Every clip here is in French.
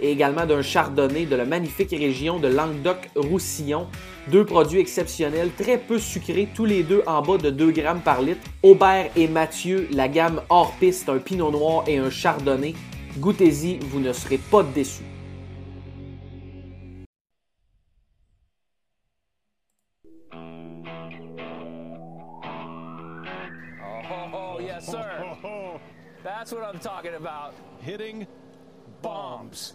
et également d'un chardonnay de la magnifique région de Languedoc-Roussillon. Deux produits exceptionnels, très peu sucrés, tous les deux en bas de 2 grammes par litre. Aubert et Mathieu, la gamme hors piste, un pinot noir et un chardonnay. Goûtez-y, vous ne serez pas déçus. Oh, yes, sir. That's what I'm talking about. Hitting bombs.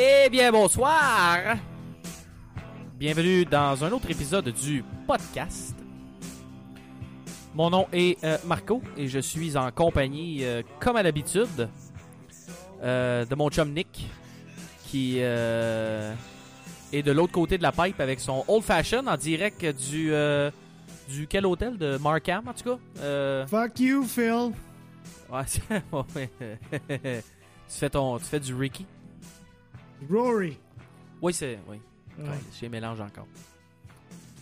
Eh bien, bonsoir! Bienvenue dans un autre épisode du podcast. Mon nom est euh, Marco et je suis en compagnie, euh, comme à l'habitude, euh, de mon chum Nick, qui est de l'autre côté de la pipe avec son Old Fashion en direct du. du quel hôtel De Markham, en tout cas? Fuck you, Phil. ouais, tu, fais ton, tu fais du Ricky? Rory. Oui, c'est. Oui. Ouais. Ouais, j'ai mélange encore.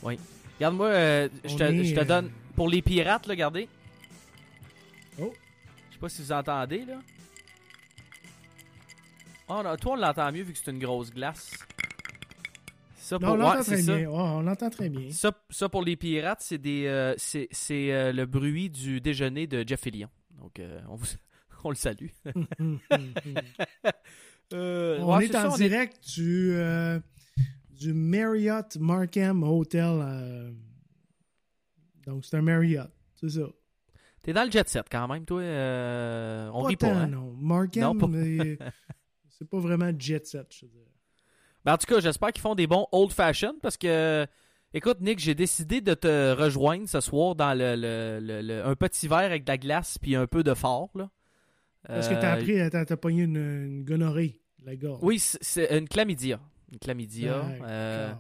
Oui. Regarde-moi, euh, je On te, est, je te euh, donne. Pour les pirates, là, regardez. Oh. Je sais pas si vous entendez, là. Oh, non, toi, on l'entend mieux vu que c'est une grosse glace. Ça, Non, pour, on ouais, l'entend très ça. bien. Oh, on l'entend très bien. Ça, ça, pour les pirates, c'est des, euh, c'est, euh, le bruit du déjeuner de Jeff Fillion. Donc, on, vous, on le salue. Euh, on ouais, est en direct du, euh, du Marriott Markham Hotel. euh, Donc, c'est un Marriott. C'est ça. T'es dans le jet set quand même, toi. euh, on rit pas. hein? non. Markham, Non, pas- mais c'est pas vraiment jet set, je te dirais. Ben, en tout cas, j'espère qu'ils font des bons old fashion parce que, écoute, Nick, j'ai décidé de te rejoindre ce soir dans le, le- le- le- un petit verre avec de la glace puis un peu de fort. Là. Parce que Euh, t'as appris, t'as t'as pogné une, une gonorrhée, la gorge. Oui, c'est- une chlamydia. Une chlamydia. D'accord. euh,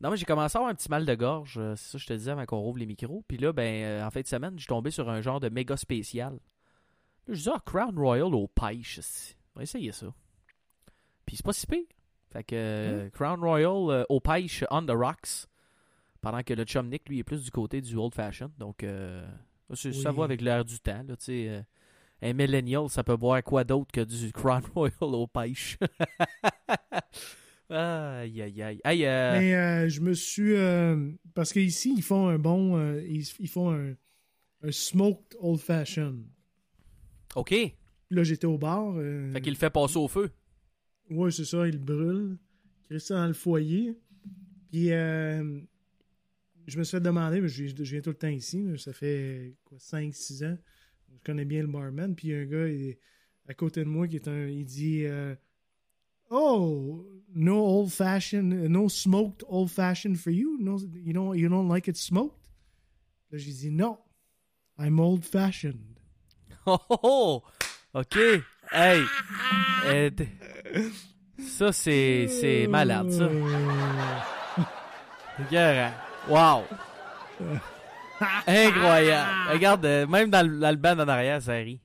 non, mais j'ai commencé à avoir un petit mal de gorge. euh, C'est ça que je te disais avant qu'on rouvre les micros. Puis là, ben, euh, en fin de semaine, je suis tombé sur un genre de méga spécial. Là, je dis, ah, Crown Royal au pêche. On va essayer ça. Puis c'est pas si pire. Fait que euh, Crown Royal euh, au pêche on the rocks. Pendant que le chum Nick, lui, est plus du côté du old fashion. Donc, euh, ça va avec l'air du temps. Là, tu sais, euh, un millennial, ça peut boire quoi d'autre que du Crown Royal au pêche. aïe, aïe, aïe. Aïe, euh, Mais euh, je me suis. euh, parce qu'ici, ils font un bon. ils, ils font un, un smoked old fashioned. OK. Là, j'étais au bar. Fait qu'il le fait passer au feu. Ouais, c'est ça, il brûle. Il reste dans le foyer. Puis, euh, je me suis fait demander, mais je, je viens tout le temps ici, ça fait quoi, 5-6 ans. Je connais bien le barman. Puis, il y a un gars il à côté de moi qui est un. Il dit euh, Oh, no old fashioned, no smoked old fashioned for you? No, you, don't, you don't like it smoked? Là, j'ai dit Non, I'm old fashioned. Oh, oh, oh! OK. Hey. Euh, ça, c'est, c'est malade, ça. Euh, Écœurant. Wow. Incroyable. Regarde, euh, même dans le, dans le band en arrière, ça rit.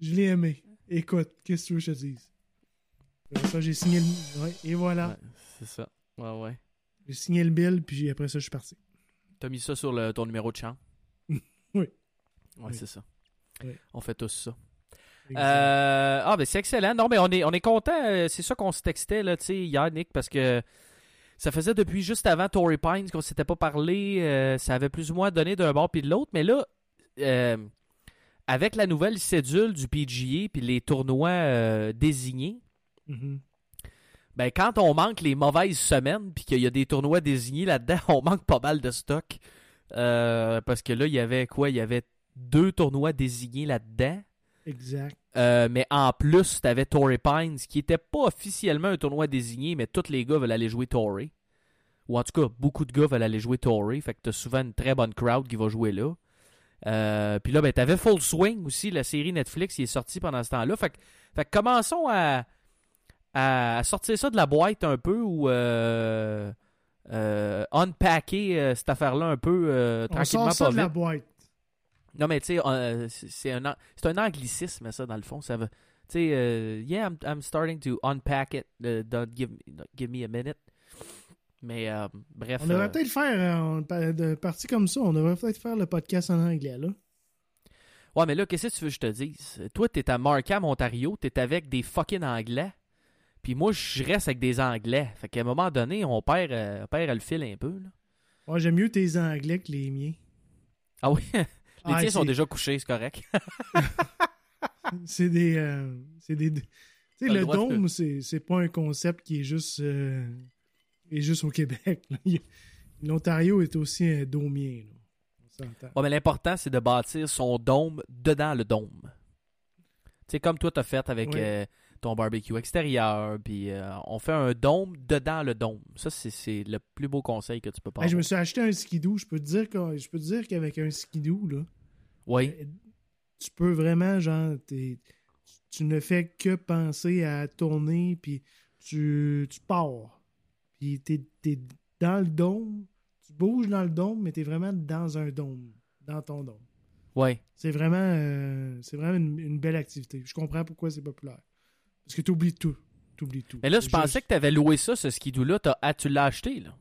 Je l'ai aimé. Écoute, qu'est-ce que tu veux que je te dise? Après ça, j'ai signé le... Ouais, et voilà. Ouais, c'est ça. Ouais, ouais. J'ai signé le bill, puis après ça, je suis parti. T'as mis ça sur le, ton numéro de chambre? Oui. Ouais, Oui. c'est ça. Oui. On fait tous ça. Euh, ah, ben c'est excellent. Non, mais on est, on est content. euh, C'est ça qu'on se textait là, tu sais, hier, Nick, parce que ça faisait depuis juste avant Tory Pines qu'on s'était pas parlé. euh, ça avait plus ou moins donné d'un bord puis de l'autre. Mais là, euh, avec la nouvelle cédule du PGA puis les tournois euh, désignés, Mhm. Ben, quand on manque les mauvaises semaines, puis qu'il y a des tournois désignés là-dedans, on manque pas mal de stock. Parce que là, il y avait quoi? Il y avait deux tournois désignés là-dedans. Exact. Euh, mais en plus, tu avais Torrey Pines, qui était pas officiellement un tournoi désigné, mais tous les gars veulent aller jouer Torrey. Ou en tout cas, beaucoup de gars veulent aller jouer Torrey. Fait que tu as souvent une très bonne crowd qui va jouer là. Euh, puis là, ben, tu avais Full Swing aussi, la série Netflix qui est sortie pendant ce temps-là. Fait que, fait que commençons à, à sortir ça de la boîte un peu ou euh, unpacker cette affaire-là un peu On tranquillement sort ça pas de la boîte. Non, mais tu sais, euh, c'est un, un anglicisme, ça, dans le fond. Ça veut. Tu sais, euh, yeah, I'm, I'm starting to unpack it. uh, don't give, me a minute. Mais euh, bref. On devrait euh, peut-être faire, euh, de partie comme ça, on devrait peut-être faire le podcast en anglais, là. Ouais, mais là, qu'est-ce que tu veux que je te dise? Toi, t'es à Markham, Ontario, t'es avec des fucking Anglais. Puis moi, je reste avec des Anglais. Fait qu'à un moment donné, on perd, euh, on perd le fil un peu. Là. Ouais, j'aime mieux tes anglais que les miens. Ah oui? Les Ah, tiens sont c'est- déjà couchés, c'est correct. C'est des. euh, c'est des. Tu sais, le dôme, c'est c'est pas un concept qui est juste. euh, est juste au Québec. L'Ontario est aussi un domien. là. On s'entend. Ouais, mais l'important, c'est de bâtir son dôme dedans le dôme. Tu sais, comme toi, t'as fait avec Oui. euh, ton barbecue extérieur, puis euh, on fait un dôme dedans le dôme. Ça, c'est- c'est le plus beau conseil que tu peux pas Hey, je me suis acheté un skidoo. Je peux te dire que- je peux te dire qu'avec un skidoo, là, Oui, euh, tu peux vraiment, genre, tu ne fais que penser à tourner, puis tu, tu pars. Puis t'es es dans le dôme, tu bouges dans le dôme, mais t'es vraiment dans un dôme, dans ton dôme. oui. C'est vraiment, euh, c'est vraiment une, une belle activité. Je comprends pourquoi c'est populaire. Parce que t'oublies tout. T'oublies tout. Mais là, je pensais juste- que t'avais loué ça, ce skidoo-là. Ah, tu l'as acheté, là.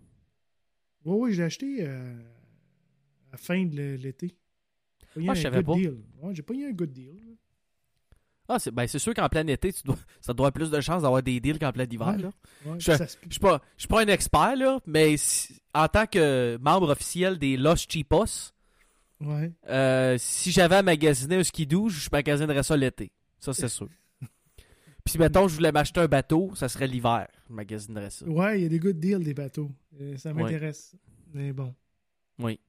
Oui, oui, je l'ai acheté euh, à la fin de l'été. Pogné Ah, je un savais good pas. deal. Ouais, j'ai pas eu un good deal. Ah, c'est ben, c'est sûr qu'en plein été, tu dois, ça doit avoir plus de chances d'avoir des deals qu'en plein hiver, Ouais. là. Ouais, Je- Je suis pas, je un expert, là, mais si- en tant que membre officiel des Los Chipos, ouais. euh, si j'avais à magasiner un skidoo, je magasinerais ça l'été. Ça, c'est sûr. Puis si, mettons, je voulais m'acheter un bateau, ça serait l'hiver. Je magasinerais ça. Ouais, il y a des good deals des bateaux. Euh, ça m'intéresse. Mais bon. Oui.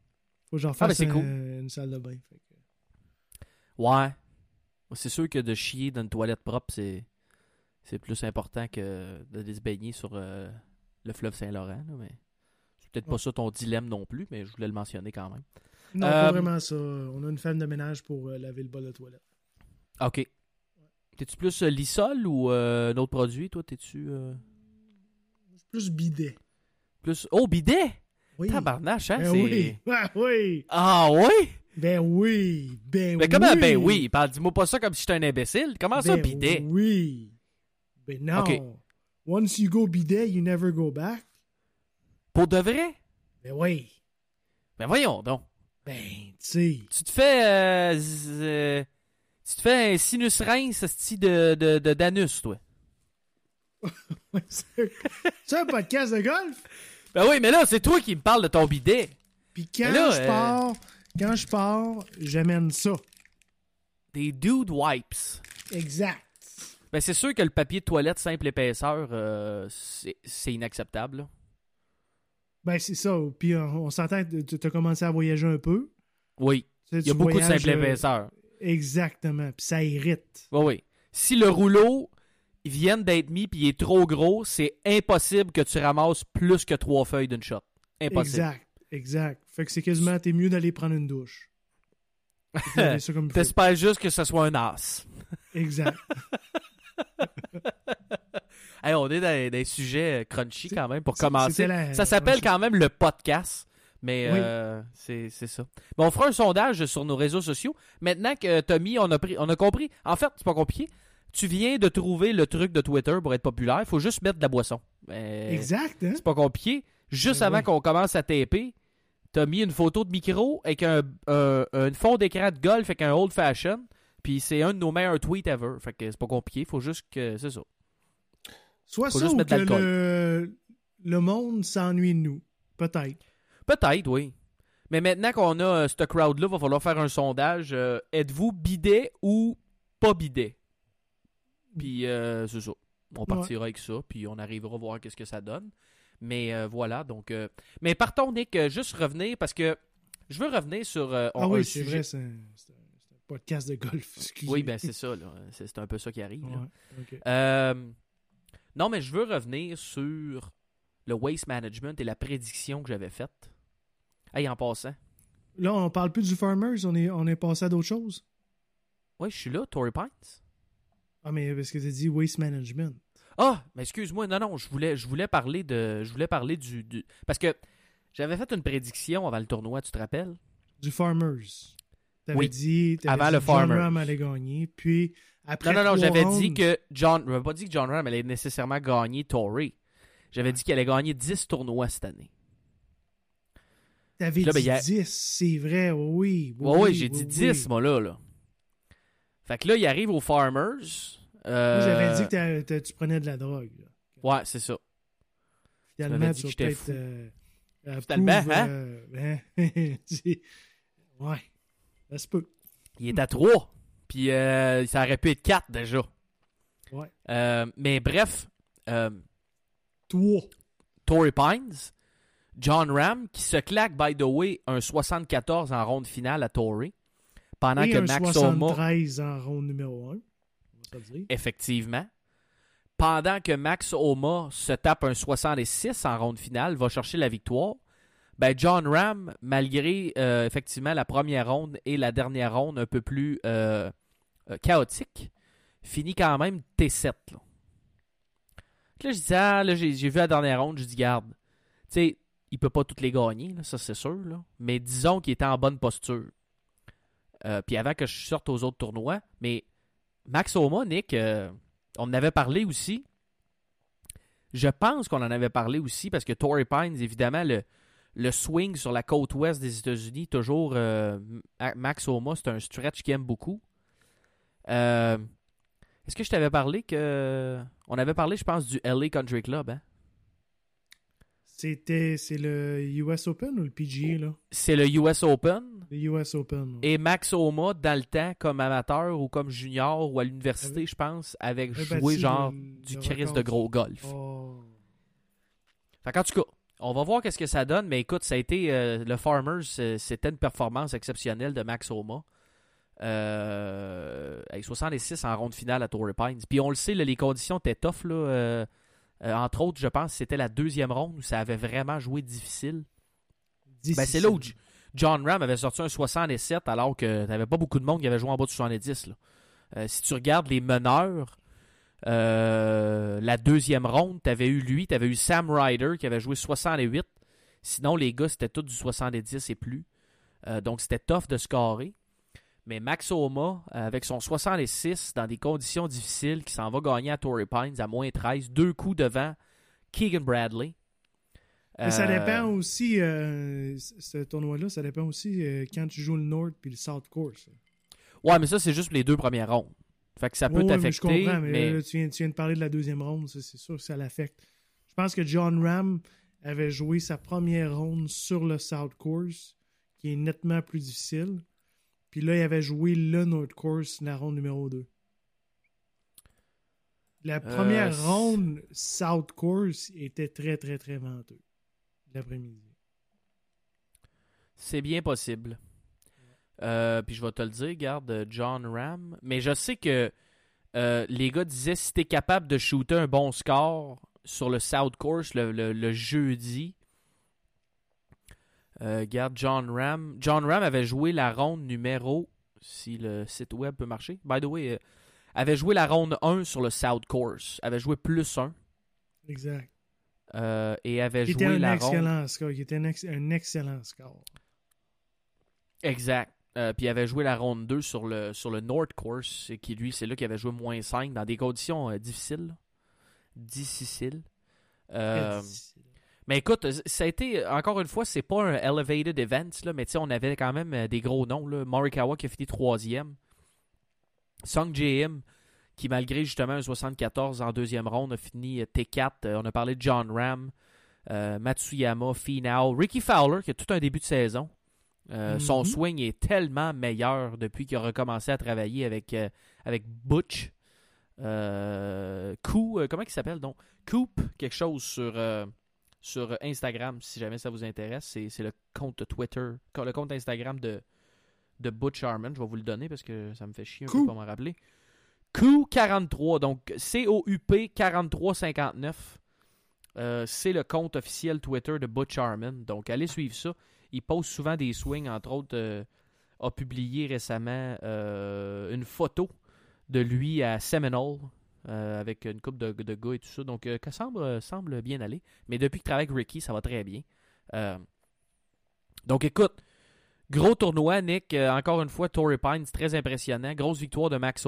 Faut que j'en Ah, ben, un- cool. une salle de bain. fait que- Ouais. C'est sûr que de chier dans une toilette propre, c'est c'est plus important que d'aller se baigner sur euh, le fleuve Saint-Laurent. mais c'est peut-être pas ça ton dilemme non plus, mais je voulais le mentionner quand même. Non, Euh, pas vraiment ça. On a une femme de ménage pour euh, laver le bol de toilette. OK. T'es-tu plus euh, Lissol ou euh, un autre produit, toi? T'es-tu euh, plus bidet. plus... Oh, bidet! Oui. Tabarnache, hein? Ben c'est... oui. Ah oui. Ah oui? Ben oui. Ben Mais comment, oui. ben oui? Parle, dis-moi pas ça comme si j'étais un imbécile. Comment ça, Ben bidet? Oui. Ben non. Once you go bidet, you never go back. Pour de vrai? Ben oui. Ben voyons donc. Ben, tu sais. Tu te fais... euh, z- euh, tu te fais un sinus rince esti, de, de, de d'anus, toi. c'est un podcast de golf? Ben oui, mais là, c'est toi qui me parles de ton bidet. Puis quand là, je euh, pars, quand je pars, j'amène ça. Des dude wipes. Exact. Ben c'est sûr que le papier de toilette simple épaisseur, euh, c'est, inacceptable. là. Ben c'est ça. Puis on, on s'entend tu as commencé à voyager un peu. Oui, Tu sais, il y a beaucoup de simple euh, épaisseur. Exactement. Puis ça irrite. Oui, oui. Si le rouleau il vient d'être mis puis il est trop gros, c'est impossible que tu ramasses plus que trois feuilles d'une shot. Impossible. Exact. Exact. Fait que c'est quasiment, t'es mieux d'aller prendre une douche. T'espères juste que ce soit un as. Exact. Hey, on est dans des sujets crunchy quand même pour commencer. la- Ça s'appelle quand même le podcast. Mais Oui. euh, c'est c'est ça. Bon, on fera un sondage sur nos réseaux sociaux. Maintenant que Tommy, on a, pris, on a compris. En fait, c'est pas compliqué. Tu viens de trouver le truc de Twitter pour être populaire. Il faut juste mettre de la boisson. Mais Exact, hein? C'est pas compliqué. Juste Ben avant oui. qu'on commence à taper, t'as mis une photo de micro avec un, fond d'écran de golf avec un old fashion. Puis c'est un de nos meilleurs tweets ever. Fait que c'est pas compliqué. Faut juste que. C'est ça. Soit Faut ça juste ou que le monde s'ennuie de nous. Peut-être. Peut-être, oui. Mais maintenant qu'on a euh, ce crowd-là, va falloir faire un sondage. Euh, Êtes-vous bidet ou pas bidet? Puis, euh, c'est ça. On partira avec ça, puis on arrivera à voir qu'est-ce que ça donne. Mais euh, voilà, donc. euh, Mais partons, Nick, juste revenir parce que je veux revenir sur. Ah oui, c'est sujet- vrai, c'est un, podcast de golf. Excusez. Oui, ben c'est ça. C'est un peu ça qui arrive. Ouais, non, mais je veux revenir sur le waste management et la prédiction que j'avais faite. Hey, en passant. Là, on parle plus du Farmers, on est, on est passé à d'autres choses? Oui, je suis là, Tory Pines. Ah, mais parce que tu dit waste management. Ah, mais excuse-moi, non, non, je voulais, je voulais parler de. Je voulais parler du. du- parce que j'avais fait une prédiction avant le tournoi, tu te rappelles? Du Farmers. T'avais Oui, dit, avant dit le que John Farmers. Ram allait gagner, puis après non, non, non, j'avais dit que John. Je pas dit que John Ram allait nécessairement gagner Tory. J'avais dit qu'il allait gagner 10 tournois cette année. T'avais ben, dit y a- 10, c'est vrai, oui. oui ouais, oui, j'ai oui, dit oui. 10, moi, là, là. Fait que là, il arrive aux Farmers. Euh, Moi, j'avais dit que t'as- t'as- tu prenais de la drogue. là. Ouais, c'est ça. Finalement, tu que j'étais peut-être. euh, euh, Finalement, hein? euh, ben, ouais. Ça se peut. Il est à 3. Puis euh, ça aurait pu être 4 déjà. Ouais. Euh, mais bref, euh, Toi. Tory Pines, John Ram, qui se claque, by the way, un 74 en ronde finale à Tory. Pendant Et que un Max Homa, 73 en ronde numéro 1. Effectivement, pendant que Max Homa se tape un 66 en ronde finale, va chercher la victoire, ben John Ram, malgré euh, effectivement la première ronde et la dernière ronde un peu plus euh, euh, chaotique, finit quand même T7. Là, Là, je dis, ah, j'ai vu la dernière ronde, je dis, garde, tu sais, il peut pas toutes les gagner, ça c'est sûr, mais disons qu'il était en bonne posture. Puis avant que je sorte aux autres tournois, mais Max Homa, Nick, euh, on en avait parlé aussi. Je pense qu'on en avait parlé aussi parce que Torrey Pines, évidemment, le, swing sur la côte ouest des États-Unis, toujours euh, Ma- Max Homa, c'est un stretch qu'il aime beaucoup. Euh, Est-ce que je t'avais parlé que. On avait parlé, je pense, du LA Country Club, hein? C'était c'est le US Open ou le PGA là? C'est le US Open. Le US Open. ouais. Et Max Homa, dans le temps, comme amateur ou comme junior ou à l'université, je pense, avait joué genre le- du record de gros golf. Oh. Fait qu'en tout cas, on va voir qu'est-ce que ça donne, mais écoute, ça a été euh, le Farmers, c'est- c'était une performance exceptionnelle de Max Homa. Euh, avec 66 en ronde finale à Torrey Pines. Puis on le sait, là, les conditions étaient tough. Là, euh, euh, entre autres, je pense que c'était la deuxième ronde où ça avait vraiment joué difficile. Ben, c'est là où John Ram avait sorti un 67 alors que t'avais pas beaucoup de monde qui avait joué en bas de 70. là. Euh, si tu regardes les meneurs, euh, la deuxième ronde, t'avais eu lui, t'avais eu Sam Ryder qui avait joué 68. Sinon, les gars, c'était tous du 70 et plus. Donc, c'était tough de scorer. Mais Max Homa, euh, avec son 66, dans des conditions difficiles, qui s'en va gagner à Torrey Pines à moins 13, deux coups devant Keegan Bradley. Mais ça Euh, dépend aussi, euh, ce tournoi-là, ça dépend aussi euh, quand tu joues le North puis le South Course. Ouais, mais ça, c'est juste les deux premières rondes. Fait que ça peut Ouais, ouais, mais je t'affecter. comprends, mais, mais- là, tu, viens, tu viens de parler de la deuxième ronde, c'est sûr que ça l'affecte. Je pense que John Ram avait joué sa première ronde sur le South Course, qui est nettement plus difficile. Puis là, il avait joué le North Course, la ronde numéro 2. La première ronde South Course était très, très, très venteux l'après-midi. C'est bien possible. Euh, puis je vais te le dire, garde euh, John Ram. Mais je sais que euh, les gars disaient si t'es capable de shooter un bon score sur le South Course le, le- le jeudi. Euh, garde John Ram. John Ram avait joué la ronde numéro. Si le site web peut marcher. By the way, euh, avait joué la ronde 1 sur le South Course. Avait joué plus 1. Exact. euh, et avait joué un la ronde. score. Qui était un, ex- un excellent score. Exact. Euh, puis il avait joué la ronde 2 sur le, sur le North Course, et qui lui, c'est là qu'il avait joué moins 5 dans des conditions euh, difficiles. Difficiles. Euh, difficile. Mais écoute, ça a été, encore une fois, c'est pas un elevated event, là, mais tu sais, on avait quand même euh, des gros noms. Là. Morikawa qui a fini troisième. Sung J.M. qui, malgré justement un 74 en deuxième ronde, a fini euh, T4. Euh, on a parlé de John Ram, euh, Matsuyama, Finau, Ricky Fowler qui a tout un début de saison. Euh, Son Mhm. swing est tellement meilleur depuis qu'il a recommencé à travailler avec, euh, avec Butch. Euh, Coup, euh, comment il s'appelle donc? Coop, quelque chose sur, euh, sur Instagram, si jamais ça vous intéresse. C'est, le compte Twitter, le compte Instagram de, de Butch Harmon. Je vais vous le donner parce que ça me fait chier un peu Coup. pas m'en rappeler. Coup43, donc C-O-U-P 4359. Euh, c'est le compte officiel Twitter de Butch Harmon. Donc allez suivre ça. Il poste souvent des swings, entre autres, euh, a publié récemment euh, une photo de lui à Seminole euh, avec une coupe de, de gars et tout ça. Donc, euh, ça semble, semble bien aller. Mais depuis qu'il travaille avec Ricky, ça va très bien. Euh, donc, écoute, gros tournoi, Nick. Euh, encore une fois, Torrey Pines, très impressionnant. Grosse victoire de Max.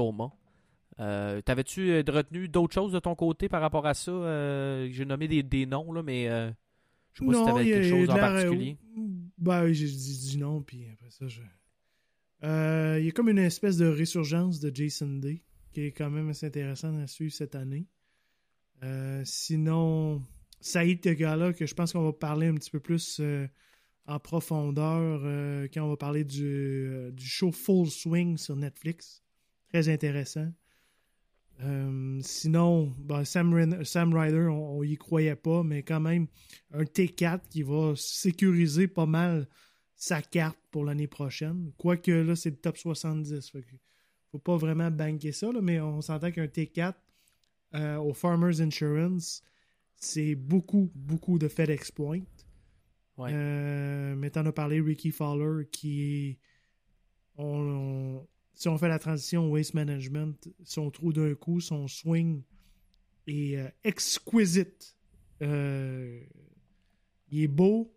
Euh, T'avais-tu euh, retenu d'autres choses de ton côté par rapport à ça? Euh, J'ai nommé des, des noms, là, mais euh, je sais pas si t'avais quelque chose en particulier. euh, Ben, j'ai dit, non, puis après ça, je. Euh, il y a comme une espèce de résurgence de Jason Day, qui est quand même assez intéressant à suivre cette année. Euh, sinon, Saïd Tegala, que je pense qu'on va parler un petit peu plus euh, en profondeur euh, quand on va parler du, du show Full Swing sur Netflix. Très intéressant. Sinon, ben, Sam, Sam Ryder, on, on y croyait pas, mais quand même, un T4 qui va sécuriser pas mal sa carte pour l'année prochaine. Quoique là, c'est le top 70. Fait que faut pas vraiment banquer ça, là, mais on s'entend qu'un T4 euh, au Farmers Insurance, c'est beaucoup, beaucoup de FedEx Point. Ouais. Euh, mais t'en as parlé, Ricky Fowler, qui est. on- on- si on fait la transition au waste management, son trou d'un coup, son swing est euh, exquisite. Euh, il est beau.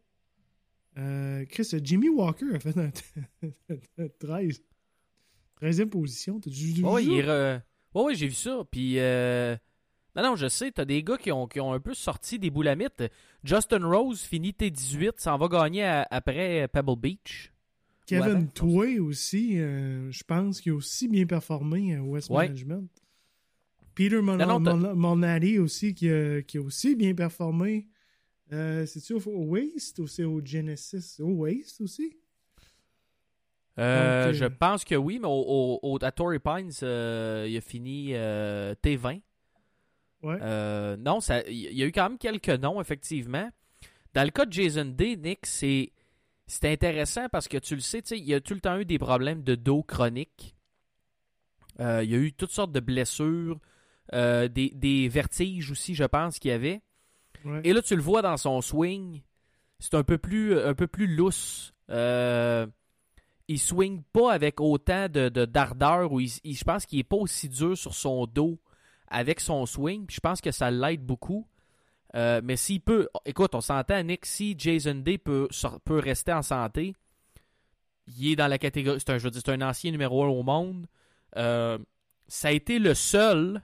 Chris, Jimmy Walker a fait un, un 13. 13e position. T'as dû vu il re- ouais, ouais, j'ai vu ça. Puis, euh... non, non, je sais, t'as des gars qui ont, qui ont un peu sorti des boulamites. Justin Rose finit T18, s'en va gagner à- après Pebble Beach. Kevin avant. Toué aussi, euh, je pense qu'il a aussi bien performé à West Ouais. Management. Peter Mon- Non, non, aussi, qui a, qui a aussi bien performé. Euh, C'est-tu au, au Waste ou c'est au Genesis? Au Waste aussi? Euh, Donc, Je pense que oui, mais au, à Torrey Pines, euh, il a fini euh, T20. Ouais. Non, ça- il y a eu quand même quelques noms, effectivement. Dans le cas de Jason Day, Nick, c'est c'est intéressant parce que tu le sais, il y a tout le temps eu des problèmes de dos chroniques. Il y a eu toutes sortes de blessures, des, des vertiges aussi, je pense, qu'il y avait. Ouais. Et là, tu le vois dans son swing, c'est un peu plus, un peu plus lousse. Euh, il swing pas avec autant de, de- d'ardeur, ou je pense qu'il est pas aussi dur sur son dos avec son swing. Je pense que ça l'aide beaucoup. Euh, mais s'il peut, écoute, on s'entend, Nick, si Jason Day peut, peut rester en santé, il est dans la catégorie, c'est un, je veux dire, c'est un ancien numéro 1 au monde. Euh, ça a été le seul,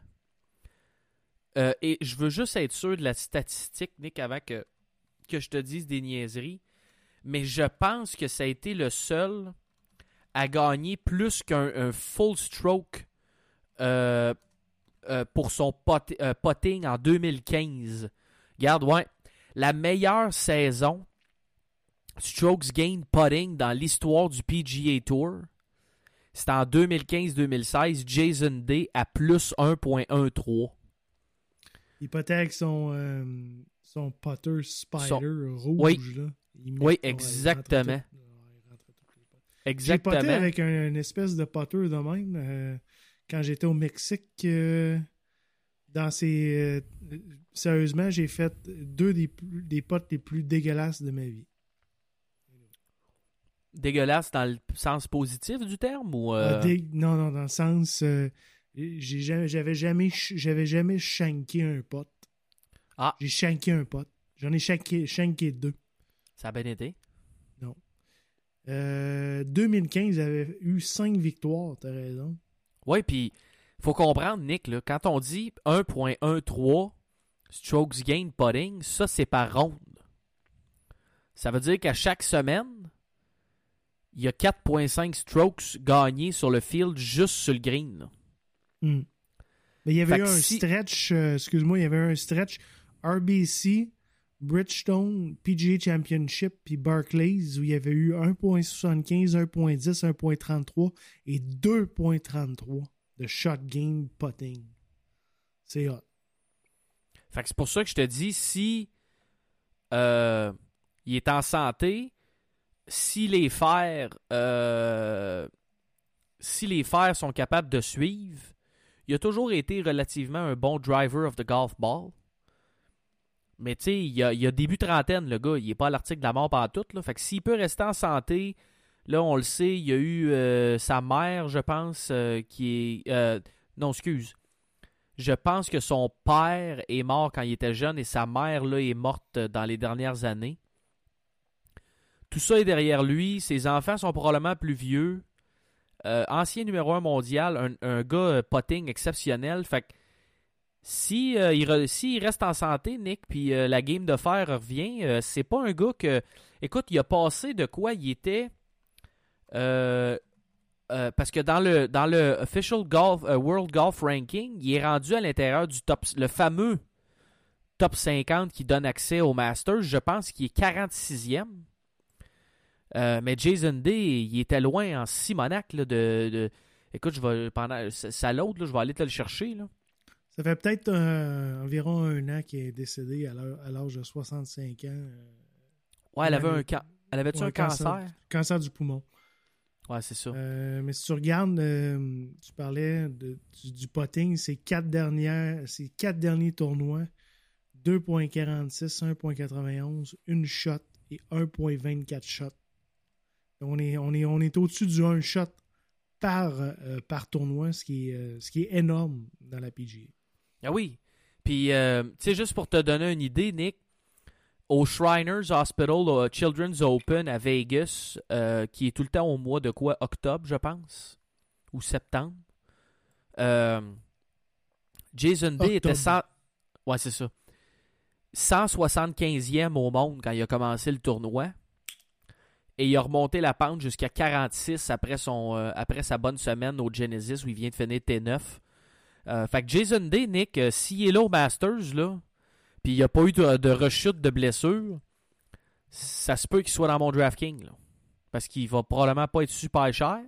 euh, et je veux juste être sûr de la statistique, Nick, avant que, que je te dise des niaiseries, mais je pense que ça a été le seul à gagner plus qu'un un full stroke euh, euh, pour son pot- euh, potting en 2015. Regarde, ouais, la meilleure saison strokes gain putting dans l'histoire du PGA Tour, c'était en 2015-2016. Jason Day à plus 1.13. Il potait son, son putter spider Son- rouge. Oui. Là. Il met- Oui, exactement. tout- potes. J'ai Exactement. poté avec un, une espèce de putter de même euh, quand j'étais au Mexique. euh, dans ces, euh, sérieusement, j'ai fait deux des, des potes les plus dégueulasses de ma vie. Dégueulasse dans le sens positif du terme ou euh, Euh, dé- non, non, dans le sens, euh, j'ai jamais- j'avais jamais, j'avais jamais shanké un pote. Ah. J'ai shanké un pote. J'en ai shanké, shanké deux. ça a bien été? Euh, 2015, j'avais eu cinq victoires, t'as raison. Oui, puis faut comprendre, Nick, là, quand on dit 1.13 strokes gain putting, ça c'est par ronde. Ça veut dire qu'à chaque semaine, il y a 4.5 strokes gagnés sur le field juste sur le green. Hmm. Mais il y avait eu un si- stretch, euh, excuse-moi, il y avait un stretch RBC, Bridgestone, PGA Championship, puis Barclays, où il y avait eu 1.75, 1.10, 1.33 et 2.33 de shot game putting. C'est hot. Fait que c'est pour ça que je te dis, si euh, il est en santé, si les fers euh, si les fers sont capables de suivre, il a toujours été relativement un bon driver of the golf ball. Mais tu sais, il a, a début trentaine, le gars. Il est pas l'article de la mort par tout. Là. Fait que s'il peut rester en santé, là, on le sait, il y a eu euh, sa mère, je pense, euh, qui est. euh, non, excuse. Je pense que son père est mort quand il était jeune et sa mère, là, est morte dans les dernières années. Tout ça est derrière lui. Ses enfants sont probablement plus vieux. Ancien numéro un mondial, un, un gars potting exceptionnel. Fait que si euh, il, reste en santé, Nick, puis euh, la game de fer revient, euh, c'est pas un gars que. Écoute, il a passé de quoi il était. parce que dans le dans le official golf World Golf Ranking, il est rendu à l'intérieur du top le fameux top 50 qui donne accès au Masters, je pense qu'il est 46e. Euh, mais Jason Day, il était loin en Simonac de, de- Écoute, je vais pendant l'autre, je vais aller te le chercher. Là. Ça fait peut-être euh, environ un an qu'il est décédé à l'âge de 65 ans. euh, Ouais, elle avait un Elle avait-tu ouais, un cancer? Cancer du poumon. Ouais, c'est ça. Euh, mais si tu regardes, tu parlais de- du, du potting, c'est quatre dernières, quatre derniers tournois, 2.46, 1.91, une shot et 1.24 shot. On est, on est, on est au-dessus du 1 shot par, par tournoi, ce qui, est, ce qui est énorme dans la PGA. Ah oui. Puis, euh, tu sais, juste pour te donner une idée, Nick, au Shriners Hospital au Children's Open à Vegas, euh, qui est tout le temps au mois de quoi? Octobre, je pense, ou septembre? euh, Jason Day était Octobre. 100... Ouais, c'est ça. 175e au monde quand il a commencé le tournoi. Et il a remonté la pente jusqu'à 46 après, son, euh, après sa bonne semaine au Genesis où il vient de finir T9. Euh, fait que Jason Day, Nick, euh, s'il est là au Masters, là, puis il n'y a pas eu de, de rechute de blessure, ça se peut qu'il soit dans mon DraftKings. Parce qu'il va probablement pas être super cher.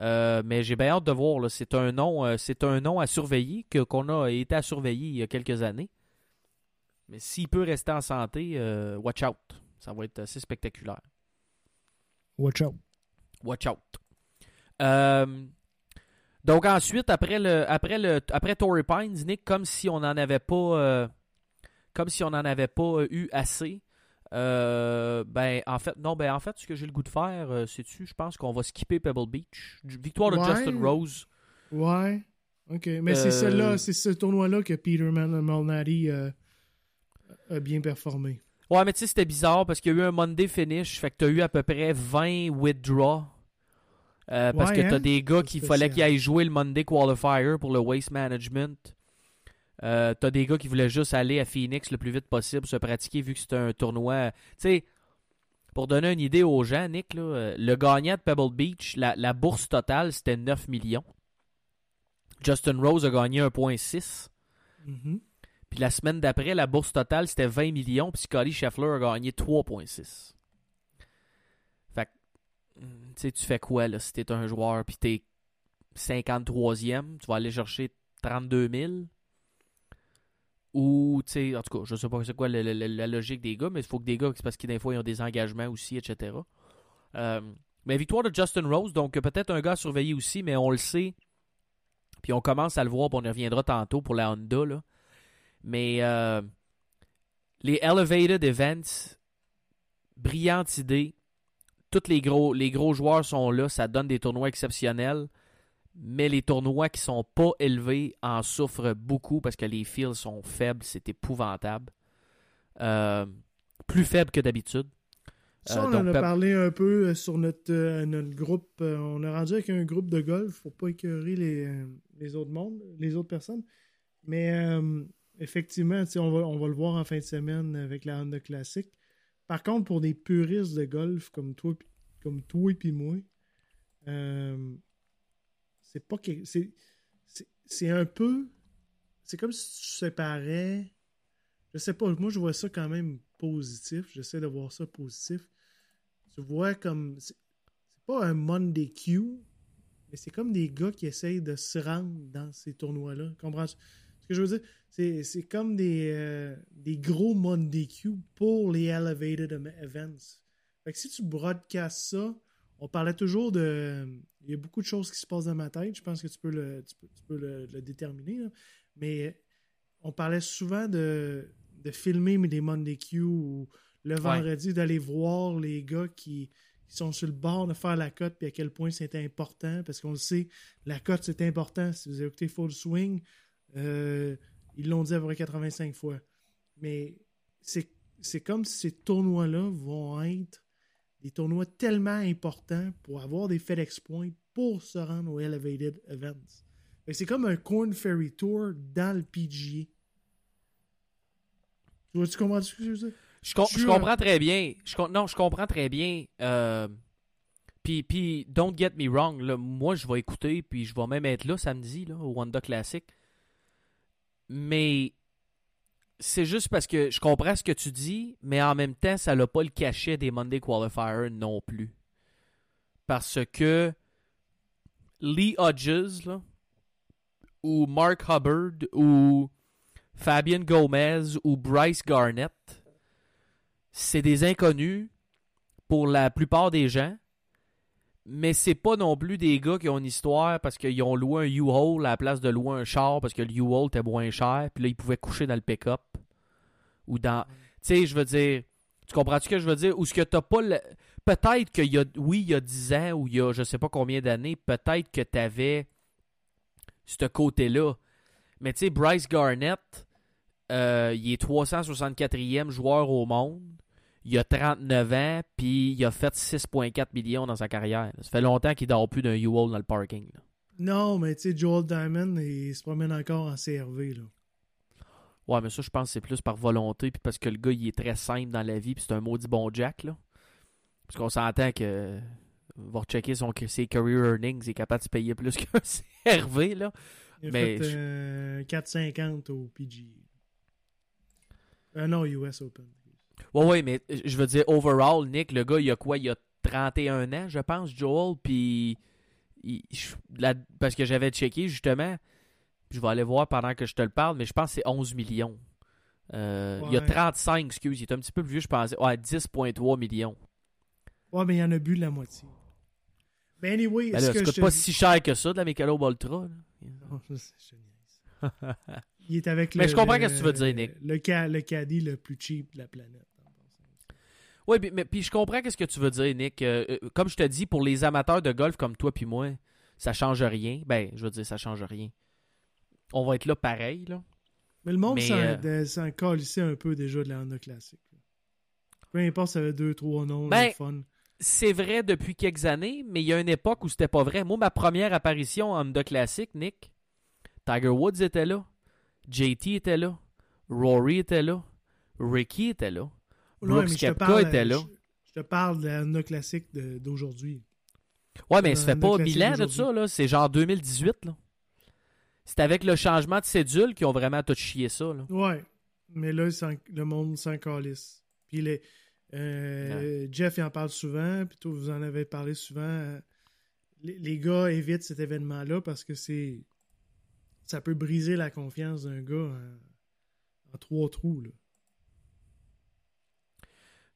Euh, mais j'ai bien hâte de voir. C'est un nom, c'est un nom à surveiller que qu'on a été à surveiller il y a quelques années. Mais s'il peut rester en santé, watch out. Ça va être assez spectaculaire. Watch out. Watch out. Euh, donc ensuite, après le après le après Torrey Pines, Nick, comme si on n'en avait pas euh, comme si on n'en avait pas euh, eu assez. euh, ben en fait non ben en fait ce que j'ai le goût de faire euh, c'est tu je pense qu'on va skipper Pebble Beach victoire de. Justin Rose Ouais. OK. Mais c'est celle-là, c'est ce tournoi-là que Peter Malnati a bien performé. ouais mais tu sais c'était bizarre parce qu'il y a eu un Monday finish fait que t'as eu à peu près 20 withdraws Euh, parce Ouais, que t'as hein? des gars qui fallait qu'ils aillent jouer le Monday Qualifier pour le Waste Management. Euh, t'as des gars qui voulaient juste aller à Phoenix le plus vite possible se pratiquer vu que c'était un tournoi. Tu sais, pour donner une idée aux gens, Nick, là, euh, le gagnant de Pebble Beach, la, la bourse totale, c'était 9 millions. Justin Rose a gagné 1,6. Mhm. Puis la semaine d'après, la bourse totale, c'était 20 millions. Puis Scotty Scheffler a gagné 3,6. Fait que, tu tu fais quoi, là, si t'es un joueur, puis t'es 53e, tu vas aller chercher 32 000. Ou, tu sais, en tout cas, je sais pas c'est quoi la logique des gars, mais il faut que des gars, c'est parce que des fois, ils ont des engagements aussi, etc. Euh, mais victoire de Justin Rose, donc euh, peut-être un gars à surveiller aussi, mais on le sait. Puis on commence à le voir, puis on y reviendra tantôt pour la Honda, là. Mais euh, les Elevated Events, brillante idée. Tous les gros, les gros joueurs sont là, ça donne des tournois exceptionnels. Mais les tournois qui sont pas élevés en souffrent beaucoup parce que les fils sont faibles, c'est épouvantable. Euh, plus faibles que d'habitude. Ça, Euh, on donc, en a parlé un peu euh, sur notre, euh, notre groupe. On a rendu avec un groupe de golf pour pas écœurer les, les autres mondes, les autres personnes. Mais effectivement, on va, on va le voir en fin de semaine avec la Honda Classic. Par contre, pour des puristes de golf comme toi, comme toi et puis moi, euh, c'est pas que c'est c'est- un peu c'est comme si tu séparais. Je sais pas moi je vois ça quand même positif. J'essaie de voir ça positif. Tu vois comme c'est pas un Monday Q mais c'est comme des gars qui essayent de se rendre dans ces tournois là comprends Ce que je veux dire, c'est, comme des, euh, des gros Monday Q pour les Elevated Events. Fait que si tu broadcastes ça, on parlait toujours de. Il y a beaucoup de choses qui se passent dans ma tête. Je pense que tu peux le, tu peux, tu peux le, le déterminer. là. Mais on parlait souvent de, de filmer des Monday Q ou le vendredi d'aller voir les gars qui, qui sont sur le bord de faire la cote puis à quel point c'est important parce qu'on le sait, la cote c'est important. Si vous écouté Full Swing, euh, ils l'ont dit à peu près 85 fois. Mais c'est comme si ces tournois-là vont être des tournois tellement importants pour avoir des FedEx Points pour se rendre aux Elevated Events. C'est comme un Corn Ferry Tour dans le PGA. Tu vois, tu comprends ce que je veux dire? Je, com- Je suis je un- comprends très bien. Je non, je comprends très bien. Euh, puis, puis, don't get me wrong. Là, moi, je vais écouter, puis je vais même être là samedi, là, au Wanda Classic. Mais c'est juste parce que je comprends ce que tu dis, mais en même temps, ça n'a pas le cachet des Monday Qualifiers non plus. Parce que Lee Hodges, ou Mark Hubbard, ou Fabian Gomez, ou Bryce Garnett, c'est des inconnus pour la plupart des gens, mais c'est pas non plus des gars qui ont une histoire parce qu'ils ont loué un U-Haul à la place de louer un char parce que le U-Haul était moins cher, puis là ils pouvaient coucher dans le pick-up ou dans tu sais, je veux dire, tu comprends ce que je veux dire? Ou ce que t'as pas le... peut-être qu'il y a oui, il y a 10 ans ou il y a je sais pas combien d'années, peut-être que t'avais ce côté-là. Mais tu sais Bryce Garnett euh, il est 364e joueur au monde. Il a 39 ans, puis il a fait 6,4 millions dans sa carrière. Ça fait longtemps qu'il dort plus d'un U-Haul dans le parking. là. Non, mais tu sais, Joel Diamond, il se promène encore en CRV. Là. Ouais, mais ça, je pense que c'est plus par volonté, puis parce que le gars, il est très simple dans la vie, puis c'est un maudit bon Jack, là. Parce qu'on s'entend que va rechecker son, ses career earnings, il est capable de se payer plus qu'un CRV, là. Il a Mais fait je- euh, 4,50 au PG. Euh, non, US Open. Ouais, ouais, mais euh, je veux dire, overall, Nick, le gars, il a quoi? Il a 31 ans, je pense, Joel, puis. il- parce que j'avais checké, justement. Je vais aller voir pendant que je te le parle, mais je pense que c'est 11 millions. Euh, Il y a Ouais. 35, excuse, il est un petit peu plus vieux, je pensais. Ouais, 10,3 millions. Ouais, mais il y en a bu de la moitié. Mais anyway, Ben ce là, que ça coûte pas si cher que ça, de la Michelob Ultra. là. Non, je sais, je. Il est avec Mais le, je comprends le- ce que tu veux dire, Nick. Le, le caddie le plus cheap de la planète. Oui, mais, mais- puis je comprends qu'est-ce que tu veux dire, Nick. Euh, euh, comme je te dis, pour les amateurs de golf comme toi puis moi, ça change rien. Ben, je veux dire, ça change rien. On va être là pareil, là. Mais le monde Mais, s'en euh, s'en calissait un peu déjà de la Honda classique. Peu importe, ça avait deux, trois noms, Ben, fun. C'est vrai depuis quelques années, mais il y a une époque où c'était pas vrai. Moi, ma première apparition en Honda Classic, Nick, Tiger Woods était là, JT était là, Rory était là, Ricky était là, Brooks Koepka parle, était là. Je, je te parle de la Honda classique d'aujourd'hui. Ouais, mais ça fait pas 1000 ans de ça, là. C'est genre 2018, là. C'est avec le changement de cédule qu'ils ont vraiment tout chié ça, là. Ouais, mais là, le monde s'en calisse. Puis les, euh, Jeff, il en parle souvent, puis toi, vous en avez parlé souvent. Les, les gars évitent cet événement-là parce que c'est ça peut briser la confiance d'un gars en, en trois trous. Là.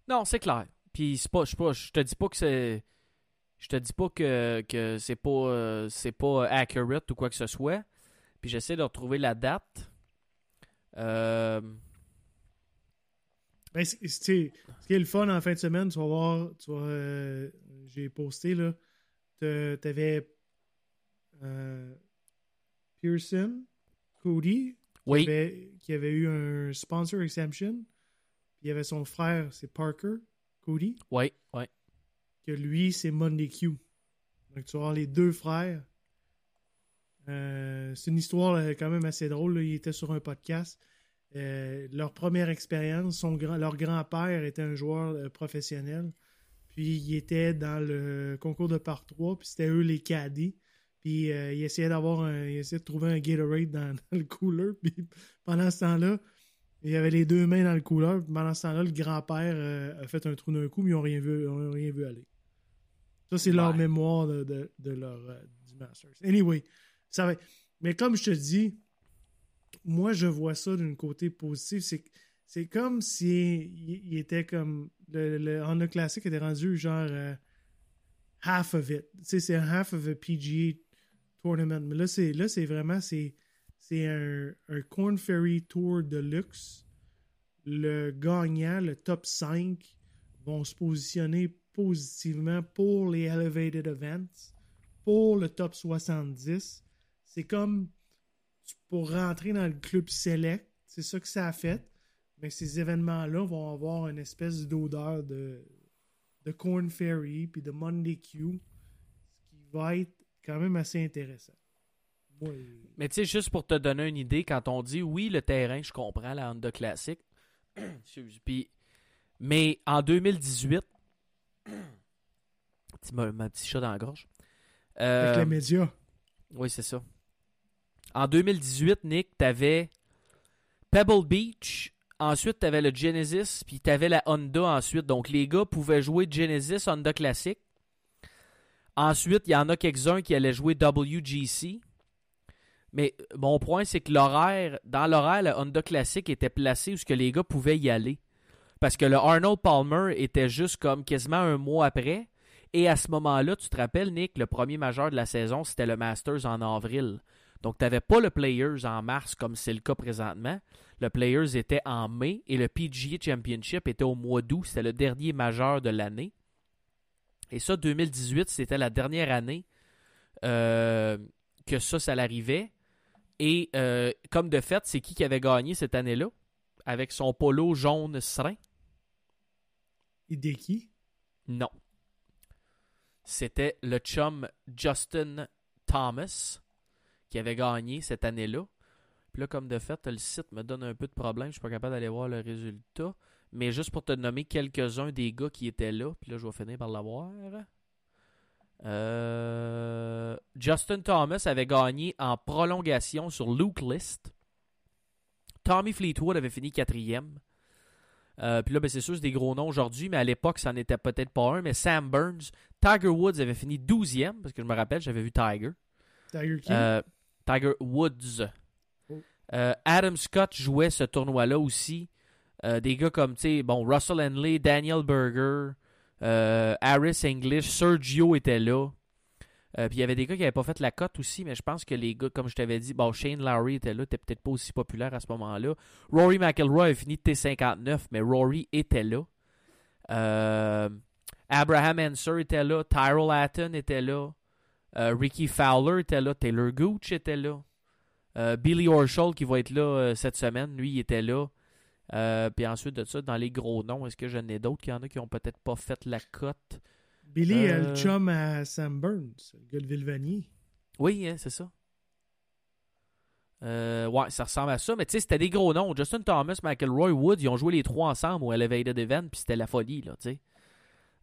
Non, c'est clair. Puis c'est pas, je sais pas, je te dis pas que c'est, je te dis pas que, que c'est pas, euh, c'est pas accurate ou quoi que ce soit. Puis j'essaie de retrouver la date. Euh, Ben, c'est- c'est- tu sais, ce qui est le fun en fin de semaine, tu vas voir, tu euh, j'ai posté, là, t'avais euh, Pearson, Cody, oui, qui, avait, qui avait eu un sponsor exemption. Il y avait son frère, c'est Parker, Cody, oui, oui. que lui, c'est Monday Q. Donc tu avoir les deux frères. Euh, c'est une histoire euh, quand même assez drôle. là. Ils étaient sur un podcast. Euh, leur première expérience, son grand, leur grand-père était un joueur euh, professionnel. Puis il était dans le concours de par 3, puis c'était eux les caddies. Puis euh, il essayait d'avoir un, il essayait de trouver un Gatorade dans, dans le cooler. Puis pendant ce temps-là, il y avait les deux mains dans le cooler. Puis pendant ce temps-là, le grand-père euh, a fait un trou d'un coup, mais ils n'ont rien vu, ils rien vu aller. Ça, c'est leur mémoire de, de, de leur, euh, du Masters. Anyway, ça va. Mais comme je te dis, moi, je vois ça d'un côté positif. C'est c'est comme si il, était comme. Le, le Honda Classic était rendu genre euh, half of it. Tu sais, c'est half of a PGA Mais là, c'est, là, c'est vraiment. C'est, c'est un, un Corn Ferry Tour de luxe. Le gagnant, le top 5, vont se positionner positivement pour les Elevated Events, pour le top 70. C'est comme pour rentrer dans le club select. C'est ça que ça a fait. Mais ces événements-là vont avoir une espèce d'odeur de, de Corn Ferry puis de Monday Q, ce qui va être quand même assez intéressant. Moi, Mais tu sais, juste pour te donner une idée, quand on dit oui, le terrain, je comprends la Honda Classic. Puis, mais en 2018, petit, ma, ma petit chat dans la gorge. avec Euh, les médias. oui, c'est ça. En 2018, Nick, t'avais Pebble Beach. Ensuite, t'avais le Genesis, puis t'avais la Honda ensuite. Donc, les gars pouvaient jouer Genesis, Honda Classic. Ensuite, il y en a quelques-uns qui allaient jouer WGC. Mais mon point, c'est que l'horaire, dans l'horaire, le Honda Classic était placé où ce que les gars pouvaient y aller. Parce que le Arnold Palmer était juste comme quasiment un mois après. Et à ce moment-là, tu te rappelles, Nick, le premier majeur de la saison, c'était le Masters en avril. Donc, tu n'avais pas le Players en mars comme c'est le cas présentement. Le Players était en mai et le PGA Championship était au mois d'août. C'était le dernier majeur de l'année. Et ça, 2018, c'était la dernière année euh, que ça, ça l'arrivait. Et euh, comme de fait, c'est qui qui avait gagné cette année-là? Avec son polo jaune serein? Hideki? Non. C'était le chum Justin Thomas qui avait gagné cette année-là. Puis là, comme de fait, le site me donne un peu de problème. Je suis pas capable d'aller voir le résultat. Mais juste pour te nommer quelques-uns des gars qui étaient là. Puis là, je vais finir par l'avoir. Euh, Justin Thomas avait gagné en prolongation sur Luke List. Tommy Fleetwood avait fini quatrième. Euh, puis là, ben, c'est sûr, c'est des gros noms aujourd'hui, mais à l'époque, ça n'était peut-être pas un. Mais Sam Burns, Tiger Woods avait fini 12e, parce que je me rappelle, j'avais vu Tiger. Tiger King. Euh, Tiger Woods. Oh. Adam Scott jouait ce tournoi-là aussi. Euh, des gars comme, tu sais, bon, Russell Henley, Daniel Berger, euh, Harris English, Sergio était là. Euh, puis il y avait des gars qui n'avaient pas fait la cote aussi, mais je pense que les gars, comme je t'avais dit, bon, Shane Lowry était là, était peut-être pas aussi populaire à ce moment-là. Rory McIlroy a fini T59, mais Rory était là. Abraham Anser était là, Tyrell Hatton était là, Ricky Fowler était là, Taylor Gooch était là, Billy Horschel qui va être là cette semaine, lui il était là. Euh, puis ensuite de ça, dans les gros noms, est-ce que j'en ai d'autres? Qu'il y en a qui ont peut-être pas fait la cote Billy euh, le chum à Sam Burns, le gars de Villevanier. Oui, hein, c'est ça. Euh, ouais, ça ressemble à ça, mais tu sais, c'était des gros noms. Justin Thomas, McElroy, Wood, ils ont joué les trois ensemble au Elevated Event, puis c'était la folie, là, tu sais.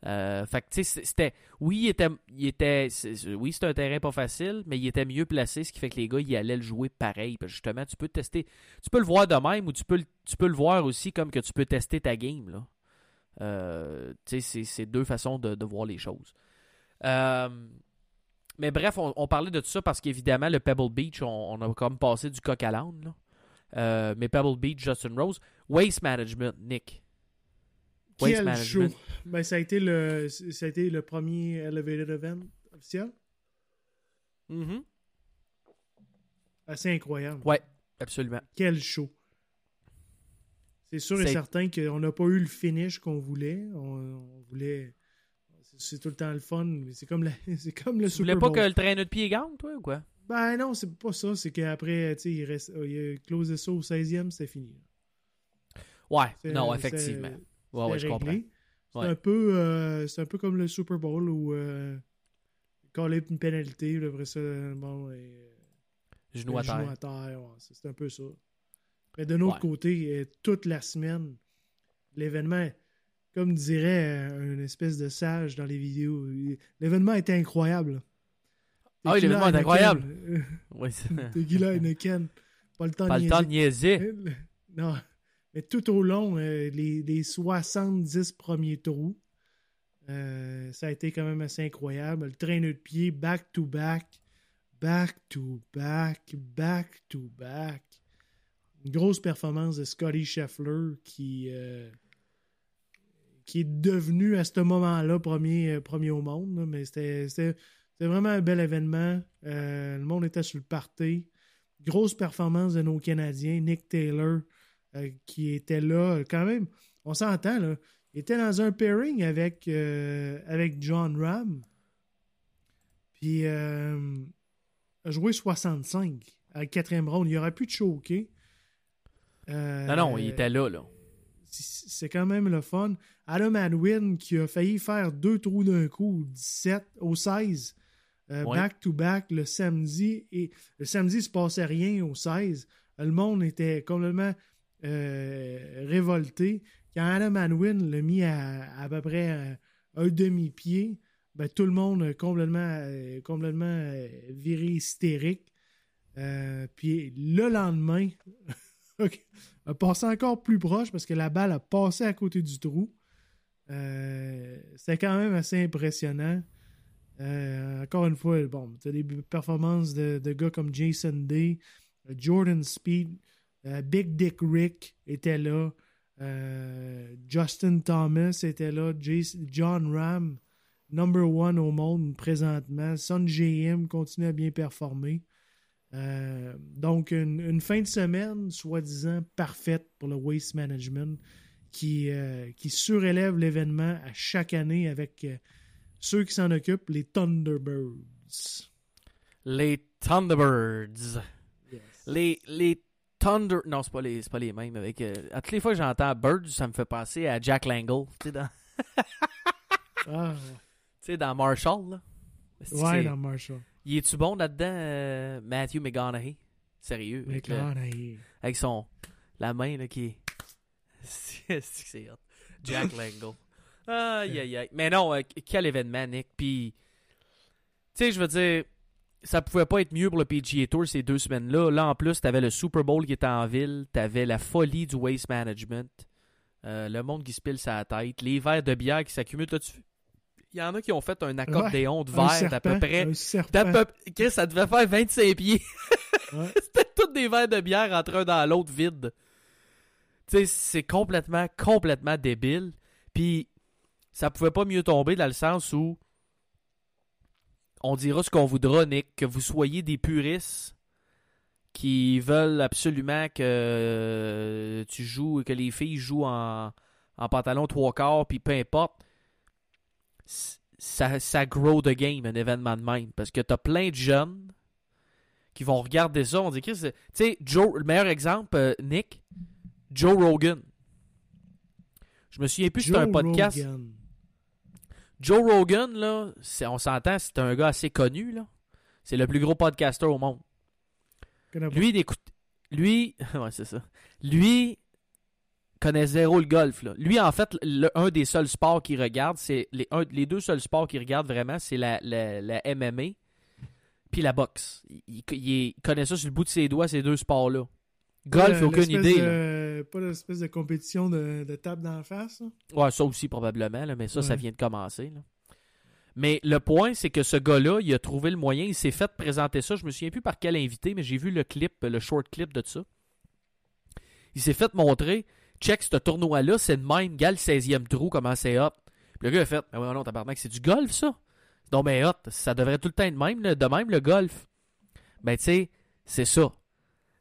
Euh, fait que, c'était. Oui, il était. Il était oui, c'était un terrain pas facile, mais il était mieux placé, ce qui fait que les gars, ils allaient le jouer pareil. Justement, tu peux tester. Tu peux le voir de même ou tu peux, tu peux le voir aussi comme que tu peux tester ta game, là. Euh, c'est- deux façons de, voir les choses. Euh, mais bref, on, parlait de tout ça parce qu'évidemment, le Pebble Beach, on, on a comme passé du coq à l'âne. mais Pebble Beach, Justin Rose. Waste Management, Nick. Waste Quel show! Ben, ça, a été le, ça a été le premier Elevated Event officiel. Mhm. Assez incroyable. Ouais, absolument. Quel show! C'est sûr et certain qu'on n'a pas eu le finish qu'on voulait. On, on voulait. c'est- tout le temps le fun. mais C'est comme, la- comme le Tu voulais pas Bowl. que le traîneau de pied gagne, toi, ou quoi? Ben non, c'est pas ça. C'est qu'après, tu sais, il, reste, il a closé ça au 16e, c'était fini. Ouais, non, effectivement. Ouais, ouais, je comprends. C'est Ouais. un peu euh, un peu comme le Super Bowl où euh, quand une pénalité, après ça, bon, et, euh, Genou à terre. ouais, c'est un peu ça. Mais de Ouais. côté, euh, toute la semaine, l'événement, comme dirait une espèce de sage dans les vidéos, l'événement était incroyable. Ah oui, l'événement est incroyable. Oui, c'est- Tequila. Pas le temps pas de le temps de niaiser. Non. Tout au long, euh, les, les 70 premiers trous, euh, ça a été quand même assez incroyable. Le traîneau de pied, back to back, back to back, back to back. une grosse performance de Scotty Scheffler qui, euh, qui est devenu à ce moment-là premier, euh, premier au monde. mais c'était vraiment un bel événement. Le monde était sur le party. Grosse performance de nos Canadiens. Nick Taylor euh, qui était là quand même. On s'entend, là. Il était dans un pairing avec, euh, avec John Ram. Puis euh, a joué 65 à la quatrième round. Il aurait pu te choquer. Euh, Non, non, il était là, là. c'est quand même le fun. Adam Adwin qui a failli faire deux trous d'un coup, 17 au 16, euh, Ouais. back-to-back le samedi. Et le samedi, il se passait rien au 16. Le monde était complètement euh, révolté. Quand Adam Adwin l'a mis à, à peu près euh, un demi-pied, ben, tout le monde complètement, euh, complètement viré hystérique. Puis le lendemain, ok, a passé encore plus proche parce que la balle a passé à côté du trou. Euh, C'était quand même assez impressionnant. Encore une fois, bon, tu as des performances de, de gars comme Jason Day, Jordan Speed, euh, Big Dick Rick était là, euh, Justin Thomas était là, Jason- John Ram, number one au monde présentement, Son GM continue à bien performer. Euh, donc, une, une fin de semaine, soi-disant, parfaite pour le Waste Management qui, qui surélève l'événement à chaque année avec ceux qui s'en occupent, les Thunderbirds. Les Thunderbirds. Les, les Thunder. Non, c'est pas les, pas les mêmes. Avec, euh, à toutes les fois que j'entends Birds, ça me fait penser à Jack Langle. Tu sais, dans, Ah, tu sais, dans Marshall, là. Ouais, dans Marshall. Il est-tu bon là-dedans, euh, Matthew McConaughey? Sérieux. Mais Avec, McConaughey. avec son. La main, là, qui est. C'est c'est. Jack Langle. Aïe, aïe, aïe. Mais non, euh, quel événement, Nick. Puis. Tu sais, je veux dire. Ça pouvait pas être mieux pour le PGA Tour ces deux semaines-là. Là, en plus, t'avais le Super Bowl qui était en ville. T'avais la folie du waste management. Euh, le monde qui se pile sa tête. Les verres de bière qui s'accumulent. T'as-tu? Il y en a qui ont fait un accordéon de Un verre d'à peu près. peu- Chris, ça devait faire 25 pieds. Ouais. C'était tous des verres de bière entre un dans l'autre vide. Tu sais, c'est complètement, complètement débile. Puis, ça pouvait pas mieux tomber dans le sens où on dira ce qu'on voudra, Nick, que vous soyez des puristes qui veulent absolument que euh, tu joues, que les filles jouent en, en pantalon trois quarts, puis peu importe. Ça, ça grow the game, un événement de même. Parce que t'as plein de jeunes qui vont regarder ça. On dit, tu sais, Joe, le meilleur exemple, euh, Nick, Joe Rogan. Je me souviens plus, c'était un podcast. Rogan. Joe Rogan, là, c'est- on s'entend, c'est un gars assez connu, là. C'est le plus gros podcaster au monde. Lui, il écoute. Lui, ouais, c'est ça. Lui connaît zéro le golf, là. Lui, en fait, le- un des seuls sports qu'il regarde, c'est. Les, un- les deux seuls sports qu'il regarde vraiment, c'est la, la, la MMA puis la boxe. Il, il- il connaît ça sur le bout de ses doigts, ces deux sports-là. Golf, aucune idée, là. De- Pas l'espèce de compétition de, de table d'en face. là. Ouais, ça aussi probablement, là, mais ça, ça vient de commencer. là. Mais le point, c'est que ce gars-là, il a trouvé le moyen, il s'est fait présenter ça. Je me souviens plus par quel invité, mais j'ai vu le clip, le short clip de ça. Il s'est fait montrer, check ce tournoi-là, c'est le même, gars, le 16e trou, comment c'est hot. Puis le gars a fait, ah ouais, non, tabarnak, c'est du golf, ça. Non, mais hot, ça devrait tout le temps être de même, de même, le golf. Ben, tu sais, c'est ça.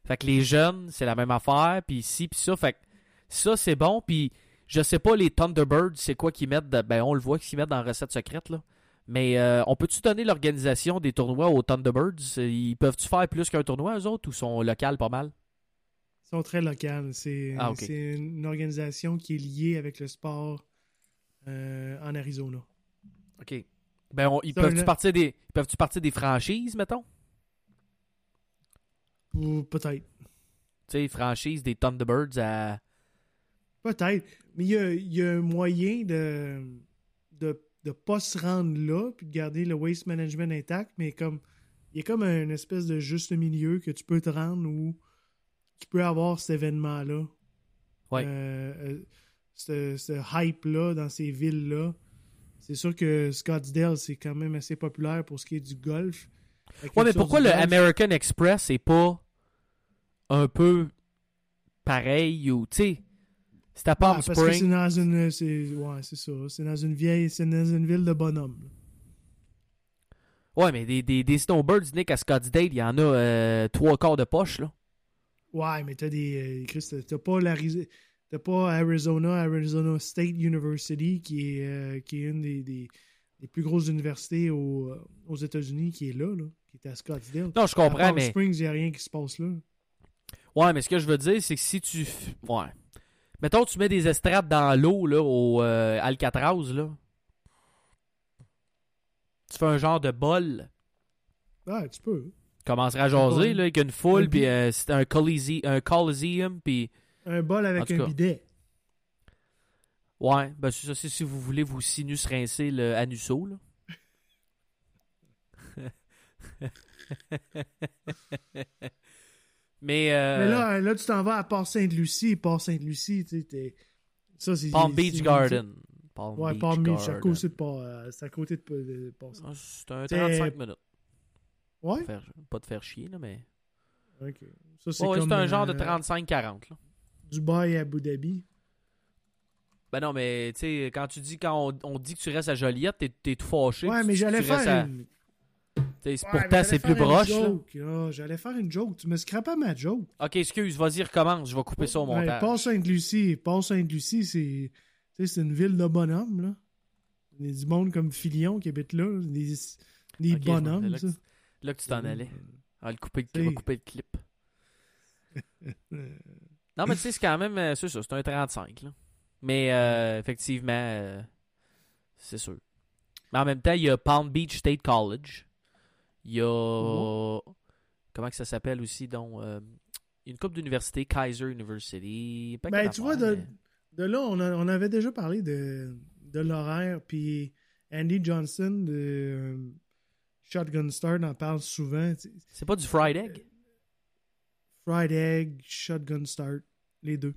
Fait que les jeunes, c'est la même affaire, puis ici, puis ça. Fait que ça, c'est bon, puis je sais pas, les Thunderbirds, c'est quoi qu'ils mettent, de- ben, on le voit qu'ils mettent dans la recette secrète, là. Mais euh, on peut-tu donner l'organisation des tournois aux Thunderbirds? Ils peuvent-tu faire plus qu'un tournoi, eux autres, ou sont locales pas mal? Ils sont très locales. C'est Ah, une organisation qui est liée avec le sport euh, en Arizona. OK. Ben, on- ils peuvent-tu partir, des, peuvent-tu partir des franchises, mettons? Ou peut-être. Tu sais, franchises des Thunderbirds à... Peut-être. Mais il y a, il y a un moyen de de de pas se rendre là puis de garder le waste management intact, mais comme il y a comme une espèce de juste milieu que tu peux te rendre où tu peux avoir cet événement-là. Ouais. Euh, euh, ce, ce hype-là dans ces villes-là. C'est sûr que Scottsdale, c'est quand même assez populaire pour ce qui est du golf. La Ouais, mais pourquoi le. American Express est pas un peu pareil ou, tu sais, c'est à Ouais, Palm parce que c'est dans une. c'est- Ouais, c'est ça. C'est dans une vieille. C'est dans une ville de bonhomme. là. Ouais, mais des, des, des snowbirds, Nick, à Scottsdale, il y en a euh, trois quarts de poche, là. Ouais, mais t'as des. euh, Chris, t'as- pas. T'as pas Arizona, Arizona State University, qui est, euh, qui est une des, des, des plus grosses universités aux, euh, aux États-Unis, qui est là, là, qui est à Scottsdale. Non, je À comprends, Palm mais. Springs, il n'y a rien qui se passe là. Ouais, mais ce que je veux dire, c'est que si tu. Ouais. Mettons, tu mets des estrades dans l'eau, là, au euh, Alcatraz, là. Tu fais un genre de bol. Ouais, tu peux. Commencerait à jaser, là, avec une foule, puis euh, c'est un, un coliseum, puis. Un bol avec un cas. bidet. Ouais, ben c'est ça, c'est si vous voulez vous sinus rincer le anusso, là. mais, euh, Mais là, là tu t'en vas à Port-Sainte-Lucie. Port-Sainte-Lucie, tu sais, t'es- Ça, c'est. Palm Beach Garden. Palm Ouais, Beach Palm Beach, c'est à côté de Port- euh, c'est à côté de, Ah, C'est un C'est- 35 minutes. Ouais? Faire- pas de faire chier, là, mais. Ok. Ça, c'est Ouais, comme. c'est un genre de euh, 35-40, là. Dubaï à Abu Dhabi. Ben non, mais tu sais, quand tu dis, quand on, on dit que tu restes à Joliette, t'es, tout fâché. Ouais, mais j'allais faire à- une. c'est- Ouais, pourtant, c'est plus proche, là. là. J'allais faire une joke. Tu me scrapes ma joke. Ok, excuse, vas-y, recommence. Je vais couper ça au Ouais, montage. Port-Sainte-Lucie. Port-Sainte-Lucie, c'est. tu sais, c'est une ville de bonhommes, là. Il y a du monde comme Filion qui habite là. Des, des bonhommes, allais. ça. Là que tu t'en allais. Le couper, le- T'sais. on va couper le clip. Non, mais tu sais, c'est quand même. euh, C'est ça, c'est un 35, là. Mais euh, effectivement, euh, c'est sûr. Mais en même temps, il y a Palm Beach State College. Il y a. Comment que ça s'appelle aussi, donc. euh, une coupe d'université, Kaiser University. pas Ben, tu vois, de, de là, on, a- on avait déjà parlé de, de l'horaire, puis Andy Johnson de Shotgun Start en parle souvent. C'est pas du fried egg? Fried Egg, Shotgun Start, les deux.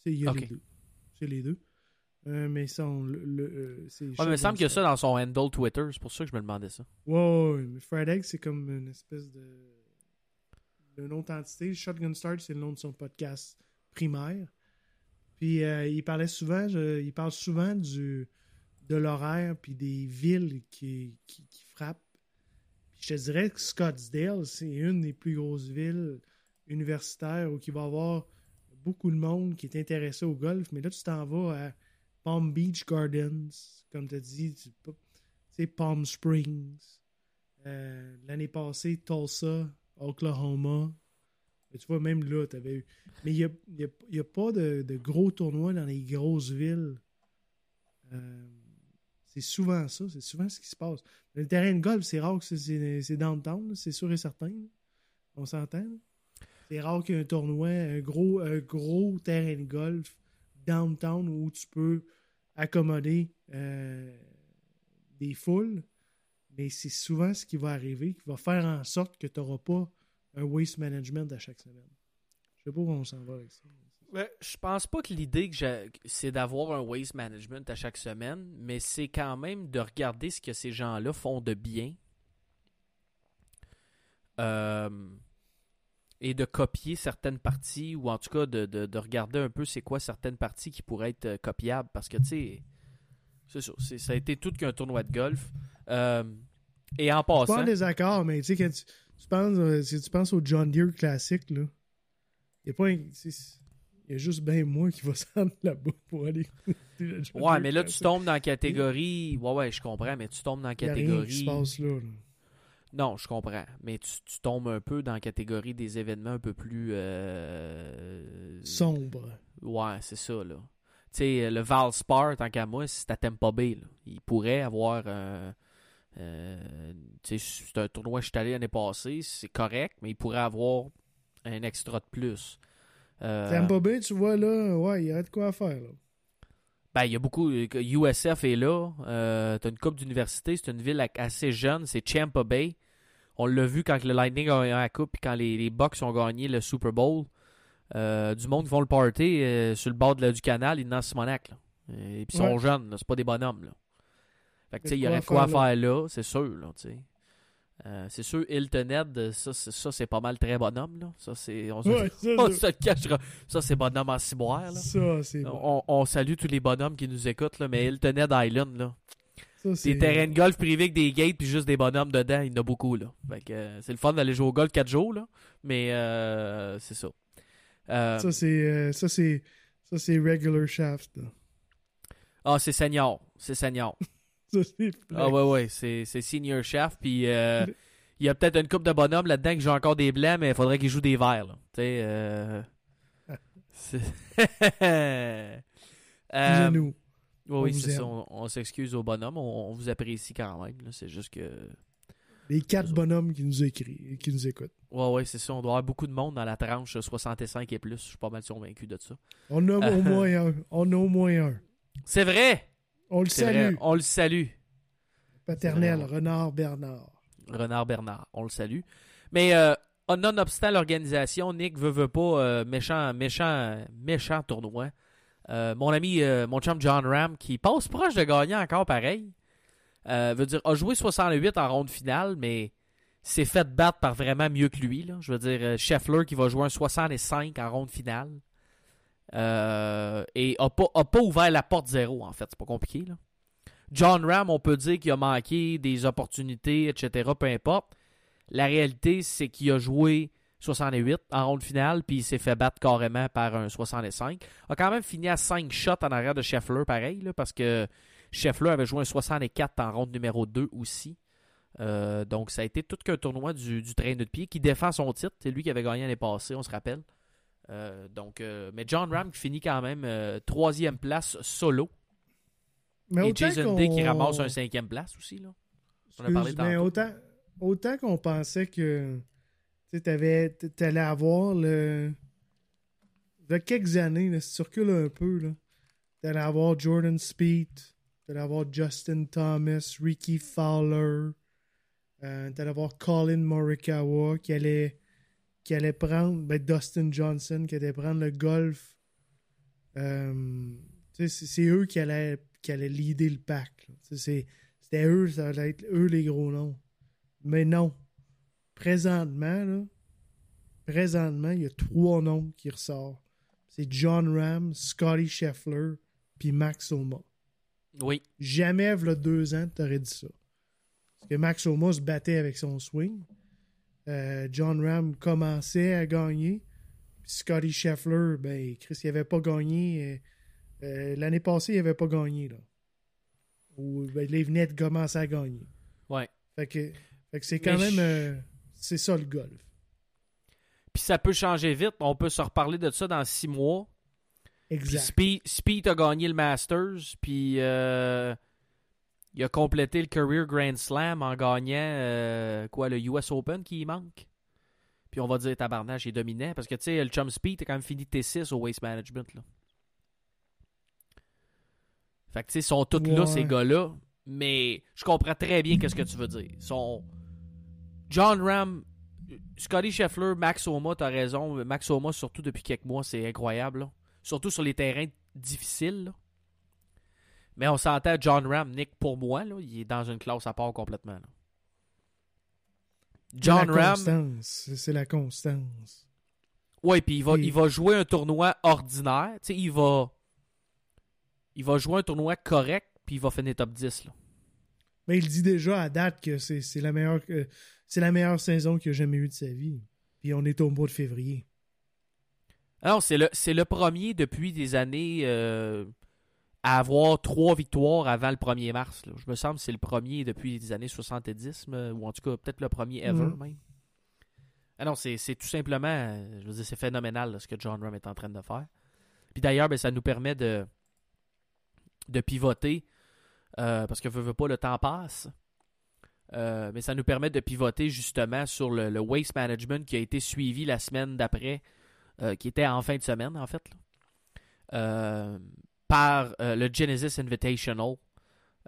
C'est, il y a Ok. les deux. C'est les deux. Euh, mais ça, on, le, le, euh, c'est Ouais, mais il me semble qu'il y a ça dans son handle Twitter. C'est pour ça que je me demandais ça. Ouais, mais Fried Egg, c'est comme une espèce de. d'une autre entité. Shotgun Start, c'est le nom de son podcast primaire. Puis euh, il parlait souvent, je- il parle souvent du, de l'horaire puis des villes qui, qui, qui frappent. Puis je te dirais que Scottsdale, c'est une des plus grosses villes universitaires où il va y avoir beaucoup de monde qui est intéressé au golf. Mais là, tu t'en vas à Palm Beach Gardens, comme tu as dit, tu sais, Palm Springs. Euh, L'année passée, Tulsa, Oklahoma. Tu vois, même là, tu avais eu. Mais il n'y a, y a- y a pas de, gros tournois dans les grosses villes. Euh, c'est souvent ça, c'est souvent ce qui se passe. Le terrain de golf, c'est rare que c'est- downtown, c'est sûr et certain. On s'entend. C'est rare qu'il y ait un tournoi, un gros, un gros terrain de golf downtown où tu peux accommoder euh, des foules. Mais c'est souvent ce qui va arriver, qui va faire en sorte que tu n'auras pas un waste management à chaque semaine. Je sais pas où on s'en va avec ça. Ouais, je pense pas que l'idée que c'est d'avoir un waste management à chaque semaine, mais c'est quand même de regarder ce que ces gens-là font de bien. Euh, et de copier certaines parties, ou en tout cas de, de- de regarder un peu c'est quoi certaines parties qui pourraient être euh, copiables. Parce que, tu sais, c'est ça, ça a été tout qu'un tournoi de golf. Euh, et en suis pas passant, en désaccord, mais tu sais, quand tu, tu penses, euh, si tu penses au John Deere classique, là, il y a pas un- c'est- il y a juste ben moi qui va se rendre là-bas pour aller. ouais, mais là, tu tombes dans la catégorie. Ouais, ouais, je comprends, mais tu tombes dans la Il y a rien qui se catégorie. passe là. là. Non, je comprends. Mais tu, tu tombes un peu dans la catégorie des événements un peu plus. euh, Sombre. Ouais, c'est ça, là. Tu sais, le Valspar, tant qu'à moi, c'est à Tampa Bay. Là. Il pourrait avoir. un- euh, tu sais, c'est un tournoi que je suis allé l'année passée, c'est correct, mais il pourrait avoir un extra de plus. Euh, Tampa Bay, tu vois là, ouais, il y a de quoi faire là. Ben, il y a beaucoup. USF est là. Euh, T'as une coupe d'université. C'est une ville assez jeune. C'est Champa Bay. On l'a vu quand le Lightning a gagné la coupe et quand les, les Bucks ont gagné le Super Bowl. Euh, du monde qui vont le party euh, sur le bord de du canal, ils dans Simonac. Et puis ils sont Ouais. jeunes, c'est pas des bonhommes. Là. Fait que, tu sais, il y aurait quoi à faire là, c'est sûr. Là, tu. Euh, c'est sûr, Hilton Head, ça, c'est- ça c'est pas mal très bonhomme. Là. Ça, c'est, on se, Ouais, ça, on ça- se le cachera. Ça, c'est bonhomme en ciboire. Là. Ça, c'est bon. On, on salue tous les bonhommes qui nous écoutent, là, mais Hilton Head Island, là, Ça, c'est- des terrains de golf privés avec des gates puis juste des bonhommes dedans, il y en a beaucoup. Là. Fait que, euh, c'est le fun d'aller jouer au golf 4 jours, là, mais euh, c'est ça. Euh, Ça, c'est. euh, ça, c'est. Ça, c'est regular shaft. là. ah, c'est senior. C'est senior. Ça. Ah ouais, ouais, c'est, c'est senior chef. Puis euh, il y a peut-être une coupe de bonhommes là-dedans qui joue encore des blancs, mais il faudrait qu'ils jouent des verts. là. Sais, euh... c'est- Euh, Genou. oui, c'est ça. On, on s'excuse aux bonhommes. On, on vous apprécie quand même. là. C'est juste que. Les quatre bonhommes qui nous écrivent, qui nous écoutent. Ouais, ouais, c'est ça. On doit avoir beaucoup de monde dans la tranche 65 et plus. Je suis pas mal convaincu de ça. On a au moins un. On a au moins un. C'est vrai! On le salue. vrai. On le salue. Paternel. Renard Bernard. Renard Bernard, on le salue. Mais euh, nonobstant l'organisation, Nick veut, veut pas euh, méchant, méchant, méchant tournoi. Euh, mon ami, euh, mon chum John Ram, qui passe proche de gagner encore pareil, veut dire, a joué 68 en ronde finale, mais s'est fait battre par vraiment mieux que lui. Là. Je veux dire, Scheffler qui va jouer un 65 en ronde finale. Euh, et a pas, pas ouvert la porte zéro, en fait. C'est pas compliqué. Là. John Ram, on peut dire qu'il a manqué des opportunités, etc. Peu importe. La réalité, c'est qu'il a joué 68 en ronde finale, puis il s'est fait battre carrément par un 65. A quand même fini à 5 shots en arrière de Scheffler, pareil, là, parce que Scheffler avait joué un 64 en ronde numéro 2 aussi. Euh, donc, ça a été tout qu'un tournoi du, du train de pied qui défend son titre. C'est lui qui avait gagné l'année passée, on se rappelle. Euh, donc, euh, mais John Ram qui finit quand même euh, troisième place solo. Mais Et Jason Day qui ramasse un cinquième place aussi. Là. On a parlé Excuse, mais tantôt. autant, autant qu'on pensait que tu avais, allais avoir le. Il y a quelques années, là, si tu recules un peu, tu allais avoir Jordan Speed, tu allais avoir Justin Thomas, Ricky Fowler, euh, tu allais avoir Colin Morikawa qui allait, qui allait prendre ben, Dustin Johnson qui allait prendre le golf. Euh, tu c'est eux qui allaient, qui allaient leader le pack. Tu C'était eux, ça allait être eux les gros noms. Mais non. Présentement, là, présentement, il y a trois noms qui ressortent. C'est John Ram, Scotty Scheffler, puis Max Oma. Oui. Jamais, il deux ans, t'aurais dit ça. Parce que Max Oma se battait avec son swing. Euh, John Ram commençait à gagner. Scotty Scheffler, ben, Chris, il avait pas gagné. euh, euh, L'année passée, il avait pas gagné. Là. Ou ben, il venait de commencer à gagner. Ouais. Fait que, c'est quand Mais même. c'est ça le golf. Puis ça peut changer vite. On peut se reparler de ça dans six mois. Puis Exact. Speed, Speed a gagné le Masters, puis euh, il a complété le Career Grand Slam en gagnant euh, quoi le US Open qui y manque? Puis on va dire tabarnage est dominant parce que tu sais le Chum Speed a quand même fini T6 au Waste Management là. Fait que tu sais ils sont tous là Ouais. ces gars-là, mais je comprends très bien qu'est-ce que tu veux dire. Ils sont John Ram Scotty Scheffler, Max Homa, t'as raison. Max Homa, surtout depuis quelques mois, c'est incroyable. là. Surtout sur les terrains difficiles. là. Mais on s'entend, John Ram, Nick, pour moi, là, il est dans une classe à part complètement. là. John la Ram. C'est- la constance. ouais, puis il va, Et- il va jouer un tournoi ordinaire. Tu sais, il va, il va jouer un tournoi correct, puis il va finir top 10. Là. Mais il dit déjà à date que c'est la meilleure euh, c'est la meilleure saison qu'il a jamais eue de sa vie. Puis on est au mois de février. Alors, c'est le, le premier depuis des années euh, à avoir trois victoires avant le 1er mars. là. Je me semble que c'est le premier depuis les années 70, mais- ou en tout cas peut-être le premier ever Mhm. même. Ah non, c'est, tout simplement, je veux dire, c'est phénoménal là, ce que John Ram est en train de faire. Puis d'ailleurs, ben, ça nous permet de, de pivoter, euh, parce que veut, veut pas, le temps passe. Euh, mais ça nous permet de pivoter justement sur le, le waste management qui a été suivi la semaine d'après euh, qui était en fin de semaine, en fait. Euh, par euh, le Genesis Invitational,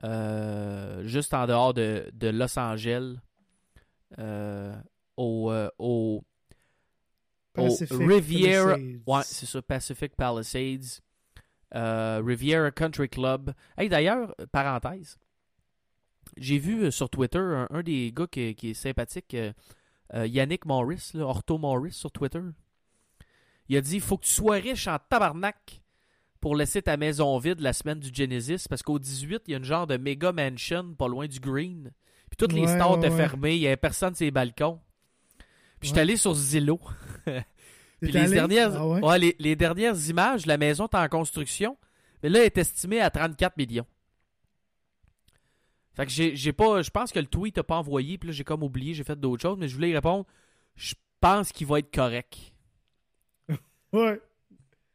euh, juste en dehors de, de Los Angeles, euh, au, Riviera, Palisades. ouais, c'est ça, Pacific Palisades, Riviera Country Club. Hey, d'ailleurs, parenthèse, j'ai vu sur Twitter un, un des gars qui, qui est sympathique, Yannick Morris, là, Ortho Morris sur Twitter. Il a dit faut que tu sois riche en tabarnak pour laisser ta maison vide la semaine du Genesis parce qu'au 18, il y a une genre de méga mansion pas loin du Green. Puis toutes les Ouais, stores étaient ouais. fermées, il y avait personne sur les balcons. Puis j'étais allé sur Zillow. Puis les allé? dernières, Ah ouais? les, les dernières images, la maison est en construction, mais là, elle est estimée à 34 millions. Fait que j'ai j'ai pas. Je pense que le tweet n'a pas envoyé, puis là, j'ai comme oublié, j'ai fait d'autres choses, mais je voulais y répondre. Je pense qu'il va être correct. Ouais.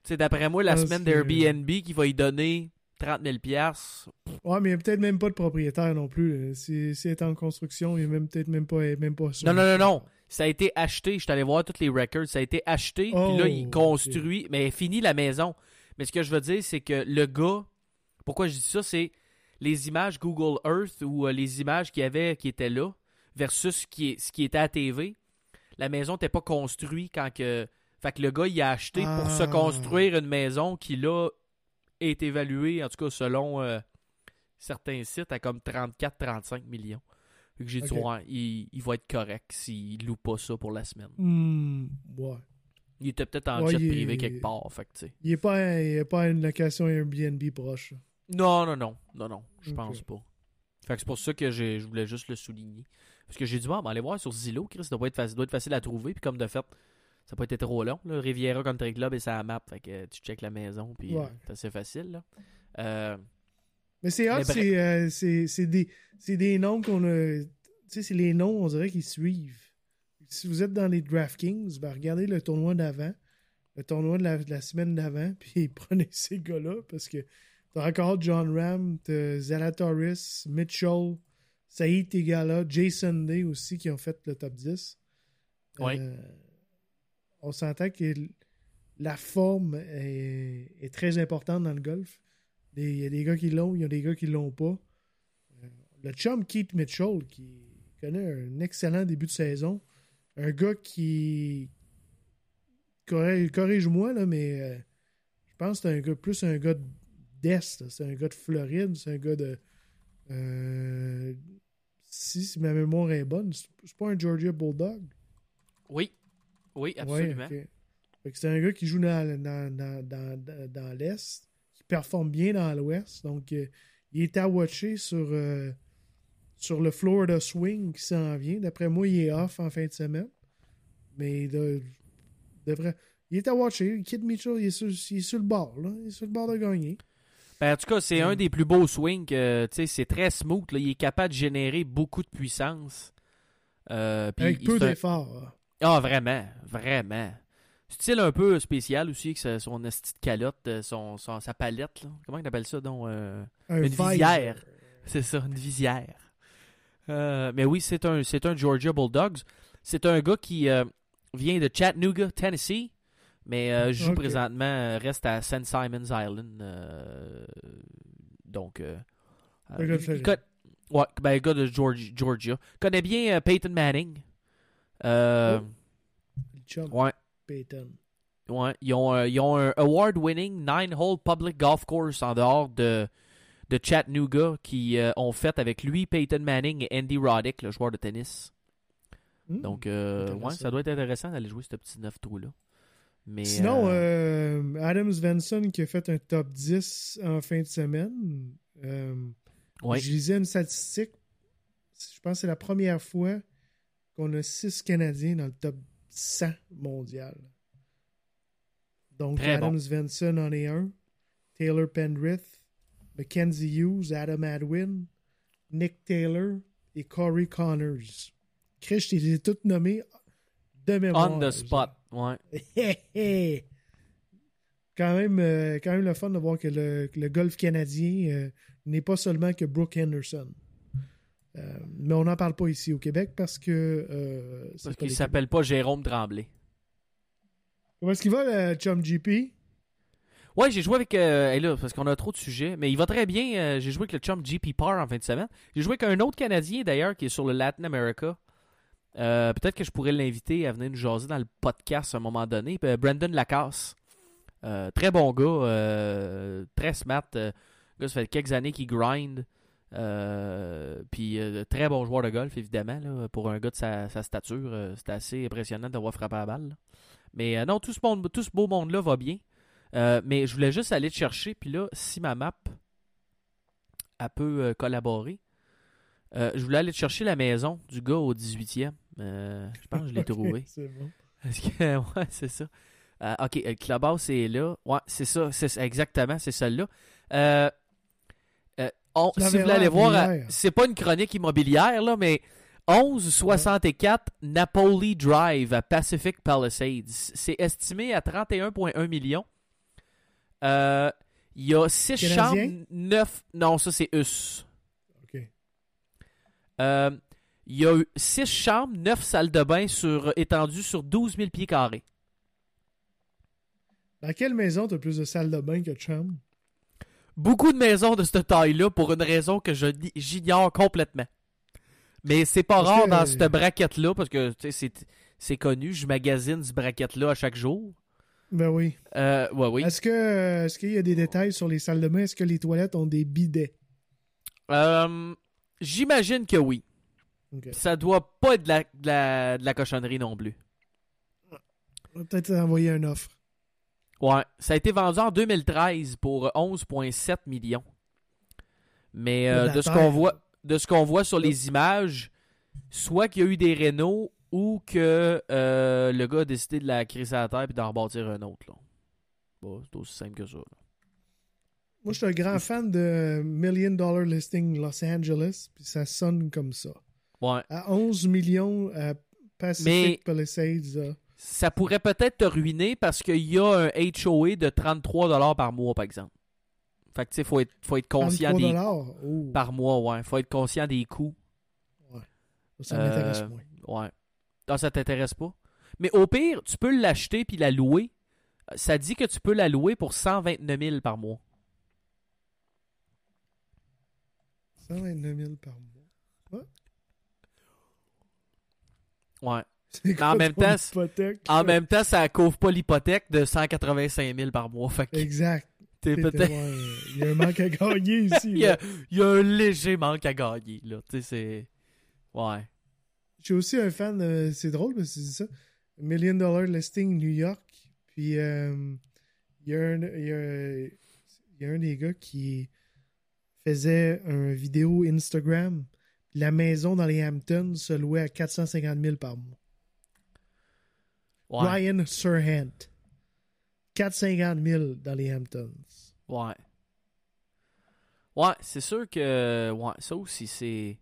Sais, d'après moi, la Parce semaine d'Airbnb qui va y donner 30 000 piastres. Ouais, mais il n'y a peut-être même pas de propriétaire non plus. Si, si elle est en construction, il n'y a même peut-être même pas, même pas Non, non, non, non. Ça a été acheté. Je suis allé voir tous les records. Ça a été acheté. Oh, puis là, il ok. construit. Mais il finit la maison. Mais ce que je veux dire, c'est que le gars. Pourquoi je dis ça C'est les images Google Earth ou euh, les images qu'il y avait qui étaient là versus ce qui, est, ce qui était à TV. La maison n'était pas construite quand que. Fait que le gars, il a acheté pour se Ah. construire une maison qui, là, est évaluée, en tout cas selon euh, certains sites, à comme 34-35 millions. Fait que j'ai dit, ouais, il, il va être correct s'il loue pas ça pour la semaine. Hmm, ouais. Il était peut-être en Ouais, jet est- privé quelque part, fait que tu sais. Il n'est pas, il est pas une location Airbnb proche. Non, non, non, non, non, je pense pas. Fait que c'est pour ça que je voulais juste le souligner. Parce que j'ai dit, bon, ben, allez voir sur Zillow, Chris, ça doit, être facile, doit être facile à trouver. Puis comme de fait, ça n'a pas été trop long. Là. Riviera Country Club et sa map. Fait que tu checkes la maison, puis euh, Ouais. c'est assez facile. Là. Euh, Mais c'est hot, c'est euh, c'est- des, c'est des noms qu'on a. Tu sais, c'est les noms, on dirait qu'ils suivent. Si vous êtes dans les DraftKings, ben regardez le tournoi d'avant, le tournoi de la, de la semaine d'avant, puis prenez ces gars-là, parce que t'as encore John Ram, t'as Zalatoris, Mitchell, Saïd Tegala, Jason Day aussi qui ont fait le top 10. Ouais. Euh, on s'entend que la forme est, très importante dans le golf. Il y a des gars qui l'ont, il y a des gars qui l'ont pas. Euh, Le chum Keith Mitchell, qui connaît un excellent début de saison, un gars qui. corri- Corrige-moi, là, mais euh, je pense que c'est un gars plus un gars d'Est. C'est un gars de Floride, c'est un gars de. euh, si, si ma mémoire est bonne, c'est pas un Georgia Bulldog? oui, oui, absolument. Ouais, c'est un gars qui joue dans, dans, dans, dans, l'Est, qui performe bien dans l'Ouest. Donc, euh, il est à watcher sur, euh, sur le Florida Swing qui s'en vient. D'après moi, il est off en fin de semaine. Mais il de- devrait. Il est à watcher. Kid Mitchell, il est sur, il est sur le bord. Là. Il est sur le bord de gagner. Ben, en tout cas, c'est Mm. un des plus beaux swings. sais, c'est très smooth. là. Il est capable de générer beaucoup de puissance. Euh, Avec il- peu d'efforts. Ah, vraiment, vraiment. Style un peu spécial aussi, que son esti de calotte, euh, son, son- sa palette. Là. Comment on appelle ça donc euh, Un Une visière. C'est ça, une visière. Euh, mais oui, c'est un, c'est un Georgia Bulldogs. C'est un gars qui euh, vient de Chattanooga, Tennessee, mais joue présentement, reste à St. Simon's Island. donc, Un gars de ouais, ben, gars de Georgia. Connaît bien Peyton Manning. Euh, chum Ouais. Ouais, ils ont, euh, ils ont un award-winning nine-hole public golf course en dehors de, de Chattanooga qui euh, ont fait avec lui, Peyton Manning et Andy Roddick, le joueur de tennis. Hmm. Donc, euh, ouais, ça doit être intéressant d'aller jouer ce petit neuf trou-là. Mais, Sinon, euh, euh, Adam Svensson qui a fait un top 10 en fin de semaine. ouais. Je lisais une statistique. Je pense que c'est la première fois qu'on a 6 Canadiens dans le top 100 mondial. Donc, Très Adam bon. Svensson en est un. Taylor Pendrith, Mackenzie Hughes, Adam Adwin, Nick Taylor et Corey Connors. Chris, je t'ai tous nommés de mémoire. On the spot. Ouais. Quand même, euh, quand même le fun de voir que le, le golf canadien euh, n'est pas seulement que Brooke Henderson. Euh, mais on n'en parle pas ici au Québec parce que. euh, Parce qu'il s'appelle pas Jérôme Tremblay. Comment est-ce qu'il va, le Chum GP? Ouais, j'ai joué avec. euh, hey là, parce qu'on a trop de sujets. Mais il va très bien. j'ai joué avec le chum JP Parr en fin de semaine. J'ai joué avec un autre Canadien d'ailleurs qui est sur le Latin America. Peut-être que je pourrais l'inviter à venir nous jaser dans le podcast à un moment donné. Brandon Lacasse. Très bon gars. très smart. gars, ça fait quelques années qu'il grind. Euh, puis euh, très bon joueur de golf, évidemment. là, pour un gars de sa, sa stature, euh, c'était assez impressionnant d'avoir frappé la balle. là. Mais euh, non, tout ce, monde, tout ce beau monde-là va bien. Mais je voulais juste aller te chercher. Puis là, si ma map, elle peut euh, collaborer, je voulais aller te chercher la maison du gars au 18e. Euh, je pense que je l'ai trouvé. C'est bon. Parce que, ouais, c'est ça. Ok, le Clubhouse est là. Ouais, c'est ça, c'est exactement, c'est celle-là. On- Tu si vous voulez aller voir, euh, c'est pas une chronique immobilière, là, mais 1164 Napoli Drive à Pacific Palisades. C'est estimé à 31,1 millions. Euh, Il y a 6 Canadien? chambres, 9. Non, ça c'est US. OK. Euh, il y a 6 chambres, 9 salles de bain sur, étendues sur 12 000 pieds carrés. Dans quelle maison t'as plus de salle de bain que de chambre? Beaucoup de maisons de cette taille-là pour une raison que je j'ignore complètement. Mais c'est pas rare que- dans cette braquette-là parce que c'est connu, je magasine ce braquette-là à chaque jour. Ben oui. Euh, ouais, oui. Est-ce que est-ce qu'il y a des détails sur les salles de bain? Est-ce que les toilettes ont des bidets? Euh, J'imagine que oui. OK. Ça doit pas être de la, de la, de la cochonnerie non plus. On va peut-être envoyer une offre. Ouais, ça a été vendu en 2013 pour 11,7 millions. Mais euh, De ce qu'on voit, de ce qu'on voit sur les images, soit qu'il y a eu des rénaux ou que euh, le gars a décidé de la crisser à la terre et d'en rebâtir un autre. Là. Bon, c'est aussi simple que ça. là. Moi, je suis un grand fan de Million Dollar Listing Los Angeles, puis ça sonne comme ça. Ouais. À 11 millions à Pacific Mais- Palisades, là. Ça pourrait peut-être te ruiner parce qu'il y a un HOA de 33$ par mois, par exemple. Fait que tu sais, faut être, faut être conscient 33 des. Oh, par mois, ouais. Faut être conscient des coûts. ça m'intéresse Euh, moins. Ouais. Ah, ça t'intéresse pas? Mais au pire, tu peux l'acheter puis la louer. Ça dit que tu peux la louer pour 129 000 par mois. 129 000 par mois? Ouais. En même temps, En même temps, ça couvre pas l'hypothèque de 185 000 par mois. Fait que Exact. t'es peut-être... Il y a un manque à gagner ici. il, y a, là. il y a un léger manque à gagner, là. C'est... Ouais. Je suis aussi un fan, euh, c'est drôle parce que c'est ça. Million Dollar Listing New York. Puis euh, il y, a un- il y a- il y a un des gars qui faisait une vidéo Instagram. La maison dans les Hamptons se louait à 450 000 par mois. Ouais. Ryan Surhant. 450 000 dans les Hamptons. Ouais. Ouais, c'est sûr que... Ouais, ça aussi, c'est...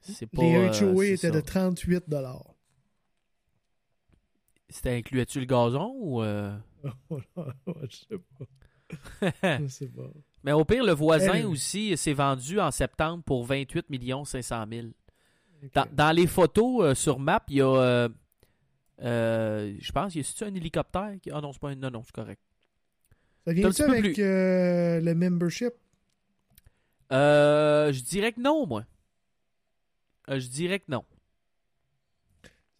C'est pas... les euh, HOA étaient ça. de 38 dollars. C'était incluais-tu le gazon ou... euh? Je sais pas. Je sais pas. Mais au pire, le voisin Elle- aussi s'est vendu en septembre pour 28 500 000. Ok. Dans, dans les photos euh, sur map, il y a. euh, je pense, y a un hélicoptère qui... Ah non, c'est pas un. Non, non, c'est correct. Ça vient ça avec plus. euh, le membership? Euh, je dirais que non, moi. Je dirais que non.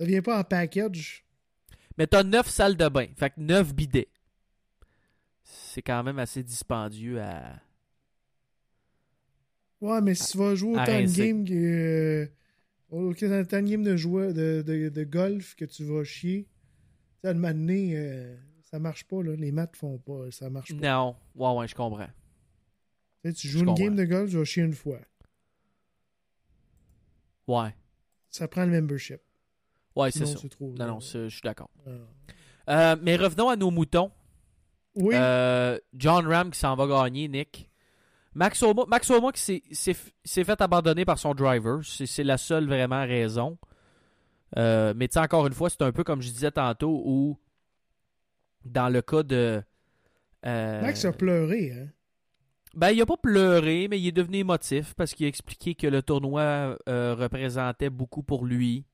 Ça vient pas en package? Mais t'as 9 salles de bain. Fait que 9 bidets. C'est quand même assez dispendieux à. Ouais, mais si tu vas jouer autant de games que. Euh, autant de games de, jouer, de, de, de golf que tu vas chier. Un moment donné, euh, ça marche pas, là. Les maths font pas. Ça marche pas. Non. Ouais, ouais, je comprends. Tu Je joues une comprends. game de golf, tu vas chier une fois. Ouais. Ça prend le membership. Ouais, c'est ça. trop. Non, non, je suis d'accord. Ah. Euh, mais revenons à nos moutons. Oui. Euh, John Ram qui s'en va gagner, Nick. Max Oma, Max Oma qui s'est- fait abandonner par son driver. C'est la seule vraiment raison. Euh, mais tu encore une fois, c'est un peu comme je disais tantôt où, dans le cas de. euh, Max a pleuré, hein? ben, il a pas pleuré, mais il est devenu émotif parce qu'il a expliqué que le tournoi euh, représentait beaucoup pour lui.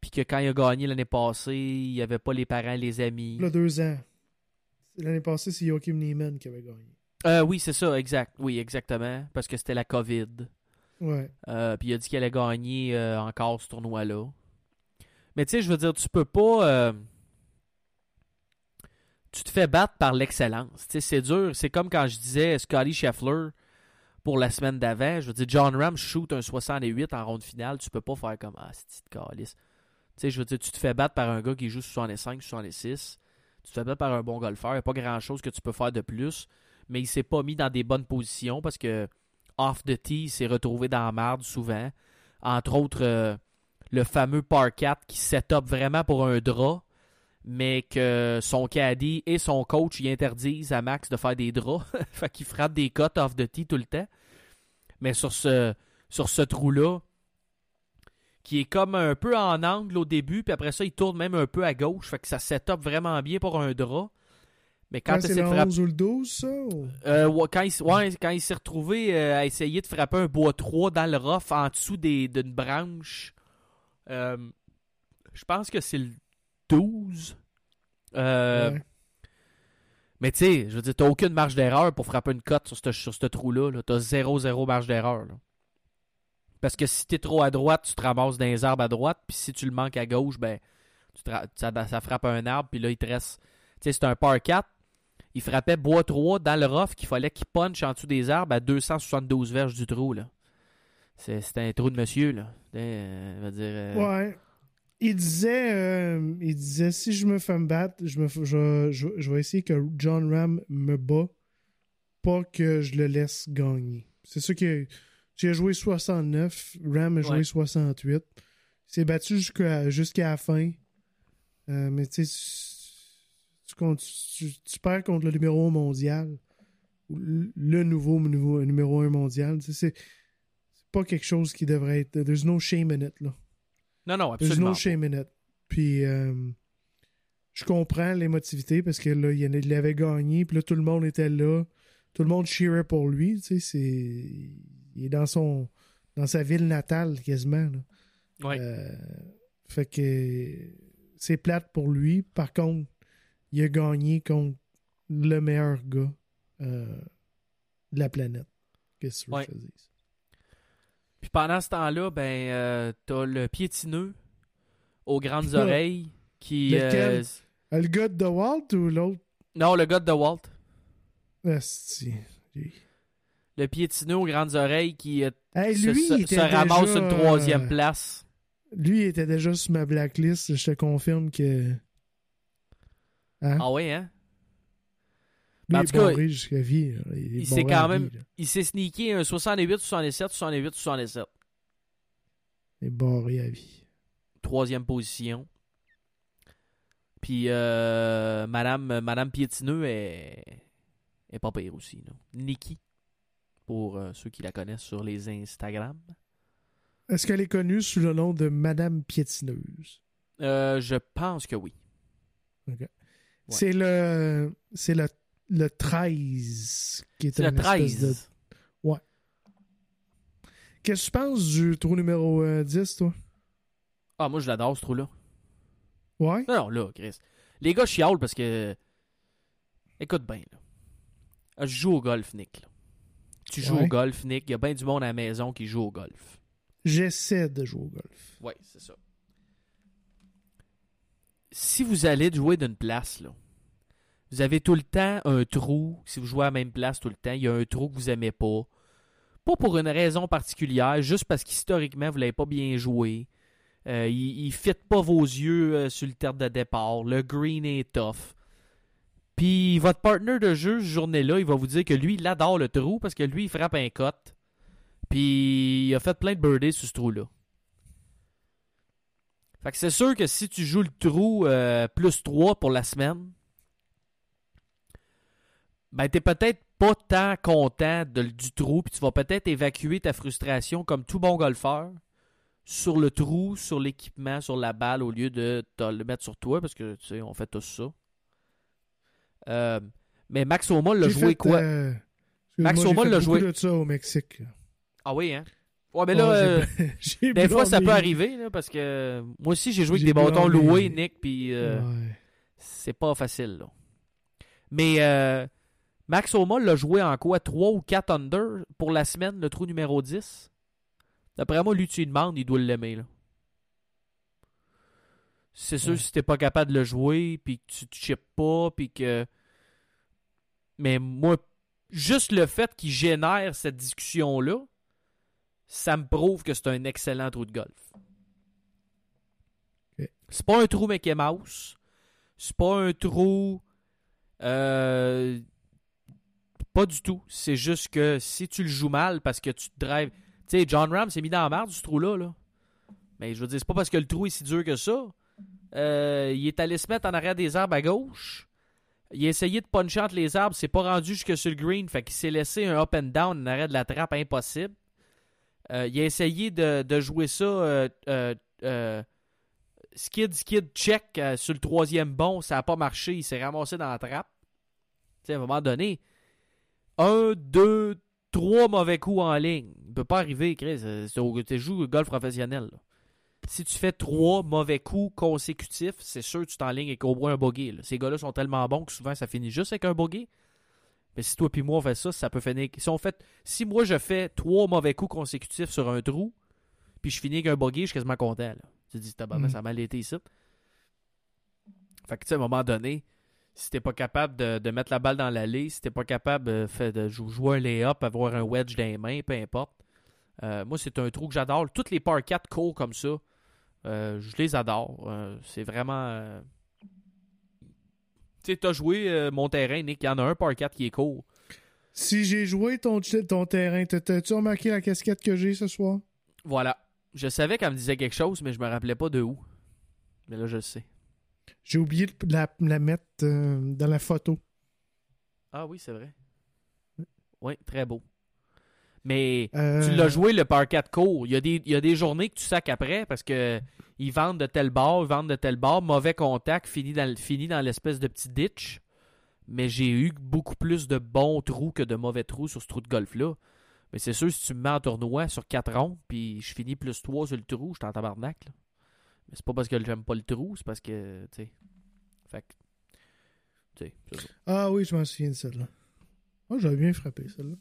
Puis que quand il a gagné l'année passée, il n'y avait pas les parents, les amis. Il y a deux ans. L'année passée, c'est Joachim Neiman qui avait gagné. Euh, oui, c'est ça, exact. Oui, exactement. Parce que c'était la COVID. Ouais. Euh, puis il a dit qu'il allait gagner euh, encore ce tournoi-là. Mais tu sais, je veux dire, tu peux pas. tu te fais battre par l'excellence. Tu sais, c'est dur. C'est comme quand je disais Scotty Scheffler. pour la semaine d'avant. Je veux dire, John Ram shoot un 68 en ronde finale. Tu peux pas faire comme Ah, c'est petite calice. Tu sais, je veux dire, tu te fais battre par un gars qui joue 65, 66. Tu te fais battre par un bon golfeur. Il n'y a pas grand chose que tu peux faire de plus. Mais il s'est pas mis dans des bonnes positions parce que off the tee, il s'est retrouvé dans la merde souvent. Entre autres, euh, le fameux par 4 qui set up vraiment pour un drap, mais que son caddy et son coach y interdisent à Max de faire des draps. fait qu'il frappe des cotes off the tee tout le temps. Mais sur ce, sur trou-là, qui est comme un peu en angle au début, puis après ça, il tourne même un peu à gauche. Fait que ça set up vraiment bien pour un drap. Mais quand c'est le de frapper. 11 ou le 12, ça? ou- Euh, ouais, quand il, ouais, quand il s'est retrouvé euh, à essayer de frapper un bois 3 dans le rough en dessous des- d'une branche, euh, je pense que c'est le 12. Euh, Ouais. Mais tu sais, je veux dire, t'as aucune marge d'erreur pour frapper une cote sur ce sur trou-là. -là, t'as 0-0 marge d'erreur. Parce que si t'es trop à droite, tu te ramasses dans les arbres à droite. Puis si tu le manques à gauche, ben tu te ra- ça, ça frappe un arbre. Puis là, il te reste. Tu sais, c'est un par 4. Il frappait bois 3 dans le rough qu'il fallait qu'il punch en dessous des arbres à 272 verges du trou. là. C'est C'était un trou de monsieur. là. Euh, veux dire, euh, Ouais. Il disait, euh, il disait si je me fais me battre, je, me, f- je, je, je vais essayer que John Ram me bat, pas que je le laisse gagner. C'est ça que j'ai joué 69, Ram a joué Ouais. 68. Il s'est battu jusqu'à jusqu'à la fin. Mais tu sais, tu, tu, tu perds contre le numéro 1 mondial. ou Le nouveau, nouveau numéro 1 mondial. Tu sais, C'est pas quelque chose qui devrait être. There's no shame in it, là. Non, non, There's absolument. no pas. shame in it. Puis, euh, je comprends l'émotivité parce que là, il, avait gagné, puis là, tout le monde était là. Tout le monde cheerait pour lui. Tu sais, c'est. Il est dans son. Dans sa ville natale, quasiment. là. Ouais. Euh, fait que. C'est plate pour lui. Par contre, il a gagné contre le meilleur gars euh, de la planète. Qu'est-ce que tu veux Ouais. que je? Puis pendant ce temps-là, ben, euh, t'as le piétineux aux grandes oreilles qui. Lequel? euh, le gars de Walt ou l'autre? non, le gars de Walt. Asti. Le piétineux aux grandes oreilles qui Hey, lui, se- il se ramasse déjà, une troisième place. Lui, il était déjà sur ma blacklist. Je te confirme que. Hein? Ah ouais, hein? lui, en il tout est cas, barré jusqu'à vie. là. Il, est il s'est quand même- vie. Il s'est sneaké un 68, 67, 68, 67. Il est barré à vie. Troisième position. Puis euh, Madame, Madame Piétineux est, est pas pire aussi. Là. Nikki, pour euh, ceux qui la connaissent sur les Instagram. Est-ce qu'elle est connue sous le nom de Madame Piétineuse? Euh, je pense que oui. C'est le. C'est le, le 13 qui est, C'est le une espèce 13. de- Qu'est-ce que tu penses du trou numéro euh, 10, toi? Ah, moi, je l'adore, ce trou-là. Ouais? Non, non, là, Chris. Les gars chialent parce que. Écoute bien, là. Ah, Je joue au golf, Nick. là. Tu joues Ouais. au golf, Nick. Il y a bien du monde à la maison qui joue au golf. J'essaie de jouer au golf. Oui, c'est ça. Si vous allez jouer d'une place, là, vous avez tout le temps un trou. Si vous jouez à la même place tout le temps, il y a un trou que vous aimez pas. Pas pour une raison particulière, juste parce qu'historiquement, vous l'avez pas bien joué. Euh, il ne fit pas vos yeux euh, sur le terre de départ. Le green est tough. Puis votre partner de jeu, cette journée-là, il va vous dire que lui, il adore le trou parce que lui, il frappe un cote. Puis il a fait plein de birdies sur ce trou-là. Fait que c'est sûr que si tu joues le trou euh, plus 3 pour la semaine, ben t'es peut-être pas tant content de- du trou, puis tu vas peut-être évacuer ta frustration comme tout bon golfeur sur le trou, sur l'équipement, sur la balle, au lieu de le mettre sur toi, parce que tu sais, on fait tous ça. Euh, mais Max Oma l'a joué fait, quoi? euh, Max j'ai l'a joué- de ça au Mexique. Ah oui, hein? Ouais, mais là, euh, des fois, ça peut arriver, là, parce que moi aussi, j'ai joué avec des bâtons loués, Nick, puis euh, Ouais. c'est pas facile, là. Mais euh, Max Oma l'a joué en quoi 3 ou 4 under pour la semaine, le trou numéro 10 D'après moi, lui, tu lui demandes, il doit l'aimer, là. C'est sûr, Ouais. si t'es pas capable de le jouer, puis que tu te chippes pas, puis que. Mais moi, juste le fait qu'il génère cette discussion-là, ça me prouve que c'est un excellent trou de golf. C'est pas un trou Mickey Mouse. C'est pas un trou. euh, pas du tout. C'est juste que si tu le joues mal parce que tu te drives. Tu sais, John Ram s'est mis dans la merde, ce trou-là. Là. Mais je veux dire, c'est pas parce que le trou est si dur que ça. Euh, il est allé se mettre en arrière des arbres à gauche. Il a essayé de puncher entre les arbres, c'est pas rendu jusque sur le green, fait qu'il s'est laissé un up and down en arrière de la trappe impossible. Euh, il a essayé de, jouer ça euh, euh, skid, skid, check sur le troisième bon, ça a pas marché, il s'est ramassé dans la trappe. Tu sais, à un moment donné, un, deux, trois mauvais coups en ligne. Il peut pas arriver, Chris. Tu joues golf professionnel. Si tu fais trois mauvais coups consécutifs, c'est sûr que tu t'enlignes avec au moins un bogey. Ces gars-là sont tellement bons que souvent ça finit juste avec un bogey. Mais si toi puis moi on fait ça, ça peut finir. Si on fait, si moi je fais trois mauvais coups consécutifs sur un trou, puis je finis avec un bogey, je suis quasiment content. Là. Tu te dis, Mm. ça a mal été ici. Fait que tu sais, à un moment donné, si t'es pas capable de, de mettre la balle dans l'allée, si t'es pas capable euh, fait, de jou- jouer un lay-up, avoir un wedge dans les mains, peu importe. Euh, moi, c'est un trou que j'adore. Toutes les par 4 courts comme ça, euh, je les adore. C'est vraiment. Tu sais, t'as joué euh, mon terrain, Nick. Il y en a un par 4 qui est court. Si j'ai joué ton, ton terrain, t'as- t'as-tu remarqué la casquette que j'ai ce soir? Voilà. Je savais qu'elle me disait quelque chose, mais je me rappelais pas de où. Mais là, je le sais. J'ai oublié de la, la mettre euh, dans la photo. Ah oui, c'est vrai. Oui, très beau. Mais Euh, tu l'as joué le par 4 court. Il y, a des, il y a des journées que tu sacs après parce que ils vendent de tel bord, ils vendent de tel bord, mauvais contact, fini dans, le- fini dans l'espèce de petit ditch. Mais j'ai eu beaucoup plus de bons trous que de mauvais trous sur ce trou de golf-là. Mais c'est sûr, si tu me mets en tournoi sur 4 ronds, puis je finis plus 3 sur le trou, je suis en tabarnak. là. Mais c'est pas parce que j'aime pas le trou, c'est parce que, tu sais. Fait que. Tu sais. Ah oui, je m'en souviens de celle-là. Oh, j'avais bien frappé, celle-là.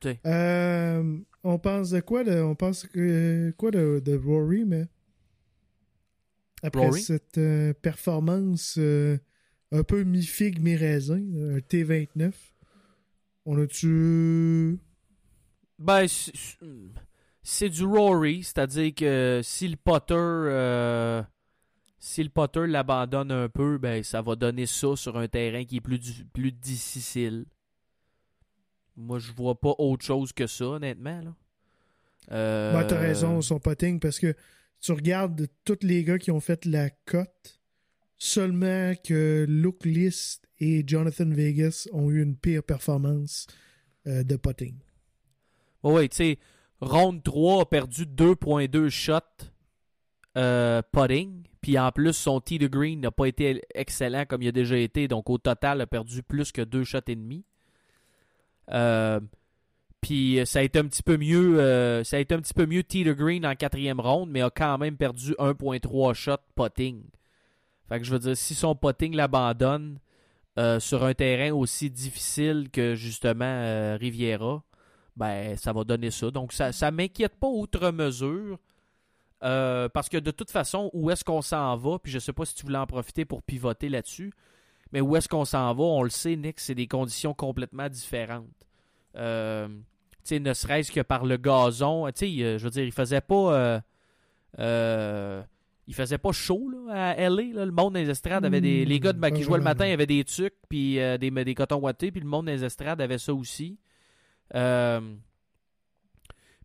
Tu sais. Euh, on pense de quoi de, On pense que, quoi de, de Rory, mais. Après Rory? cette euh, performance euh, un peu mi-figue, mi-raisin, un T29, on a-tu. Ben, c'est- du Rory, c'est-à-dire que si le Potter, euh, si le Potter l'abandonne un peu, ben ça va donner ça sur un terrain qui est plus du- plus difficile. Moi, je vois pas autre chose que ça, honnêtement. Là. Euh, Ben, t'as raison, son potting, parce que tu regardes tous les gars qui ont fait la cote, seulement que Luke List et Jonathan Vegas ont eu une pire performance euh, de potting. Ouais, tu sais, Round 3 a perdu 2.2 shots euh, putting. Puis en plus, son tee de green n'a pas été excellent comme il a déjà été. Donc au total, a perdu plus que 2 shots et demi. Euh, puis euh, ça a été un petit peu mieux. euh, ça a été un petit peu mieux tee de green en quatrième ronde, mais a quand même perdu 1.3 shots putting. Fait que je veux dire, si son putting l'abandonne sur un terrain aussi difficile que justement Riviera, ben ça va donner ça. Donc ça, ça m'inquiète pas outre mesure. parce que de toute façon, où est-ce qu'on s'en va, puis je sais pas si tu voulais en profiter pour pivoter là-dessus, mais où est-ce qu'on s'en va, on le sait, Nick, c'est des conditions complètement différentes. Euh, tu sais, ne serait-ce que par le gazon, tu sais, euh, je veux dire, il faisait pas... euh, euh, il faisait pas chaud là, à LA. Le monde les estrades avait des. Les gars de, qui jouaient le matin avaient des tucs puis euh, des, des cotons wattés, puis le monde les estrades avait ça aussi. Euh,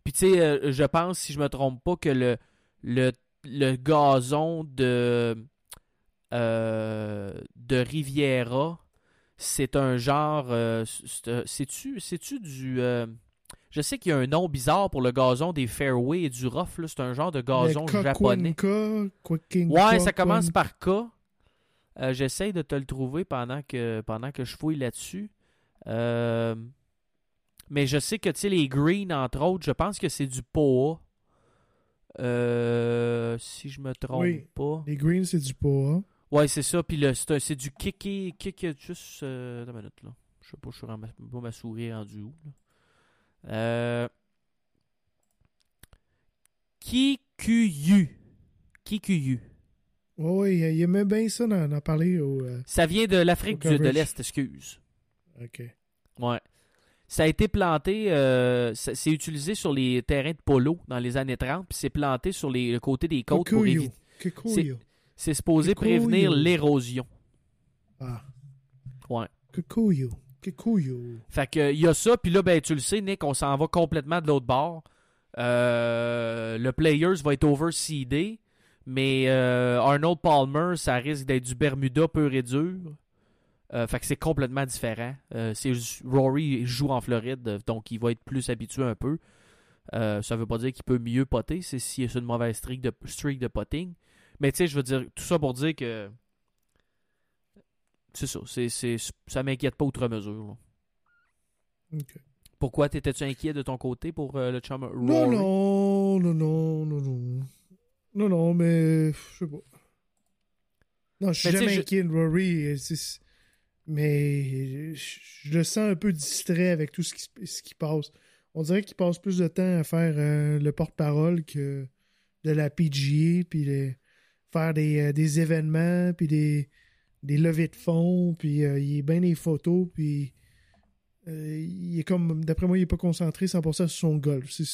puis tu sais, euh, je pense, si je me trompe pas, que le, le, le gazon de, euh, de Riviera, c'est un genre. euh, c'est- C'est-tu c'est-tu du. euh, je sais qu'il y a un nom bizarre pour le gazon des fairways et du rough. C'est un genre de gazon japonais. Ouais, ça commence par K. Euh, J'essaye de te le trouver pendant que, pendant que je fouille là-dessus. Euh, mais je sais que, tu sais, les greens, entre autres, je pense que c'est du POA. Euh, si je me trompe Oui. pas. Les greens, c'est du poids. Ouais, c'est ça. Puis le- c'est du kicky. Kick, juste. Euh, une minute, là. Je sais pas, je suis ma, pas ma souris rendue où. Là. Euh, Kikuyu. Kikuyu. Ouais, il, aimait bien ça d'en parler au. euh, Ça vient de l'Afrique de l'Est, excuse. Ok. Ouais. Ça a été planté, euh, c'est utilisé sur les terrains de polo dans les années 30, puis c'est planté sur les, le côté des côtes pour Kikuyu. éviter. C'est supposé prévenir l'érosion. Ah. Ouais. Kikuyu. Kikuyu. Fait que il y a ça, puis là, ben tu le sais, Nick, on s'en va complètement de l'autre bord. Euh, le Players va être overseedé, mais euh, Arnold Palmer, ça risque d'être du Bermuda pur et dur. Euh, fait que c'est complètement différent. C'est Rory joue en Floride, donc il va être plus habitué un peu. Euh, ça veut pas dire qu'il peut mieux poter, c'est s'il est sur une mauvaise streak de, streak de potting. Mais tu sais, je veux dire, tout ça pour dire que. C'est ça, c'est, c'est, ça m'inquiète pas outre mesure. là. Pourquoi t'étais-tu inquiet de ton côté pour euh, le chum Rory? Non, non, non, non, non, non. Non, non, mais je sais pas. Non, je suis jamais je- inquiet de Rory. euh, c'est- Mais je, le sens un peu distrait avec tout ce qui, se- ce qui passe. On dirait qu'il passe plus de temps à faire euh, le porte-parole que de la PGA, puis de faire des, euh, des événements, puis des, des levées de fonds, puis euh, il est bien des photos, puis euh, il est comme, d'après moi, il est pas concentré 100% sur son golf. C'est-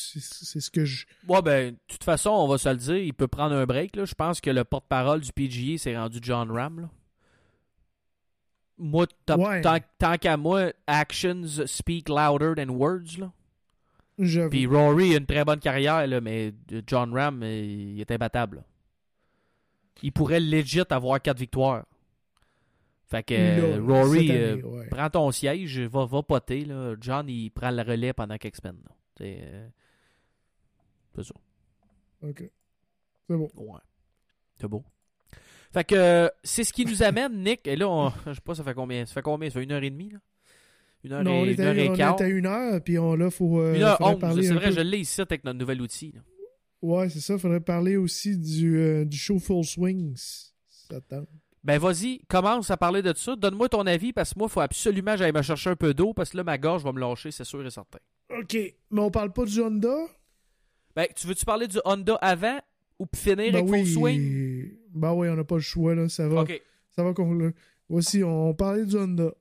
ce que je... Ouais, ben, de toute façon, on va se le dire, il peut prendre un break. Là. Je pense que le porte-parole du PGA, c'est rendu John Ram. Là. Moi, tant, Ouais. tant- tant qu'à moi, actions speak louder than words. Là. Puis Rory a une très bonne carrière, là, mais John Ram, il est imbattable. là. Il pourrait legit avoir quatre victoires. Fait que euh, Là, Rory, euh, année, ouais. prends ton siège, va, va poter. Là. John, il prend le relais pendant quelques semaines. euh, c'est ça. Ok. C'est bon. Ouais. C'est beau. Fait que euh, c'est ce qui nous amène, Nick. Et là, on- je sais pas, ça fait combien Ça fait combien? Ça fait une heure et demie, là? Une heure, Non, on et, est une heure à, et on quart. à une heure, puis on, là, faut, euh, Une heure onze. C'est vrai, peu- je l'ai ici avec notre nouvel outil. là. Ouais, c'est ça. Faudrait parler aussi du, euh, du show Full Swings. Ça tente? Ben vas-y, commence à parler de ça. Donne-moi ton avis parce que moi, il faut absolument que j'aille me chercher un peu d'eau parce que là, ma gorge va me lâcher, c'est sûr et certain. OK. Mais on parle pas du Honda? Ben, tu veux-tu parler du Honda avant ou finir Ben avec oui. Full Swing? Ben oui, on n'a pas le choix, là. Ça va. Ok. Ça va qu'on... là. Voici, on parlait du Honda.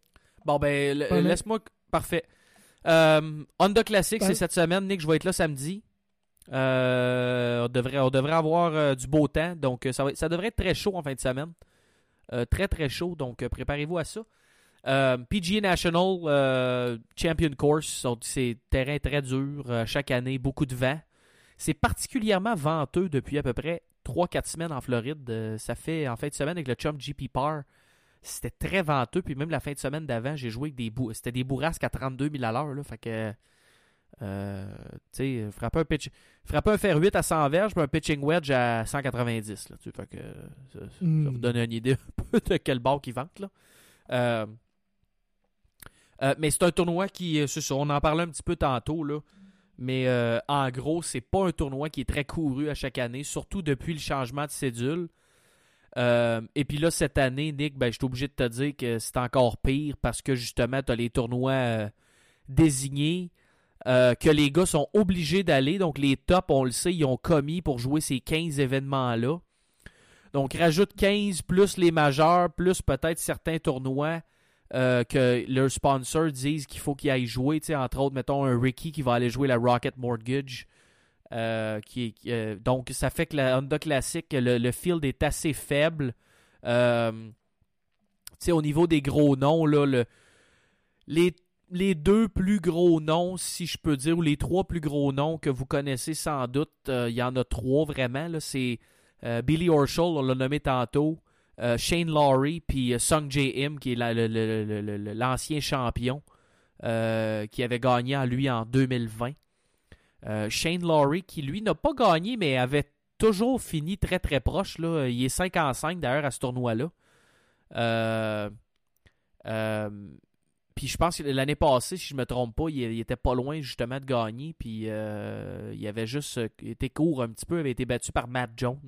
Bon, ben, laisse-moi. Parfait. Euh, Honda Classic, c'est cette semaine. Nick, je vais être là samedi. Euh, on, devrait, avoir euh, du beau temps. Donc, euh, ça, devrait être très chaud en fin de semaine. Très, très chaud. Donc, préparez-vous à ça. PGA National Champion Course, c'est terrain très dur. chaque année, beaucoup de vent. C'est particulièrement venteux depuis à peu près 3-4 semaines en Floride. Ça fait en fin de semaine avec le chum GP Par. C'était très venteux. Puis même la fin de semaine d'avant, j'ai joué avec des bou- C'était des bourrasques à 32 000 à l'heure. Fait que. Euh, tu sais, frapper un pitch. Frapper un fer 8 à 100 verges, puis un pitching wedge à 190. Là, fait que ça, ça Hmm. vous donne une idée un peu de quel bord qui vente. Là. Euh, euh, mais c'est un tournoi qui. euh, c'est ça, on en parlait un petit peu tantôt. Là. Mais en gros, c'est pas un tournoi qui est très couru à chaque année, surtout depuis le changement de cédule. Et puis là, cette année, Nick, ben, je suis obligé de te dire que c'est encore pire parce que justement, tu as les tournois désignés euh, que les gars sont obligés d'aller. Donc, les tops, on le sait, ils ont commis pour jouer ces 15 événements-là. Donc, rajoute 15 plus les majeurs, plus peut-être certains tournois euh, que leurs sponsors disent qu'il faut qu'ils aillent jouer. Tu sais, entre autres, mettons un Ricky qui va aller jouer la Rocket Mortgage. Euh, donc, ça fait que la Honda Classic, le, le field est assez faible. Au niveau des gros noms, là, le, les, les deux plus gros noms, si je peux dire, ou les trois plus gros noms que vous connaissez sans doute, euh, il y en a trois vraiment. C'est euh, Billy Horschel, on l'a nommé tantôt, euh, Shane Lowry, puis Sung J. Qui est l'ancien champion, qui avait gagné en lui en 2020. Euh, Shane Lowry, qui lui n'a pas gagné, mais avait toujours fini très très proche. Il est 5 en 5 d'ailleurs à ce tournoi-là. Euh, puis je pense que l'année passée, si je me trompe pas, il, il était pas loin justement de gagner. Puis euh, il avait juste euh, été court un petit peu, avait été battu par Matt Jones.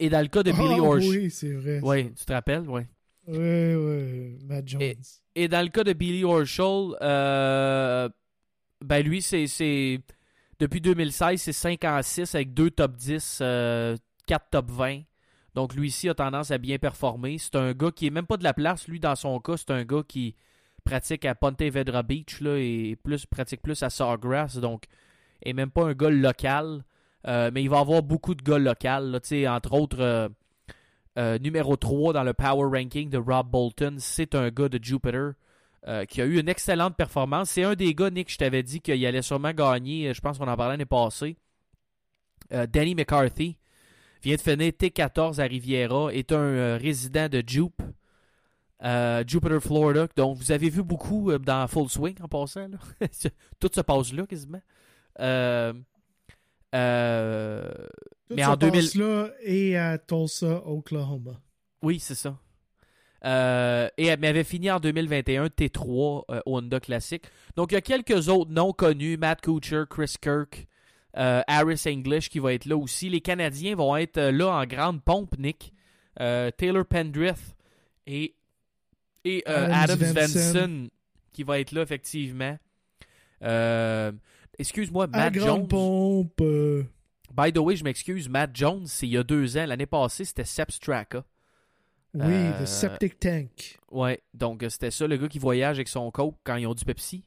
Et dans le cas de Billy Ah, Horsch. oui, c'est vrai. Oui, tu te rappelles, oui. Ouais, ouais. Matt Jones. Et- Et dans le cas de Billy Horschel, euh, ben lui, c'est, depuis 2016, c'est 5 en 6 avec 2 top 10, 4 top 20. Donc lui ici a tendance à bien performer. C'est un gars qui est même pas de la place. Lui, dans son cas, c'est un gars qui pratique à Ponte Vedra Beach là, et plus, pratique plus à Sawgrass. Donc, est même pas un gars local. Euh, mais il va avoir beaucoup de gars locaux. Entre autres, euh, euh, numéro 3 dans le Power Ranking de Rob Bolton, c'est un gars de Jupiter. qui a eu une excellente performance. C'est un des gars, Nick, je t'avais dit qu'il allait sûrement gagner. Je pense qu'on en parlait l'année passée. Danny McCarthy vient de finir T14 à Riviera, est un euh, résident de Jupe, euh, Jupiter, Florida. Donc, vous avez vu beaucoup euh, dans Full Swing en passant. là. Tout se passe là quasiment. Tout Mais se en 2000 passe là et à Tulsa, Oklahoma. oui, c'est ça. Euh, et elle avait fini en 2021 T3 euh, au Honda Classic. Donc, il y a quelques autres noms connus Matt Kuchar, Chris Kirk, euh, Harris English qui va être là aussi. Les Canadiens vont être euh, là en grande pompe, Nick. Euh, Taylor Pendrith et, et euh, Vanson. Vanson qui va être là, effectivement. Euh, Excuse-moi, Matt grande Jones. pompe. By the way, je m'excuse, Matt Jones, c'est il y a deux ans. L'année passée, c'était Sep Straka. oui, le septic tank. Ouais, donc c'était ça, le gars qui voyage avec son coke quand ils ont du Pepsi.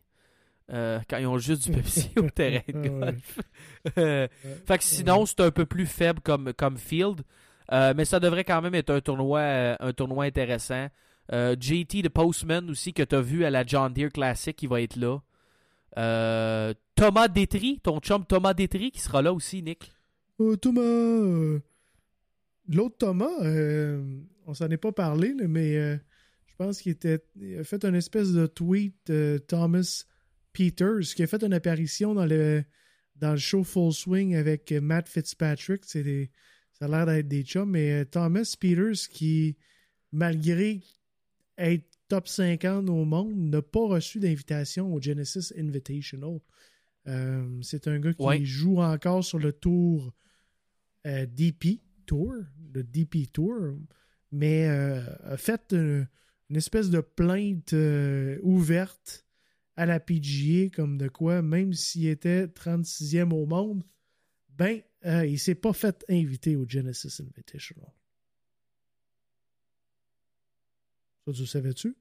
Euh, quand ils ont juste du Pepsi au terrain de golf. Euh, fait que sinon, c'est un peu plus faible comme, comme field. Euh, mais ça devrait quand même être un tournoi, un tournoi intéressant. JT de Postman aussi, que tu as vu à la John Deere Classic, qui va être là. Thomas Détry, ton chum Thomas Détry, qui sera là aussi, Nick. Thomas. L'autre Thomas, on s'en est pas parlé, mais je pense qu'il était, il a fait une espèce de tweet, Thomas Peters, qui a fait une apparition dans le, dans le show Full Swing avec Matt Fitzpatrick. C'est des- ça a l'air d'être des chums, mais euh, Thomas Peters, qui, malgré être top 50 au monde, n'a pas reçu d'invitation au Genesis Invitational. Euh, c'est un gars qui Ouais. joue encore sur le tour euh, DP Tour, le DP Tour, mais euh, a fait une, une espèce de plainte ouverte à la PGA comme de quoi, même s'il était 36e au monde, ben, euh, il s'est pas fait inviter au Genesis Invitational. Ça, tu savais-tu?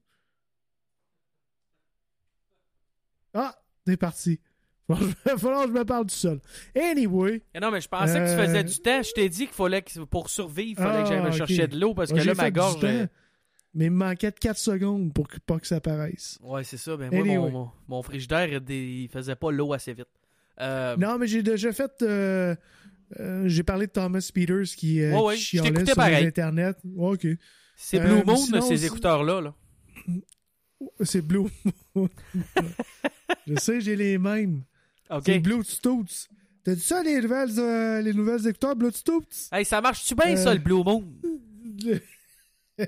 Ah, t'es parti. Il va falloir que je me parle tout seul. Anyway, Eh non, mais je pensais que tu Euh, faisais du temps. Je t'ai dit qu'il fallait que pour survivre, il fallait que j'aille me Ah, chercher de l'eau parce que là, ma gorge. Mais il me manquait de 4 secondes pour que, pas que ça paraisse. Ouais, c'est ça. Ben, moi, Anyway. mon, mon, mon frigidaire, il, faisait pas l'eau assez vite. Euh, Non, mais j'ai déjà fait. euh, euh, j'ai parlé de Thomas Peters qui, euh, Ouais, ouais, qui chialait sur pareil. Internet. Ok. c'est Blue Moon, sinon, ces écouteurs-là. Là. C'est Blue. je sais, j'ai les mêmes. OK. C'est Bluetooth. T'as dit ça, les nouvelles, les nouvelles écouteurs Bluetooth? Hey, ça marche-tu bien, ça, le Blue Moon? Euh, Aïe, aïe, aïe.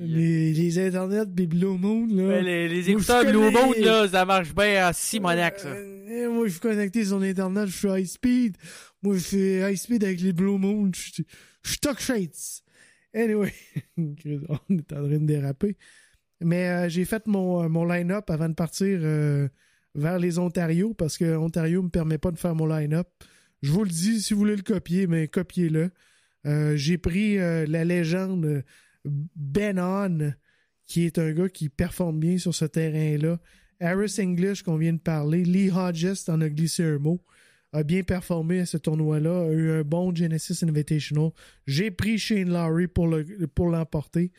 Les, les internets pis Blue Moon, là. Ouais, les, écouteurs Blue Moon, là, ça marche bien à Simonac, ça. Euh, moi, je suis connecté sur Internet, je suis high speed. Moi, je fais high speed avec les Blue Moon. Je suis- suis talk shades. Anyway, on est en train de déraper. Mais euh, j'ai fait mon, euh, mon line-up avant de partir euh, vers les Ontario parce que Ontario me permet pas de faire mon line-up. Je vous le dis, si vous voulez le copier, mais copiez-le. Euh, j'ai pris euh, la légende Ben On, qui est un gars qui performe bien sur ce terrain-là. Harris English, qu'on vient de parler. Lee Hodges, en a glissé un mot. A bien performé à ce tournoi-là. A eu un bon Genesis Invitational. J'ai pris Shane Lowry pour pour l'emporter.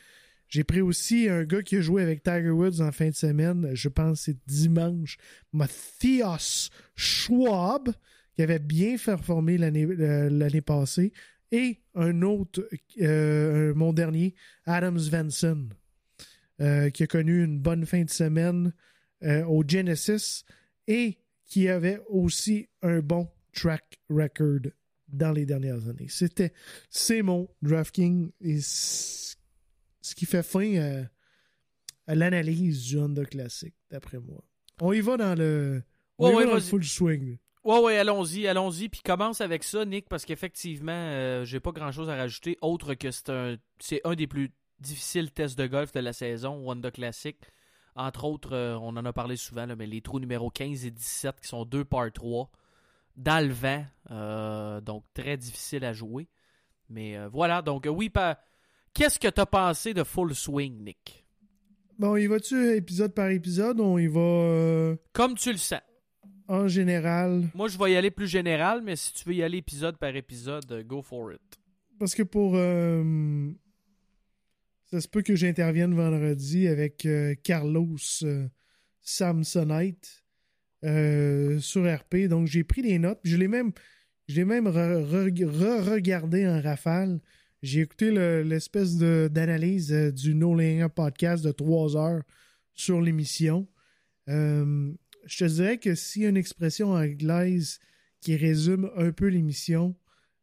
J'ai pris aussi un gars qui a joué avec Tiger Woods en fin de semaine. Je pense c'est dimanche. Matthias Schwab, qui avait bien performé l'année euh, l'année passée. Et un autre, euh, mon dernier, Adams Vanson, euh, qui a connu une bonne fin de semaine au Genesis et qui avait aussi un bon track record dans les dernières années. C'était, c'est mon DraftKings et ce qui fait fin à, à l'analyse du Honda Classic, d'après moi. On y va dans le, on Ouais, y va dans le full swing. Ouais, ouais, allons-y, allons-y. Puis commence avec ça, Nick, parce qu'effectivement, euh, j'ai pas grand-chose à rajouter, autre que c'est un, c'est un des plus difficiles tests de golf de la saison, Honda Classic. Entre autres, euh, on en a parlé souvent, là, mais les trous numéro 15 et 17, qui sont deux par 3. dans le vent. euh, donc, très difficile à jouer. Mais euh, voilà, donc oui, pa- qu'est-ce que tu as pensé de Full Swing, Nick? Bon, il va-tu épisode par épisode? Ou il va Comme tu le sens. En général? Moi, je vais y aller plus général, mais si tu veux y aller épisode par épisode, euh, go for it. Parce que pour. euh, ça se peut que j'intervienne vendredi avec euh, Carlos euh, Samsonite sur RP. Donc j'ai pris des notes. Je l'ai même, je l'ai même re- re- re-regardé en rafale. J'ai écouté le- l'espèce d'analyse du No Linger podcast de trois heures sur l'émission. Euh, je te dirais que s'il y a une expression anglaise qui résume un peu l'émission,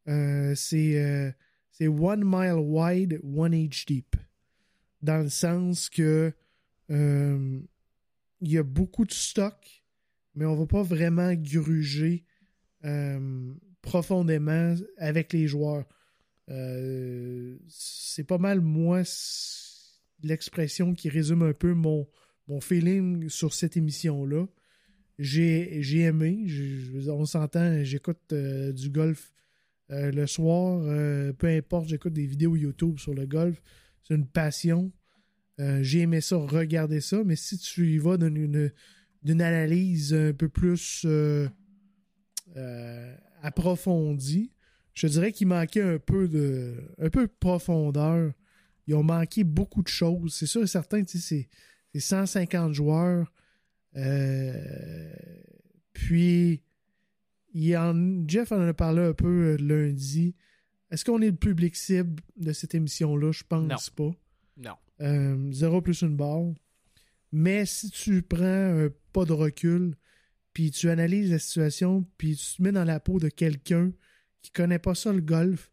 euh, c'est euh, c'est one mile wide, one inch deep. Dans le sens que euh, il y a beaucoup de stock, mais on va pas vraiment gruger profondément avec les joueurs. C'est pas mal, moi, l'expression qui résume un peu mon, mon feeling sur cette émission-là. J'ai aimé, on s'entend, j'écoute euh, du golf euh, le soir, euh, peu importe, j'écoute des vidéos YouTube sur le golf. C'est une passion. J'ai aimé ça, regarder ça, mais si tu y vas d'une une, d'une analyse un peu plus approfondie, je dirais qu'il manquait un peu de un peu de profondeur. Ils ont manqué beaucoup de choses. C'est sûr et certain, c'est 150 joueurs. Euh, puis il en, Jeff en a parlé un peu euh, lundi. Est-ce qu'on est le public cible de cette émission-là? Je pense pas. Non. Euh, zéro plus une barre. Mais si tu prends un pas de recul, puis tu analyses la situation, puis tu te mets dans la peau de quelqu'un qui connaît pas ça le golf,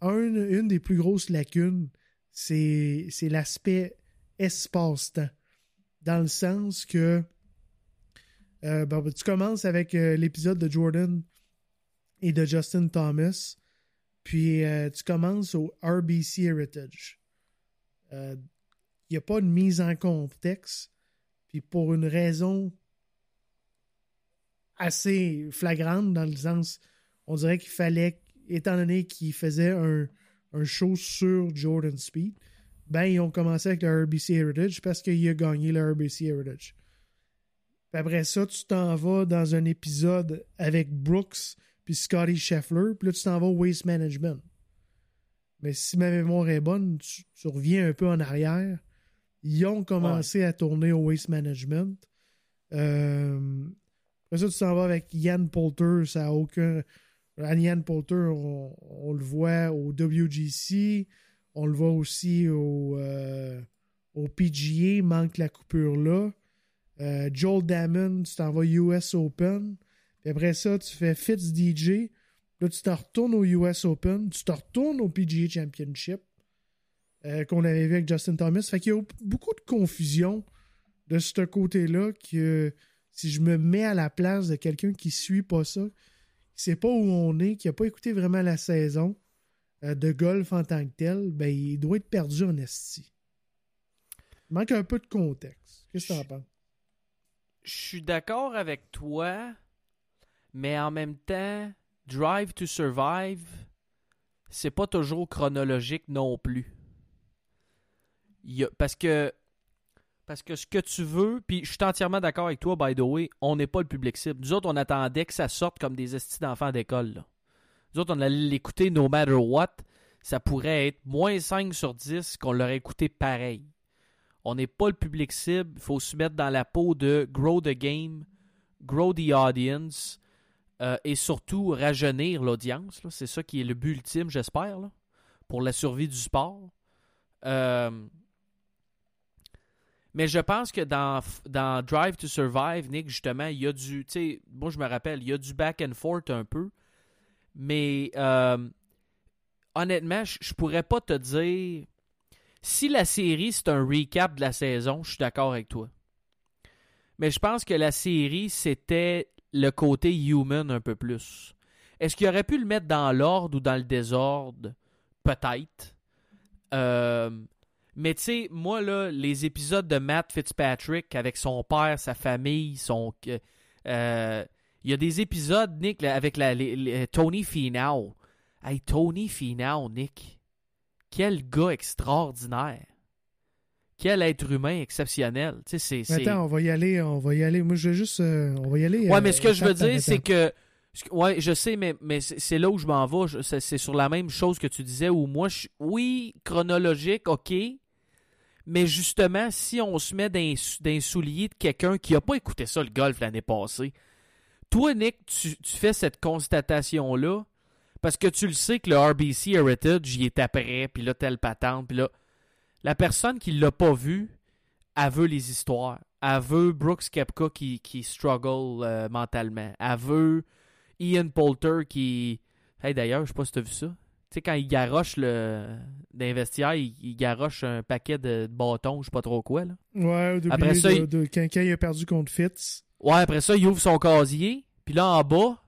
un- une des plus grosses lacunes, c'est c'est l'aspect espace-temps. Dans le sens que euh, ben, tu commences avec euh, l'épisode de Jordan et de Justin Thomas, puis euh, tu commences au RBC Heritage. Il n'y a pas de mise en contexte, puis pour une raison assez flagrante, dans le sens, on dirait qu'il fallait, étant donné qu'il faisait un, un show sur Jordan Speed, ben ils ont commencé avec le RBC Heritage parce qu'il a gagné le RBC Heritage. Puis après ça, tu t'en vas dans un épisode avec Brooks puis Scotty Scheffler, puis là, tu t'en vas au Waste Management. Mais si ma mémoire est bonne, tu, tu reviens un peu en arrière. Ils ont commencé à tourner au Waste Management. Euh, après ça, tu t'en vas avec Ian Poulter, ça a aucun... Ian Poulter, on, on le voit au WGC, on le voit aussi au, euh, au PGA, manque la coupure là. Euh, Joel Damon, tu t'en vas US Open. Puis après ça, tu fais Fitz DJ. Là, tu te retournes au US Open. Tu te retournes au PGA Championship euh, qu'on avait vu avec Justin Thomas. Fait qu'il y a beaucoup de confusion de ce côté-là que si je me mets à la place de quelqu'un qui suit pas ça, qui sait pas où on est, qui a pas écouté vraiment la saison euh, de golf en tant que tel, ben il doit être perdu en esti. Il manque un peu de contexte. Qu'est-ce que t'en penses? Je suis d'accord avec toi, mais en même temps, Drive to Survive, c'est pas toujours chronologique non plus. Parce que parce que ce que tu veux, puis je suis entièrement d'accord avec toi, by the way, on n'est pas le public cible. Nous autres, on attendait que ça sorte comme des estis d'enfants d'école. Nous autres, on allait l'écouter no matter what. Ça pourrait être moins 5 sur 10 qu'on l'aurait écouté pareil. On n'est pas le public cible. Il faut se mettre dans la peau de grow the game, grow the audience euh, et surtout rajeunir l'audience. C'est ça qui est le but ultime, j'espère, pour la survie du sport. Euh, mais je pense que dans, Drive to Survive, Nick, justement, il y a du. Je me rappelle, il y a du back and forth un peu. Mais euh, honnêtement, je pourrais pas te dire. Si la série, c'est un recap de la saison, je suis d'accord avec toi. Mais je pense que la série, c'était le côté human un peu plus. Est-ce qu'il aurait pu le mettre dans l'ordre ou dans le désordre? Peut-être. Euh, mais tu sais, moi, là, les épisodes de Matt Fitzpatrick avec son père, sa famille, son. euh, Il y a des épisodes, Nick, avec la, Tony Finau. Hey, Tony Finau, Nick. Quel gars extraordinaire. Quel être humain exceptionnel. Tu sais, c'est. Attends, on va y aller, on va y aller. Moi, je veux juste. euh, on va y aller. Ouais, euh, mais ce que je veux dire, c'est que. Ouais, je sais, mais, mais c'est là où je m'en vais. C'est sur la même chose que tu disais, où moi, je, oui, chronologique, ok. Mais justement, si on se met dans d'un soulier de quelqu'un qui a pas écouté ça, le golf, l'année passée, toi, Nick, tu, tu fais cette constatation-là parce que tu le sais que le RBC Heritage, il est après, puis là, telle patente, puis là. La personne qui l'a pas vu, elle veut les histoires. Elle veut Brooks Kepka qui, qui struggle euh, mentalement. Elle veut Ian Poulter qui. Hey, d'ailleurs, je sais pas si tu as vu ça. Tu sais, quand il garoche le. d'investiaire, il, il garoche un paquet de bâtons, je sais pas trop quoi, là. Ouais, au début Après ça, de, il- de- quand, quand il a perdu contre Fitz. Ouais, après ça, il ouvre son casier. Puis là, en bas,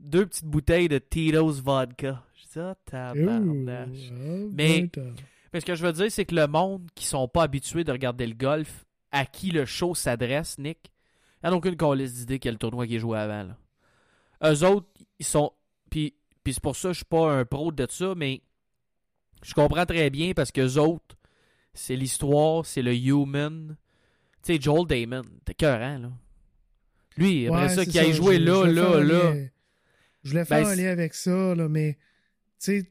deux petites bouteilles de Tito's Vodka. Je dis, ah, tabarnache. Mais- ah, ben, Mais ce que je veux dire, c'est que le monde qui sont pas habitués de regarder le golf, à qui le show s'adresse, Nick, il n'y a aucune colisse d'idée quel tournoi qui est joué avant. Là. Eux autres, ils sont. Puis, puis c'est pour ça que je suis pas un pro de ça, mais je comprends très bien parce que autres, c'est l'histoire, c'est le human. Tu sais, Joel Damon, t'es cœurant, là. Lui, après ouais, ça, c'est qui aille jouer je- là, je là, là. Je voulais faire Ben, un c'est- lien avec ça, là, mais tu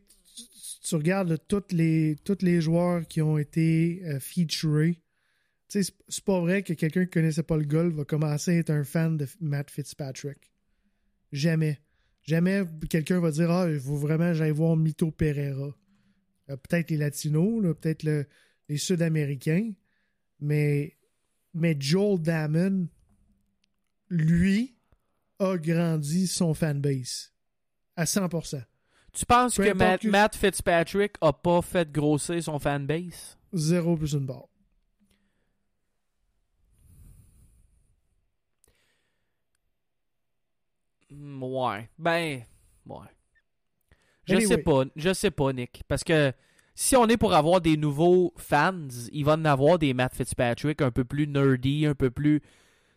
tu- regardes là, les, tous les joueurs qui ont été euh, featurés. C'est- pas vrai que quelqu'un qui connaissait pas le golf va commencer à être un fan de Matt Fitzpatrick. Jamais. Jamais quelqu'un va dire Ah, il faut vraiment j'aille voir Mito Pereira. Euh, peut-être les Latinos, peut-être le- les Sud-Américains, mais, mais Joel Damon, lui, a grandi son fanbase à 100%. Tu penses que Matt, que- Matt Fitzpatrick a pas fait grossir son fanbase? Zéro plus une barre. Ouais. Ben, ouais. Je Anyway. sais pas. Je sais pas, Nick. Parce que si on est pour avoir des nouveaux fans, il va en avoir des Matt Fitzpatrick un peu plus nerdy, un peu plus.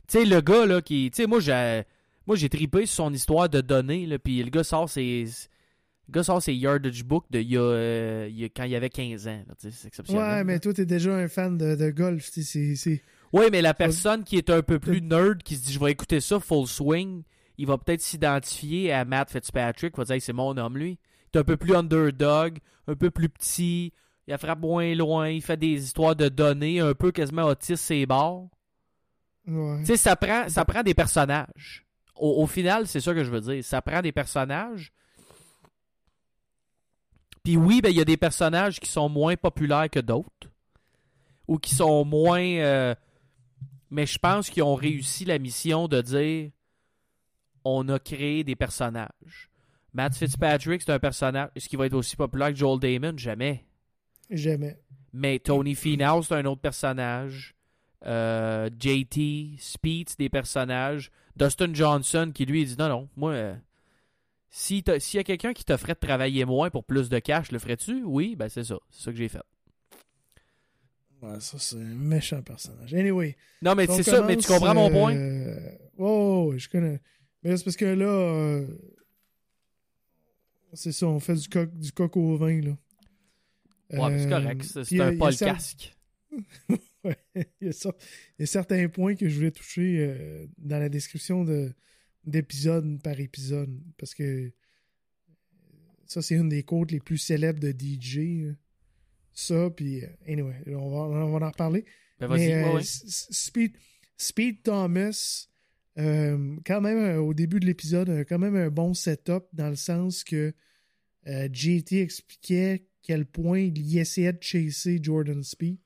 Tu sais, le gars, là, qui. Tu sais, moi, j'ai. Moi, j'ai tripé sur son histoire de données, là, puis le gars sort ses. Le gars sort ses yardage book de il y a, euh, il y a- quand il avait 15 ans. C'est exceptionnel. Ouais, mais toi, t'es déjà un fan de, de golf. C'est. Oui, mais la personne qui est un peu plus nerd, qui se dit je vais écouter ça full swing, il va peut-être s'identifier à Matt Fitzpatrick, va dire Hey, c'est mon homme lui. Il est un peu plus underdog, un peu plus petit, il frappe moins loin, il fait des histoires de données, un peu quasiment autiste ses bords. Ouais. Tu sais, ça prend, ça prend des personnages. Au, au final, c'est ça que je veux dire. Ça prend des personnages. Puis oui, ben il y a des personnages qui sont moins populaires que d'autres. Ou qui sont moins. euh, mais je pense qu'ils ont réussi la mission de dire on a créé des personnages. Matt Fitzpatrick, c'est un personnage. Est-ce qu'il va être aussi populaire que Joel Damon? Jamais. Jamais. Mais Tony Finau, c'est un autre personnage. Euh, JT, Speed, c'est des personnages. Dustin Johnson qui lui dit non, non, moi, euh, si s'il y a quelqu'un qui t'offrait de travailler moins pour plus de cash, le ferais-tu? Oui, ben c'est ça. C'est ça que j'ai fait. Ouais, ça, c'est un méchant personnage. Anyway. Non, mais c'est ça, mais tu comprends mon point? euh, Oh, ouais, je connais. Mais c'est parce que là, euh, c'est ça, on fait du coq, du coq au vin, là. Ouais, c'est correct. C'est un cer- Casque. Ouais, il, y a ça- il y a certains points que je voulais toucher euh, dans la description de d'épisode par épisode parce que ça c'est une des quotes les plus célèbres de DJ ça puis euh, anyway on va, on va en reparler. Ben mais euh, ouais. Speed, Speed Thomas euh, quand même euh, au début de l'épisode quand même un bon setup dans le sens que JT expliquait quel point il essayait de chasser Jordan Speed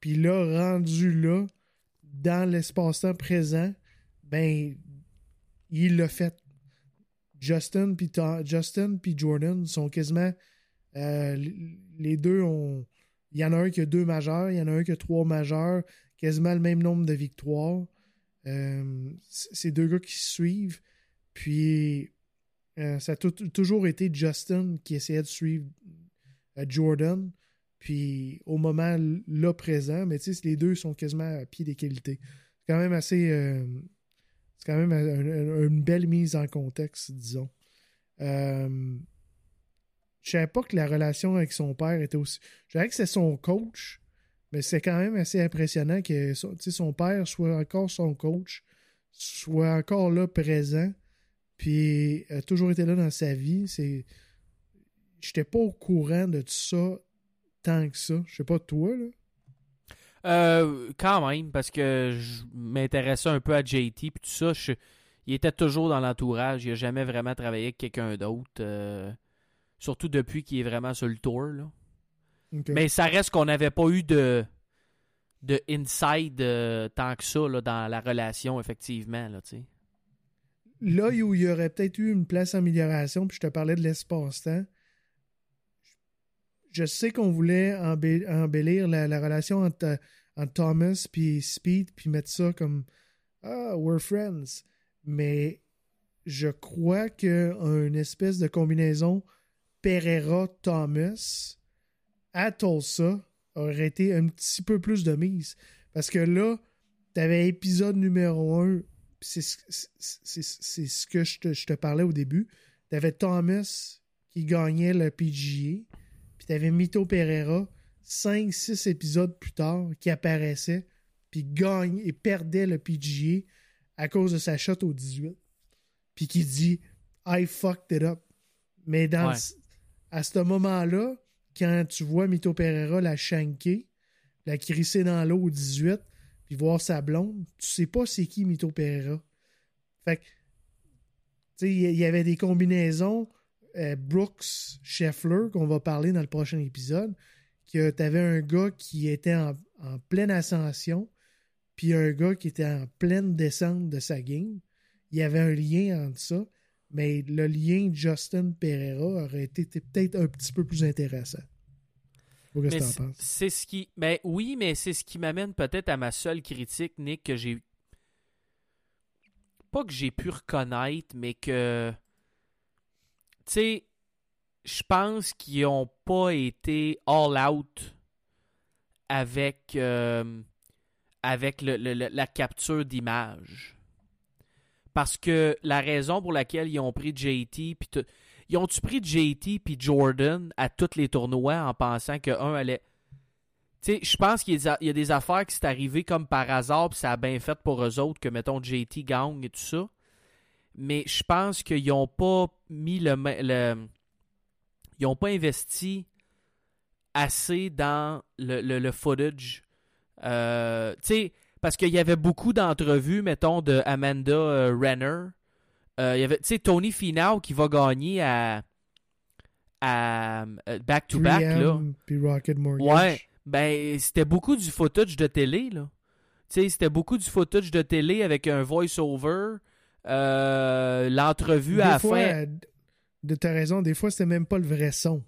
puis là, rendu là, dans l'espace-temps présent, ben, il l'a fait. Justin puis Justin puis Jordan sont quasiment euh, les deux ont il y en a un qui a deux majeurs, il y en a un qui a trois majeurs, quasiment le même nombre de victoires. Euh, c'est deux gars qui se suivent. Puis euh, ça a toujours été Justin qui essayait de suivre euh, Jordan. Puis au moment là présent, mais tu sais, les deux sont quasiment à pied d'égalité. C'est quand même assez. euh, C'est quand même un- un- une belle mise en contexte, disons. Euh, je savais pas que la relation avec son père était aussi. Je savais que c'est son coach, mais c'est quand même assez impressionnant que son père soit encore son coach, soit encore là présent, puis a toujours été là dans sa vie. C'est. J'étais pas au courant de tout ça tant que ça. Je sais pas toi, là. Euh, quand même, parce que je m'intéressais un peu à JT puis tout ça. je- il était toujours dans l'entourage. Il a jamais vraiment travaillé avec quelqu'un d'autre. euh, surtout depuis qu'il est vraiment sur le tour. Là. Mais ça reste qu'on n'avait pas eu de, de inside euh, tant que ça là, dans la relation, effectivement. Là, tu sais. là où il y aurait peut-être eu une place d'amélioration, puis je te parlais de l'espace-temps, je sais qu'on voulait embellir la, la relation entre, entre Thomas puis Speed, puis mettre ça comme Ah, we're friends. Mais je crois qu'une espèce de combinaison Pereira-Thomas à Tulsa aurait été un petit peu plus de mise. Parce que là, t'avais épisode numéro 1 c'est ce- que je te, je te parlais au début. T'avais Thomas qui gagnait le PGA, t'avais Mito Pereira, 5-6 épisodes plus tard, qui apparaissait, puis gagne et perdait le PGA à cause de sa shot au 18. Puis qui dit I fucked it up. Mais dans Ouais. à ce moment-là, quand tu vois Mito Pereira la shanker, la crisser dans l'eau au 18, puis voir sa blonde, tu sais pas c'est qui Mito Pereira. Fait que, tu sais, il y- il y avait des combinaisons euh, Brooks Scheffler, qu'on va parler dans le prochain épisode, que t'avais un gars qui était en, en pleine ascension, puis un gars qui était en pleine descente de sa game. Il y avait un lien entre ça, mais le lien Justin Pereira aurait été peut-être un petit peu plus intéressant. C'est ce qui. Ben oui, mais c'est ce qui m'amène peut-être à ma seule critique, Nick, que j'ai. Pas que j'ai pu reconnaître, mais que. Tu sais, je pense qu'ils ont pas été all out avec. euh, avec la capture d'image. Parce que la raison pour laquelle ils ont pris JT, puis ils ont-tu pris JT puis Jordan à tous les tournois en pensant que un allait. Tu sais, je pense qu'il y, a- des affaires qui c'est arrivé comme par hasard, puis ça a bien fait pour eux autres que, mettons, JT gagne et tout ça. Mais je pense qu'ils n'ont pas mis le, le- Ils n'ont pas investi assez dans le, le- le footage. Euh, tu sais, parce qu'il y avait beaucoup d'entrevues, mettons, de Amanda euh, Renner. Euh, il y avait, tu sais, Tony Finau qui va gagner à. à euh, back-to-back, là. 3M puis Rocket Mortgage. Ouais, ben c'était beaucoup du footage de télé là. Tu sais, c'était beaucoup du footage de télé avec un voice-over, euh, l'entrevue à la fois, fin. euh, de ta raison, des fois, c'était même pas le vrai son.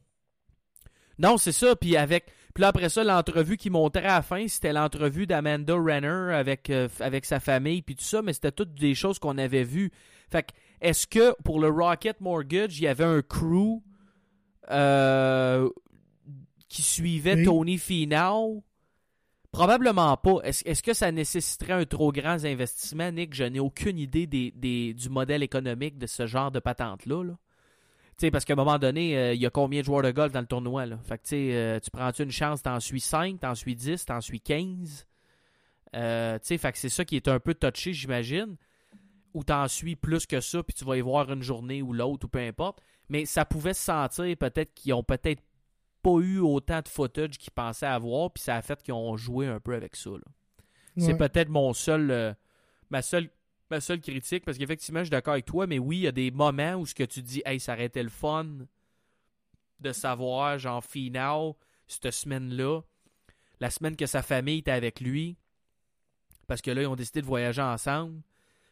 Non, c'est ça. Puis avec, puis là après ça, l'entrevue qui montrait à la fin, c'était l'entrevue d'Amanda Renner avec euh, avec sa famille puis tout ça, mais c'était toutes des choses qu'on avait vues. Fait que, est-ce que pour le Rocket Mortgage, il y avait un crew euh, qui suivait Oui. Tony Finau? Probablement pas. Est-ce que ça nécessiterait un trop grand investissement, Nick? Je n'ai aucune idée des, du modèle économique de ce genre de patente-là. Là. Sais, parce qu'à un moment donné, euh, il y a combien de joueurs de golf dans le tournoi? Là? Fait que, euh, tu prends-tu une chance, t'en suis 5, t'en suis 10, t'en suis 15? Euh, fait c'est ça qui est un peu touché, j'imagine. Ou t'en suis plus que ça, puis tu vas y voir une journée ou l'autre, ou peu importe. Mais ça pouvait se sentir peut-être qu'ils ont peut-être pas eu autant de footage qu'ils pensaient avoir, puis ça a fait qu'ils ont joué un peu avec ça. C'est peut-être mon seul, euh, ma seule, ma seule critique, parce qu'effectivement, je suis d'accord avec toi, mais oui, il y a des moments où ce que tu dis, hey, ça aurait été le fun de savoir, genre, Finau, cette semaine-là, la semaine que sa famille était avec lui, parce que là, ils ont décidé de voyager ensemble.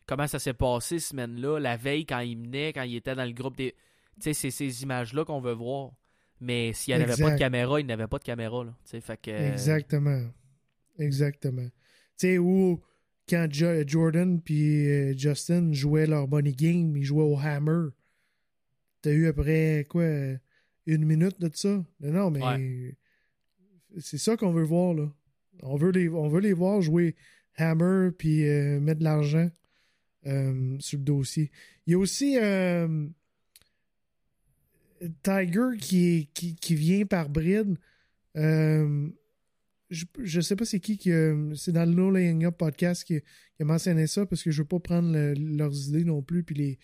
Comment ça s'est passé, cette semaine-là, la veille, quand il menait, quand il était dans le groupe des. Tu sais, c'est ces images-là qu'on veut voir. Mais s'il n'y avait pas de caméra, il n'avait pas de caméra. Là. Tu sais, Fait que, euh, Exactement. Exactement. Tu sais, où quand Jo- Jordan puis euh, Justin jouaient leur money game, ils jouaient au hammer. T'as eu après, quoi, une minute de ça? Non, non, mais c'est ça qu'on veut voir, là. On veut les, on veut les voir jouer hammer puis euh, mettre de l'argent. euh, sur le dossier. Il y a aussi euh, Tiger qui, vient par bride. Euh, je, je sais pas c'est qui qui c'est dans le No Laying Up podcast qui, qui a mentionné ça parce que je veux pas prendre le- leurs idées non plus puis les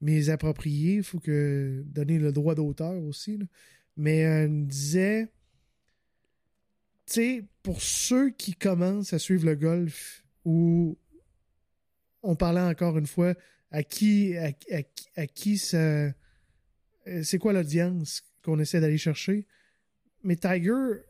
mes approprier. Il faut que donner le droit d'auteur aussi. là. Mais euh, disait tu sais, pour ceux qui commencent à suivre le golf ou on parlait encore une fois à qui à, à- qui ça c'est quoi l'audience qu'on essaie d'aller chercher? Mais Tiger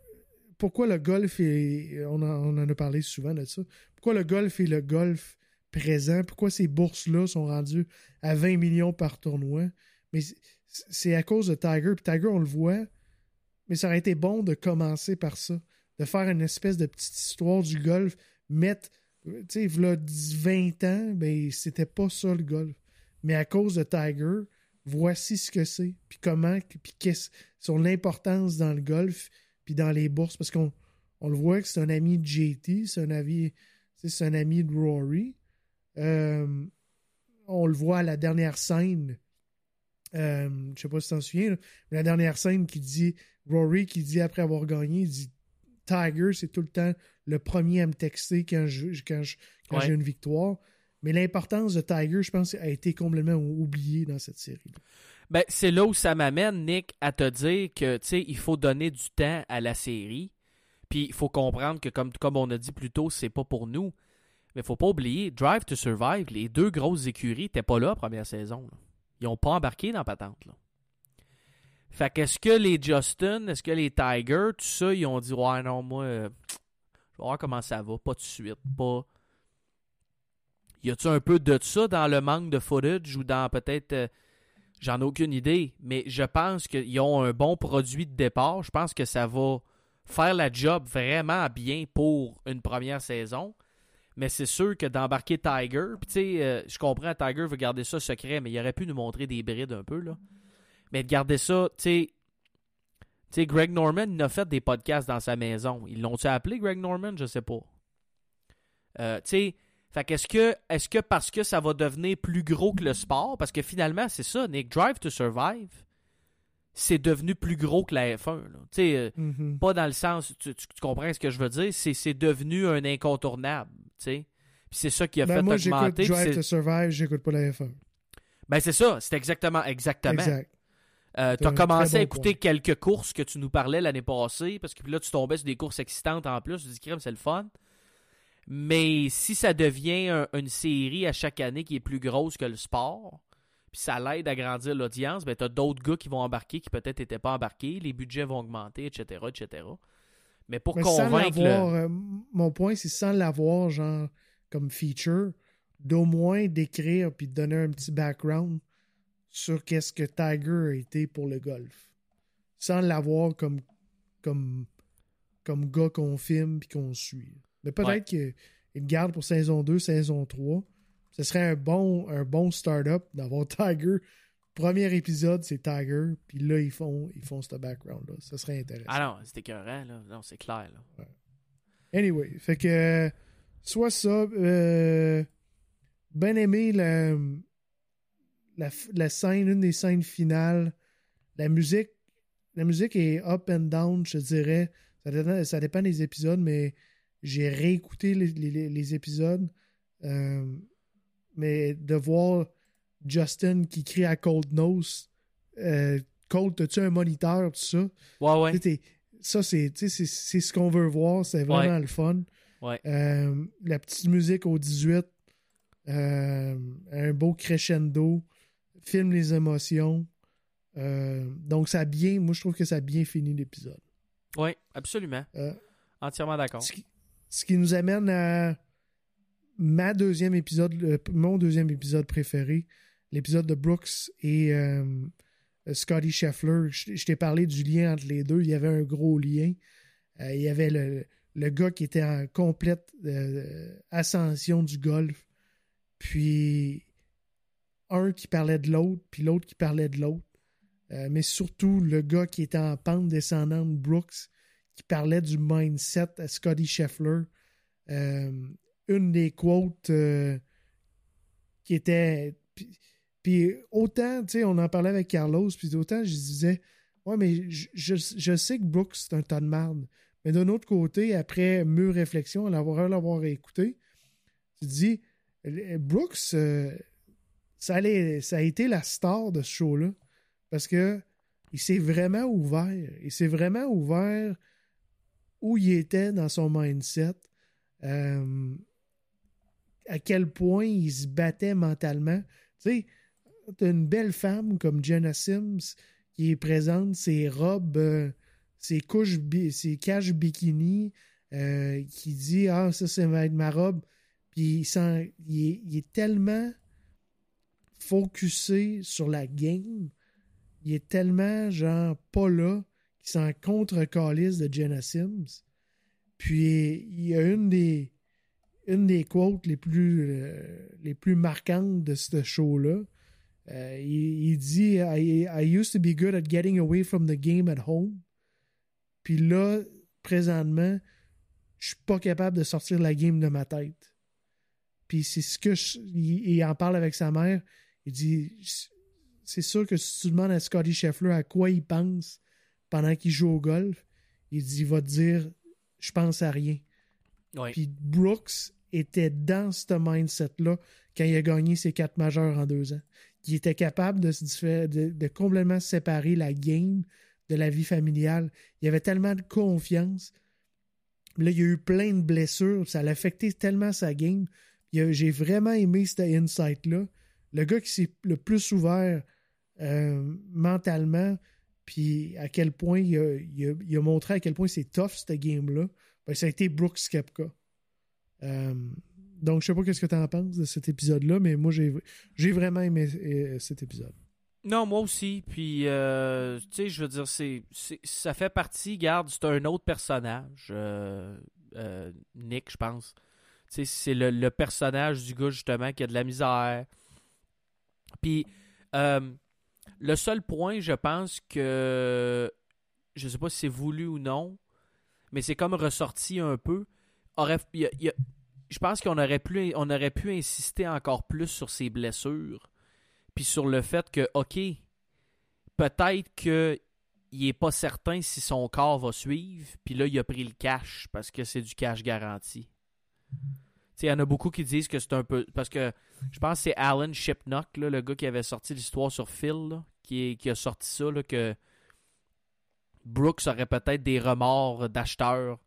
pourquoi le golf est on en, a parlé souvent de ça. Pourquoi le golf est le golf présent? Pourquoi ces bourses là sont rendues à 20 millions par tournoi? Mais c'est- à cause de Tiger puis Tiger on le voit mais ça aurait été bon de commencer par ça de faire une espèce de petite histoire du golf mettre tu sais, v'là 10, 20 ans, ben, c'était pas ça le golf. Mais à cause de Tiger, voici ce que c'est, puis comment, puis qu'est-ce, sur l'importance dans le golf, puis dans les bourses, parce qu'on on le voit que c'est un ami de JT, c'est un ami, tu sais, c'est un ami de Rory. Euh, on le voit à la dernière scène. Euh, je sais pas si tu t'en souviens, là, mais la dernière scène qui dit Rory qui dit après avoir gagné, il dit Tiger, c'est tout le temps le premier à me texter quand je- quand je- quand Ouais. j'ai une victoire. Mais l'importance de Tiger, je pense, a été complètement oubliée dans cette série. Ben, c'est là où ça m'amène, Nick, à te dire que, il faut donner du temps à la série. Puis il faut comprendre que, comme, comme on a dit plus tôt, c'est pas pour nous. Mais faut pas oublier, Drive to Survive, les deux grosses écuries n'étaient pas là la première saison. Ils ont pas embarqué dans patente. Là. Fait qu'est-ce que les Justin, est-ce que les Tiger, tout ça, ils ont dit Ouais, non, moi, euh, je vais voir comment ça va, pas tout de suite, pas. Y a-tu un peu de ça dans le manque de footage ou dans peut-être. euh, J'en ai aucune idée, mais je pense qu'ils ont un bon produit de départ. Je pense que ça va faire la job vraiment bien pour une première saison. Mais c'est sûr que d'embarquer Tiger, puis tu sais, euh, je comprends, Tiger veut garder ça secret, mais il aurait pu nous montrer des brides un peu, là. Mais de garder ça, tu sais. Tu sais, Greg Norman, il a fait des podcasts dans sa maison. Ils l'ont-tu appelé Greg Norman? Je sais pas. Euh, tu sais, fait qu'est-ce que, est-ce que parce que ça va devenir plus gros que le sport, parce que finalement, c'est ça, Nick, Drive to Survive, c'est devenu plus gros que la F1. là. Tu sais, euh, Mhm. pas dans le sens, tu, tu- tu comprends ce que je veux dire, c'est, devenu un incontournable, tu sais. Puis c'est ça qui a Ben, fait moi, augmenter. Drive to Survive, j'écoute pas la F1. Ben c'est ça, c'est exactement, exactement. Exact. Euh, t'as commencé à écouter point. quelques courses que tu nous parlais l'année passée, parce que puis là, tu tombais sur des courses excitantes en plus. Tu dis, crème, c'est le fun. Mais si ça devient un- une série à chaque année qui est plus grosse que le sport, puis ça l'aide à grandir l'audience, ben t'as d'autres gars qui vont embarquer qui peut-être n'étaient pas embarqués, les budgets vont augmenter, etc., etc. Mais pour Mais convaincre le... euh, mon point, c'est sans l'avoir, genre, comme feature, d'au moins d'écrire puis de donner un petit background sur qu'est-ce que Tiger a été pour le golf. Sans l'avoir comme, comme, comme gars qu'on filme puis qu'on suit. Mais peut-être Ouais. qu'il garde pour saison 2, saison 3. Ce serait un bon, un bon start-up d'avoir Tiger. Premier épisode, c'est Tiger. Puis là, ils font, ils font ce background-là. Ça serait intéressant. Ah non, c'est écœurant, là. Non, c'est clair, là. Anyway, fait que soit ça, euh, bien aimé la, la, scène, une des scènes finales. La musique, la musique est up and down, je dirais. Ça dépend, ça dépend des épisodes, mais j'ai réécouté les, les- les épisodes. Euh, mais de voir Justin qui crie à Cold Nose, euh, Cold, as-tu un moniteur, tout ça? Ouais, ouais. Ça, c'est ce qu'on veut voir. C'est vraiment Ouais. le fun. Ouais. Euh, la petite musique au 18, euh, un beau crescendo, filme les émotions. Donc, ça a bien, moi, je trouve que ça a bien fini l'épisode. Ouais, absolument. Entièrement d'accord. ce, qui, ce qui nous amène à ma deuxième épisode, mon deuxième épisode préféré, l'épisode de Brooks et euh, Scotty Scheffler. Je, t'ai parlé du lien entre les deux. Il y avait un gros lien. Euh, il y avait le, le gars qui était en complète euh, ascension du golf. Puis un qui parlait de l'autre, puis l'autre qui parlait de l'autre. Mais surtout le gars qui était en pente descendante, Brooks, qui parlait du mindset à Scotty Scheffler. Euh, une des quotes euh, qui était. Puis, autant, tu sais, on en parlait avec Carlos, puis autant je disais, ouais, mais je, je, sais que Brooks, c'est un tas de marde. Mais d'un autre côté, après mûre réflexion, à l'avoir l'avoir écouté, tu dis, Brooks, euh, ça, allait, ça a été la star de ce show-là. Parce que il s'est vraiment ouvert. Il s'est vraiment ouvert où il était dans son mindset. Euh, à quel point il se battait mentalement. Tu sais, t'as une belle femme comme Jenna Sims qui est présente, ses robes, euh, ses couches, ses caches bikini, euh, qui dit Ah, ça, ça va être ma robe. Puis il, il, est, tellement focusé sur la game, il est tellement, genre, pas là, qu'il s'en contre-calice de Jenna Sims. Puis il y a une des une des quotes les plus, euh, les plus marquantes de ce show-là. Euh, il, dit I, used to be good at getting away from the game at home. Puis là, présentement, je suis pas capable de sortir la game de ma tête. Puis c'est ce que il, en parle avec sa mère. Il dit c'est sûr que si tu demandes à Scotty Scheffler à quoi il pense pendant qu'il joue au golf, il dit il va te dire je pense à rien. Puis Brooks était dans ce mindset-là quand il a gagné ses quatre majeurs en deux ans. Il était capable de, se de, de complètement séparer la game de la vie familiale. Il avait tellement de confiance. Là, il y a eu plein de blessures. Ça l'a affecté tellement sa game. J'ai vraiment aimé cet insight-là. Le gars qui s'est le plus ouvert euh, mentalement, puis à quel point il a, montré à quel point c'est tough, cette game-là, ben, ça a été Brooks Kepka. Euh, donc, je sais pas qu'est-ce que tu en penses de cet épisode-là, mais moi, j'ai vraiment aimé euh, cet épisode. Non, moi aussi. Puis, euh, tu sais, je veux dire, c'est, ça fait partie, garde, c'est un autre personnage. Nick, je pense. Tu sais, c'est le, personnage du gars, justement, qui a de la misère. Puis, le seul point, je pense que. Je sais pas si c'est voulu ou non, mais c'est comme ressorti un peu je pense qu'on aurait, pu, on aurait pu insister encore plus sur ses blessures, puis sur le fait que, OK, peut-être qu'il n'est pas certain si son corps va suivre, puis là, il a pris le cash parce que c'est du cash garanti. Il y en a beaucoup qui disent que c'est un peu. Parce que je pense que c'est Alan Shipnock, le gars qui avait sorti l'histoire sur Phil, qui, qui, a sorti ça, que Brooks aurait peut-être des remords d'acheteur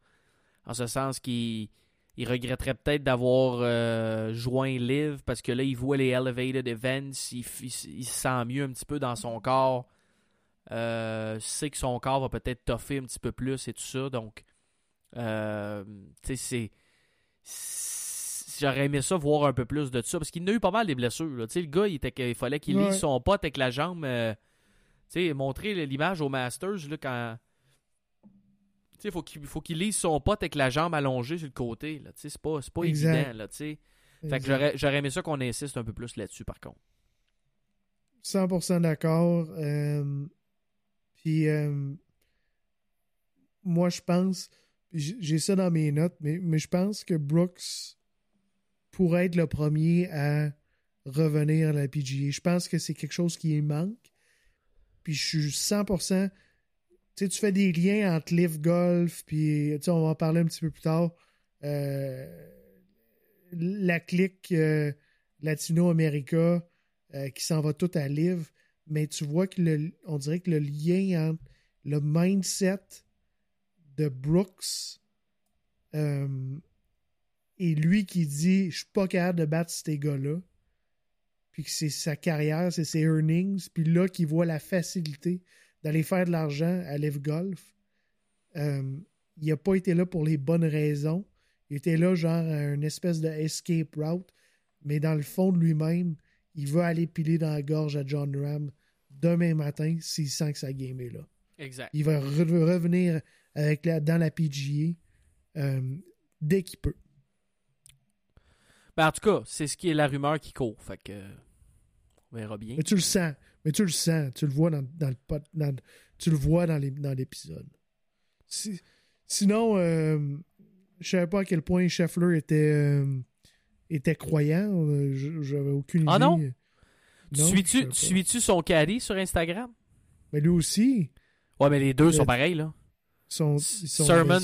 en ce sens qu'il il regretterait peut-être d'avoir euh, joint Live parce que là, il voit les Elevated Events, il, se sent mieux un petit peu dans son corps. Euh, sait que son corps va peut-être toffer un petit peu plus et tout ça. Donc, euh, tu sais, c'est. J'aurais aimé ça voir un peu plus de ça parce qu'il a eu pas mal des blessures. Le gars, il, était, il fallait qu'il lise son pote avec la jambe. tu sais, montrer l'image au Masters là, quand il faut qu'il faut qu'il lise son pote avec la jambe allongée sur le côté. C'est pas, pas évident. Là, fait que j'aurais aimé ça qu'on insiste un peu plus là-dessus, par contre. 100% d'accord. Euh, puis, euh, moi, je pense, j'ai ça dans mes notes, mais, mais je pense que Brooks pourrait être le premier à revenir à la PGA. Je pense que c'est quelque chose qui manque. Puis je suis 100% tu fais des liens entre Live Golf, puis on va en parler un petit peu plus tard. Euh, la clique euh, Latino-America euh, qui s'en va tout à Live, mais tu vois que le, on dirait que le lien entre le mindset de Brooks et lui qui dit Je suis pas capable de battre ces gars-là, puis que c'est sa carrière, c'est ses earnings, puis là qui voit la facilité d'aller faire de l'argent à Live Golf. Euh, il n'a pas été là pour les bonnes raisons. Il était là, genre, une espèce de escape route, mais dans le fond de lui-même, il veut aller piler dans la gorge à John Ram demain matin s'il sent que sa game est là. Exact. Il va revenir avec la, dans la PGA euh, dès qu'il peut. Ben, en tout cas, c'est ce qui est la rumeur qui court. Fait que on verra bien. Mais tu le sens. Mais tu le sens, tu le vois dans, le tu le vois dans l'épisode. sinon, euh, je savais pas à quel point Scheffler était euh, était croyant. Euh, J'avais aucune idée. Ah non? Tu Non, suis-tu tu son caddie sur Instagram? Mais lui aussi, Ouais, mais les deux sont pareils, là. ils sont, sont- Sermon,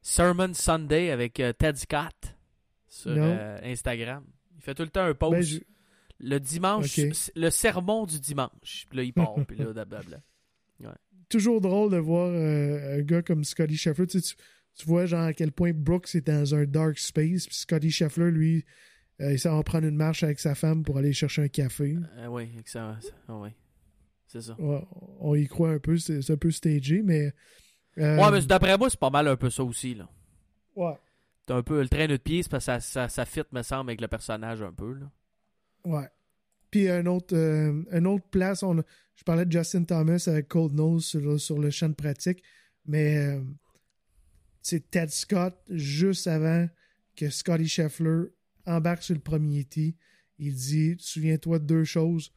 Sermon Sunday avec euh, Ted Scott sur euh, Instagram. Il fait tout le temps un post. Ben, je- Le dimanche, le sermon du dimanche. Puis là, il part, puis là, blablabla. toujours drôle de voir euh, un gars comme Scotty Scheffler. Tu, sais, tu, tu vois genre à quel point Brooks est dans un dark space, puis Scotty Scheffler, lui, euh, il s'en va prendre une marche avec sa femme pour aller chercher un café. Oui, excellent. Ouais. C'est ça. Ouais, on y croit un peu, c'est un peu stagé, mais. Ouais, mais d'après moi, c'est pas mal un peu ça aussi, là. ouais, Un peu le train de pied, parce que ça, ça, ça fit, me semble, avec le personnage un peu, là. ouais. Puis un autre, euh, une autre place, je parlais de Justin Thomas avec Cold Nose sur, le champ de pratique, mais euh, c'est Ted Scott juste avant que Scotty Scheffler embarque sur le premier tee. Il dit Souviens-toi de deux choses.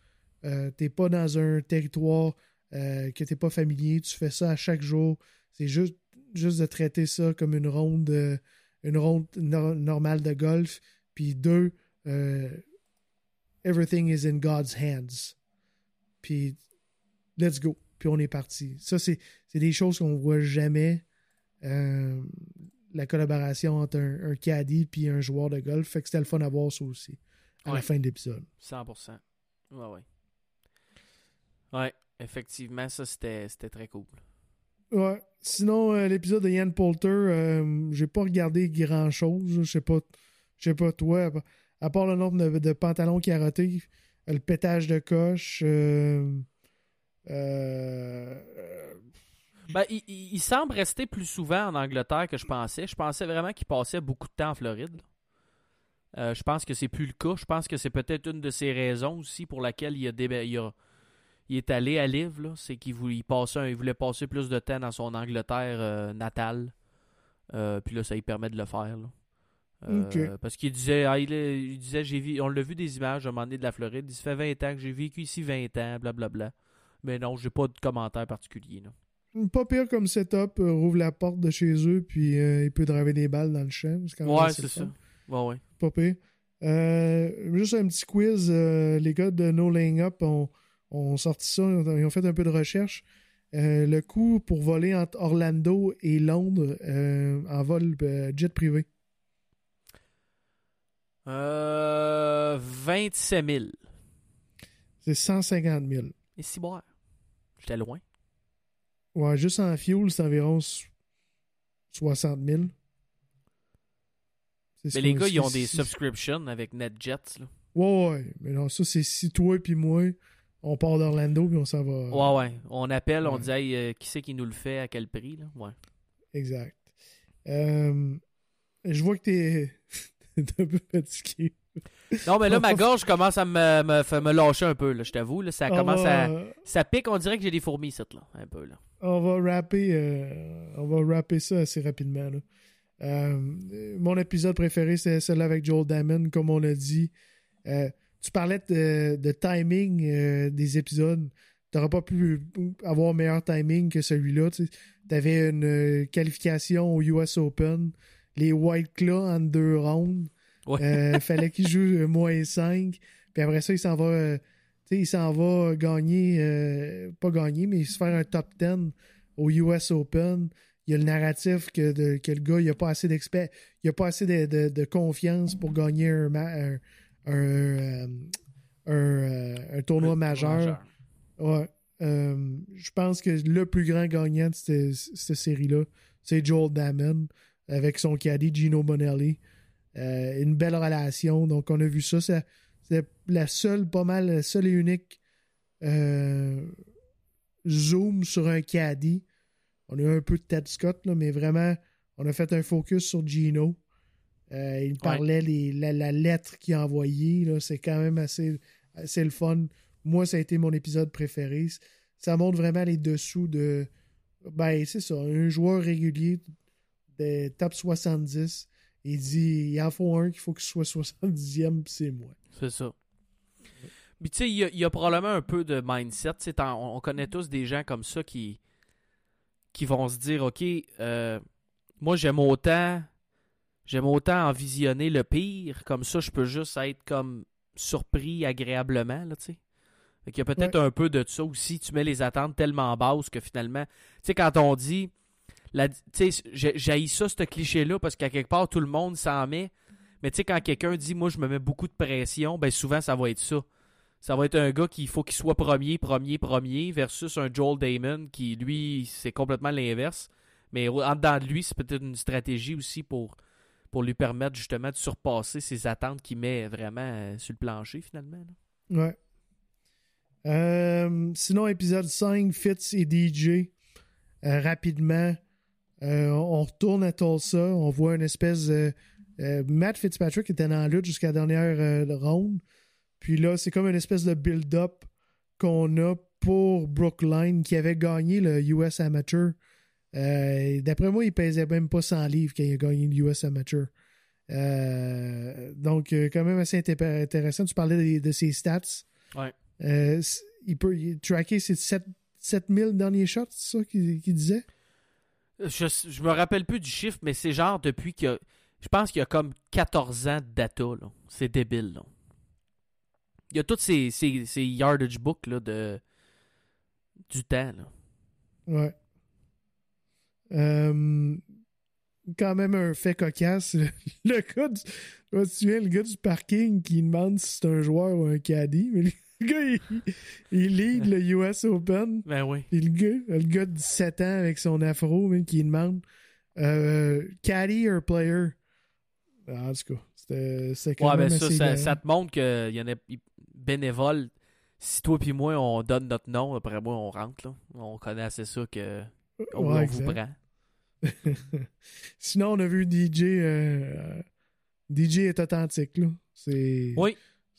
Euh, t'es pas dans un territoire que t'es pas familier. Tu fais ça à chaque jour. C'est juste, juste de traiter ça comme une ronde, une ronde no- normale de golf. Puis deux, euh, everything is in God's hands. Puis let's go. Puis on est parti. Ça, c'est des choses qu'on voit jamais. euh, la collaboration entre un, un caddie puis un joueur de golf. Fait que c'était le fun à voir ça aussi. À la fin de l'épisode. 100%. Ouais, ouais. Ouais, effectivement, ça, c'était c'était très cool. Ouais. Sinon, euh, l'épisode de Ian Poulter, euh, j'ai pas regardé grand chose. Je sais pas. Je sais pas toi. à part- le nombre de, de pantalons carottés, le pétage de coche. euh, euh, Ben, il, semble rester plus souvent en Angleterre que je pensais. Je pensais vraiment qu'il passait beaucoup de temps en Floride. je pense que c'est plus le cas. Je pense que c'est peut-être une de ces raisons aussi pour laquelle il, a a- il est allé à Liv. là. C'est qu'il voulait, il passait un- il voulait passer plus de temps dans son Angleterre euh, natale. Euh, puis là, ça lui permet de le faire. là. Euh. Parce qu'il disait, ah, il, disait j'ai vu, on l'a vu des images à un moment donné de la Floride. Il se fait 20 ans que j'ai vécu ici 20 ans, blablabla. Mais non, j'ai pas de commentaire particulier. là. Pas pire comme setup, rouvre la porte de chez eux, puis il peut driver des balles dans le champ. Ouais, c'est ça. Ouais, ouais. Pas pire. Juste un petit quiz. les gars de No Laying Up ont, ont sorti ça. Ils ont fait un peu de recherche. Euh, le coût pour voler entre Orlando et Londres euh, en vol euh, jet privé. Euh, 27 000. C'est 150 000. Et si boire. J'étais loin. Ouais, juste en fuel, c'est environ so- 60 000. C'est ce Mais les gars, ils ont des subscriptions avec NetJets. Là. Ouais, ouais. Mais non, ça, c'est si toi et moi, on part d'Orlando puis on s'en va. Ouais, ouais. On appelle, on dit, hey, euh, qui c'est qui nous le fait, à quel prix. Là? Ouais. Exact. Euh, je vois que t'es un peu fatigué. Non, mais là, ma gorge commence à me, me, lâcher un peu, là, je t'avoue. Là, ça On commence va, à. Ça pique, on dirait que j'ai des fourmis, ici, là. Un peu, là. on va rapper, euh, on va rapper ça assez rapidement. là. Euh, mon épisode préféré, c'est celui avec Joel Damon, comme on l'a dit. Euh, tu parlais de, de timing euh, des épisodes. Tu n'auras pas pu avoir meilleur timing que celui-là. Tu avais une euh, qualification au US Open, les White Claw en deux rounds. Ouais. Euh, fallait qu'il joue euh, moins 5. Puis après ça, il s'en va. euh, il s'en va gagner, euh, pas gagner, mais se faire un top 10 au US Open. Il y a le narratif que, de- que le gars, il a pas assez d'expert, il a pas assez de, de- de confiance pour gagner un, un, un, euh, un, euh, un tournoi majeur. Ouais. Euh, je pense que le plus grand gagnant de cette, cette série-là, c'est Joel Damon avec son caddie Gino Bonelli. Euh, une belle relation. Donc, on a vu ça. ça c'est la seule, pas mal, la seule et unique euh, zoom sur un caddie. On a eu un peu de Ted Scott, là, mais vraiment, on a fait un focus sur Gino. Euh, il parlait les- la, la lettre qu'il a envoyée. C'est quand même assez, assez le fun. Moi, ça a été mon épisode préféré. Ça montre vraiment les dessous de. Ben, c'est ça. Un joueur régulier de top 70. Il dit il en faut un qu'il faut qu'il soit 70e, puis c'est moi. C'est ça. Puis tu sais, il y, a- il y a probablement un peu de mindset. On, on connaît tous des gens comme ça qui, qui vont se dire, OK, euh, moi j'aime autant j'aime autant en visionner le pire, comme ça je peux juste être comme surpris agréablement, là, tu sais. Fait qu'il y a peut-être un peu de ça aussi. Tu mets les attentes tellement basses que finalement, tu sais, quand on dit, tu sais, j'ai ça, ce cliché-là, parce qu'à quelque part, tout le monde s'en met. Mais tu sais, quand quelqu'un dit, moi, je me mets beaucoup de pression, ben souvent, ça va être ça. Ça va être un gars qu'il faut qu'il soit premier, premier, premier, versus un Joel Damon qui, lui, c'est complètement l'inverse. Mais en dedans de lui, c'est peut-être une stratégie aussi pour, pour lui permettre justement de surpasser ses attentes qu'il met vraiment euh, sur le plancher, finalement. Ouais. Euh, sinon, épisode 5, Fitz et DJ. Euh, rapidement, on retourne à Tulsa. On voit une espèce de. Matt Fitzpatrick était dans la lutte jusqu'à la dernière ronde. Puis là, c'est comme une espèce de build-up qu'on a pour Brookline qui avait gagné le US Amateur. Euh, D'après moi, il pesait même pas 100 livres quand il a gagné le US Amateur. Euh, donc, euh, quand même assez inté- intéressant. Tu parlais de, de ses stats. Ouais. Euh, il peut il- tracker ses 7, 7000 derniers shots, c'est ça qu'il disait? Je, je me rappelle plus du chiffre, mais c'est genre depuis que. Je pense qu'il y a comme 14 ans de data. C'est débile. Là. Il y a tous ces, ces, ces yardage books là, de, du temps. Là. Ouais. Euh, quand même un fait cocasse. Le gars du, je me souviens, le gars du parking qui demande si c'est un joueur ou un caddie. Mais le gars, il, il lead le US Open. Ben oui. Puis le gars, le gars de 17 ans avec son afro, même, qui demande euh, caddy or player? En tout cas, c'était quand Ouais, même ben ça, ça, te montre qu'il y en a bénévoles. Si toi puis moi, on donne notre nom, après moi, on rentre. Là. On connaît assez ça que on, Ouais, on vous prend. Sinon, on a vu DJ. euh, DJ est authentique, là. C'est. Oui,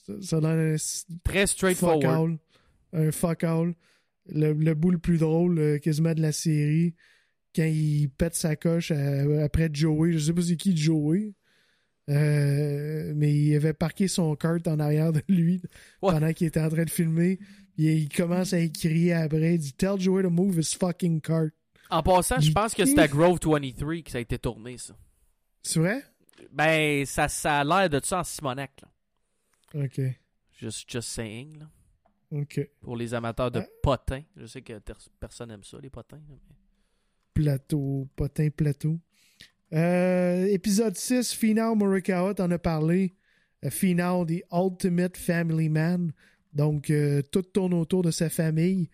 Ça, ça donne un très straightforward. Un fuck all. Le, le bout le plus drôle, euh, quasiment de la série, quand il pète sa coche euh, après Joey. Je sais pas c'est qui Joey. Euh, mais il avait parqué son kart en arrière de lui pendant qu'il était en train de filmer. Il commence à crier après. Il dit Tell Joey to move his fucking cart. En passant, je pense que c'est à Grove 23 que ça a été tourné, ça. C'est vrai? Ben, ça, ça a l'air de ça en Simonac. Là. Ok. Just, just saying. Là. Ok. Pour les amateurs de Ah. potins. Je sais que personne n'aime ça, les potins. mais- Plateau, potin plateau. Euh, épisode 6, Final Morikawa, t'en as parlé. Euh, Final, The Ultimate Family Man. Donc, euh, tout tourne autour de sa famille.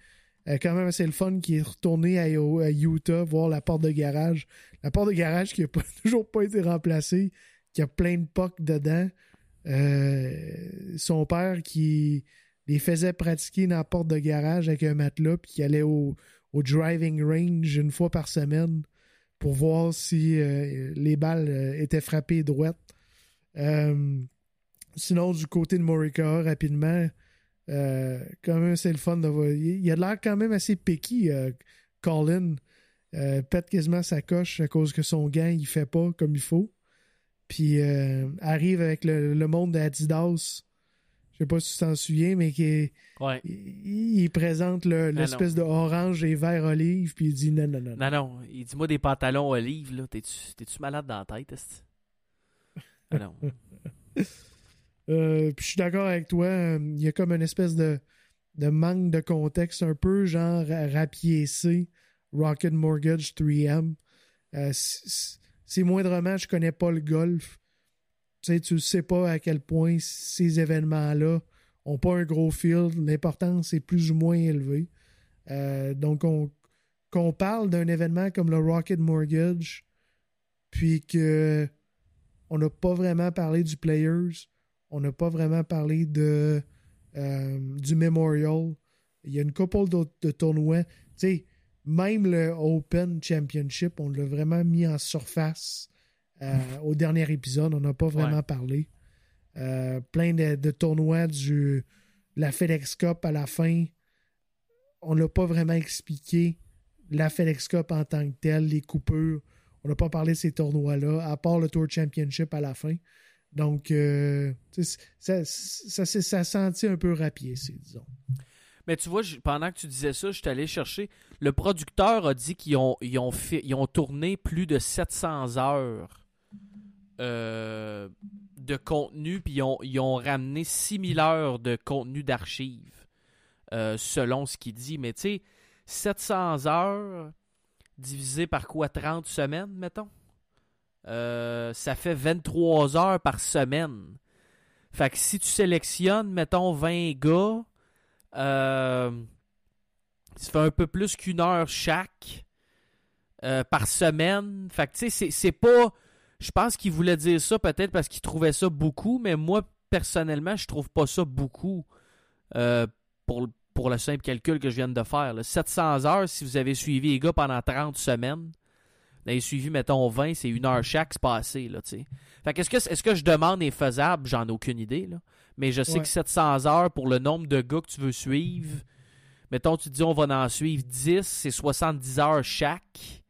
Euh, quand même, c'est le fun qui est retourné à, Utah voir la porte de garage. La porte de garage qui n'a toujours pas été remplacée, qui a plein de pocs dedans. Euh, son père qui les faisait pratiquer dans la porte de garage avec un matelas, puis qui allait au, driving range une fois par semaine pour voir si euh, les balles étaient frappées droites. Sinon, du côté de Morika, rapidement, euh, quand même, c'est le fun de voir. Il a l'air quand même assez picky, euh, Colin. Euh, pète quasiment sa coche à cause que son gant, il fait pas comme il faut. Puis euh, arrive avec le, le monde d'Adidas. Je sais pas si tu t'en souviens, mais qui est- Ouais. il, il présente le- l'espèce de orange et vert olive, puis il dit non, non, non. Non, non. Il dit moi des pantalons olives, là. T'es-tu malade dans la tête? Ah non. Euh, je suis d'accord avec toi. euh, Il y a comme une espèce de, manque de contexte, un peu genre ra- rapiécé, Rocket Mortgage 3M. Euh, c'est moindrement, je connais pas le golf. Tu sais, tu sais pas à quel point ces événements-là ont pas un gros field. L'importance est plus ou moins élevée. Euh, donc, on, qu'on parle d'un événement comme le Rocket Mortgage, puis que on n'a pas vraiment parlé du Players, on n'a pas vraiment parlé de euh, du Memorial. Il y a une couple d'autres de tournois. Tu sais, même le Open Championship, on l'a vraiment mis en surface euh, au dernier épisode. On n'a pas vraiment Ouais. parlé. Euh, plein de, de tournois du la FedEx Cup à la fin. On n'a pas vraiment expliqué la FedEx Cup en tant que telle, les coupures. On n'a pas parlé de ces tournois-là, à part le Tour Championship à la fin. Donc, euh, ça, ça, ça, sentit un peu rapiécé, disons. Mais tu vois, pendant que tu disais ça, je suis allé chercher. Le producteur a dit qu'ils ont, ils ont, ils ont tourné plus de 700 heures euh, de contenu, puis ils ont, ils ont ramené 6000 heures de contenu d'archives, euh, selon ce qu'il dit. Mais tu sais, 700 heures divisé par quoi? 30 semaines, mettons? Euh, Ça fait 23 heures par semaine. Fait que si tu sélectionnes, mettons, 20 gars, euh, ça fait un peu plus qu'une heure chaque euh, par semaine. Fait que tu sais, c'est- pas. Je pense qu'il voulait dire ça peut-être parce qu'il trouvait ça beaucoup, mais moi, personnellement, je trouve pas ça beaucoup pour, pour le simple calcul que je viens de faire. là. 700 heures, si vous avez suivi les gars pendant 30 semaines, vous avez suivi, mettons, 20, c'est une heure chaque, c'est pas assez, là, tu sais. Fait que est-ce que, est-ce que je demande est faisable? J'en ai aucune idée, là. Mais je sais Ouais. que 700 heures pour le nombre de gars que tu veux suivre, mettons, tu dis on va en suivre 10, c'est 70 heures chaque.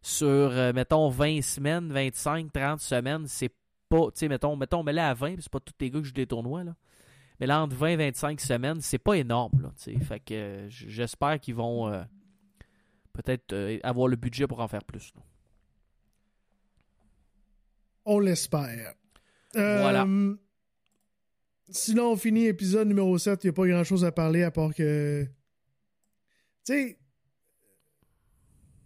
Sur, euh, mettons, 20 semaines, 25, 30 semaines, c'est pas, tu sais, mettons, mettons, mets-le à 20, puis c'est pas tous les gars que je des tournois, là. Mais là, entre 20 et 25 semaines, c'est pas énorme, là, tu sais. Fait que euh, j'espère qu'ils vont euh, peut-être euh, avoir le budget pour en faire plus. là. On l'espère. Euh, Voilà. Sinon, on finit épisode numéro 7. Il n'y a pas grand chose à parler à part que. Tu sais.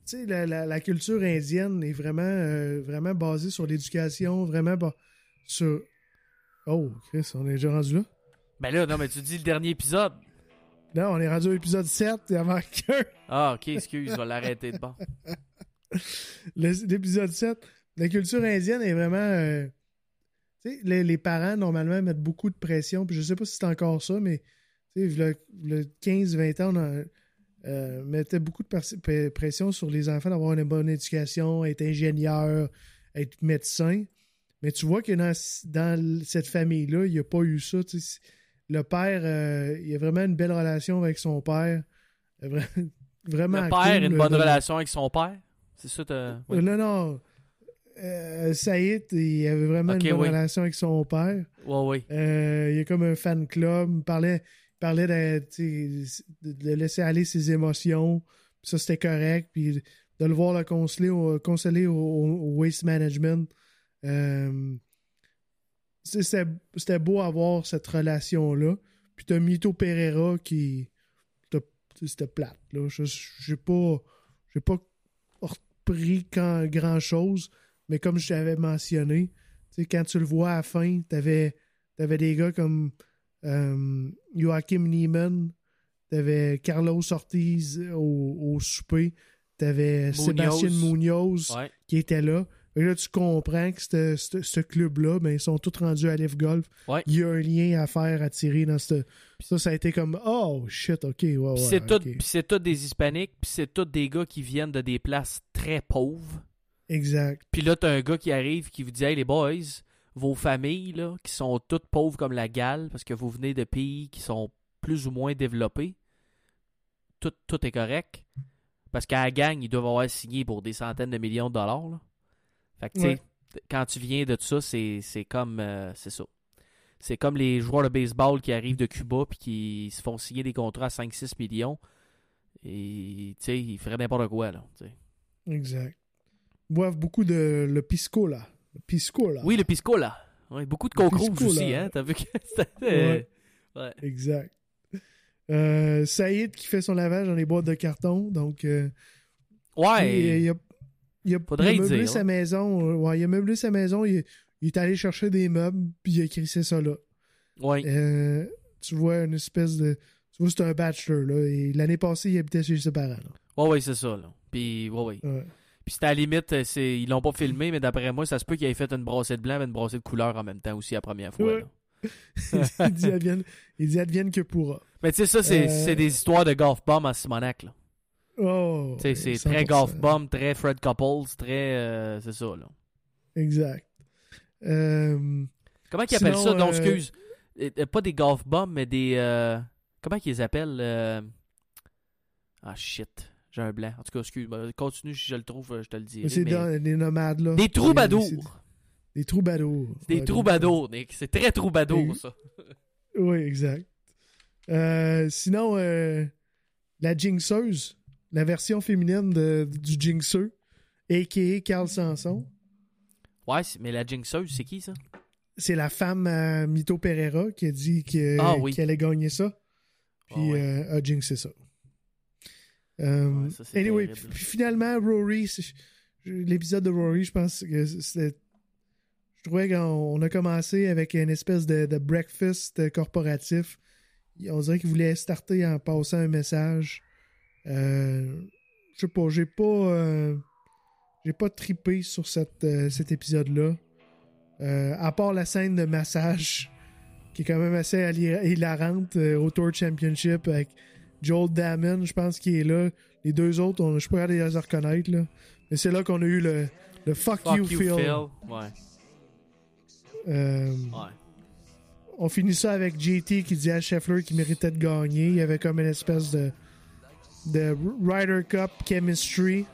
Tu sais, la, la- la culture indienne est vraiment, euh, vraiment basée sur l'éducation, vraiment ba- sur. Oh, Chris, on est déjà rendu là? Ben là, non, mais tu dis le dernier épisode. Non, on est rendu à l'épisode 7 et avant que. Ah, ok, excuse, je vais l'arrêter de bon. L'épisode 7, la culture indienne est vraiment. euh, tu sais, les, les parents, normalement, mettent beaucoup de pression. Puis je sais pas si c'est encore ça, mais tu sais, le, le 15-20 ans, on a, euh, mettait beaucoup de pression sur les enfants d'avoir une bonne éducation, être ingénieur, être médecin. Mais tu vois que dans, dans cette famille-là, il n'y a pas eu ça. tu sais. Le père, euh, il a vraiment une belle relation avec son père. Vra- Vraiment Le père a une bonne relation avec son père? C'est ça, t'as- oui. euh, Non, non. Euh, Saïd, il avait vraiment une bonne oui. relation avec son père. Ouais, ouais. Euh, il y a comme un fan club. Il parlait, il parlait de, laisser aller ses émotions. Ça, c'était correct. Puis de le voir le consoler au, consoler au, au waste management. Euh, c'était c'était beau avoir cette relation-là. Puis t'as Mito Pereira qui. C'était plate. Là. Je j'ai pas. J'ai pas repris quand- grand-chose. Mais comme je t'avais mentionné, quand tu le vois à la fin, t'avais avais des gars comme euh, Joachim Neiman, t'avais Carlos Ortiz au, au souper, t'avais Munoz. Sébastien Munoz Ouais. qui était là. Et là, tu comprends que ce- club-là, ben, ils sont tous rendus à Live Golf. Ouais. Il y a un lien à faire, à tirer dans ce. Ça, ça a été comme Oh shit, ok, ouais, ouais. Puis c'est tout, ok. puis c'est tout des hispaniques, puis c'est tout des gars qui viennent de des places très pauvres. Exact. Puis là, t'as un gars qui arrive qui vous dit Hey les boys, vos familles là, qui sont toutes pauvres comme la Galles, parce que vous venez de pays qui sont plus ou moins développés, tout, tout est correct. Parce qu'à la gang, ils doivent avoir signé pour des centaines de millions de dollars. Là. Fait que, tu sais, Ouais. quand tu viens de ça, c'est comme. euh, c'est ça. C'est comme les joueurs de baseball qui arrivent de Cuba puis qui se font signer des contrats à 5-6 millions. Et, tu sais, ils feraient n'importe quoi, là. Exact. Ils boivent beaucoup de le pisco, là. Le pisco, là. Oui, le pisco, là. Ouais, beaucoup de coke rouge aussi, hein. T'as vu que c'était. Ouais. ouais. Exact. Euh, Saïd qui fait son lavage dans les boîtes de carton. Donc, euh, Ouais. il, il a, il a, Faudrait il a y meublé dire, sa maison. euh, Ouais, il a meublé sa maison. Il, il est allé chercher des meubles, puis il a crissé ça là. Ouais. Euh, tu vois une espèce de. Tu vois, c'est un bachelor, là. Et l'année passée, il habitait chez ses parents, là. Ouais, ouais, c'est ça, là. Puis, ouais, ouais. Ouais. Puis c'était à la limite, euh, c'est... ils l'ont pas filmé, mais d'après moi, ça se peut qu'il ait fait une brossée de blanc et une brossée de couleur en même temps aussi la première fois. Ouais. il, dit advienne, il dit advienne que pourra. Mais tu sais, ça, c'est, Euh, c'est des histoires de golf bomb à Simonac, là. Oh. C'est 100%. très golf bomb, très Fred Couples, très. euh, c'est ça, là. Exact. Euh, Comment qu'ils appellent ça? Non, euh, excuse. Pas des golf bombs, mais des. Comment les appellent Ah shit. J'ai un blanc. En tout cas, excuse. moi Continue, si je le trouve, je te le dirai. c'est mais- des nomades, là. Des troubadours. Des troubadours. Des Ouais, troubadours, Nick. C'est très troubadour, ça. Oui, exact. Euh, sinon, euh, la jinxeuse, la version féminine de, du jinxeux, a.k.a. Carl Sanson. Ouais, mais la Jinxeuse, c'est qui ça? C'est la femme euh, Mito Pereira qui a dit que- Ah oui. qu'elle allait gagner ça. Puis Ah ouais. euh, a jinxé ça. Euh, Ouais, ça, anyway, puis finalement, Rory, l'épisode de Rory, je pense que c'était. Je trouvais qu'on on a commencé avec une espèce de, de breakfast corporatif. On dirait qu'il voulait starter en passant un message. Euh, je sais pas, j'ai pas. euh, j'ai pas tripé sur cette, euh, cet épisode-là. Euh, à part la scène de massage, qui est quand même assez hilarante au Tour Championship avec Joel Damon, je pense qu'il est là. Les deux autres, on, je peux pas les reconnaître. Là. Mais c'est là qu'on a eu le, le fuck, Fuck you, you, Phil. Phil. Ouais. Ouais. on finit ça avec JT qui dit à Scheffler qu'il méritait de gagner. Il y avait comme une espèce de, de Ryder Cup chemistry.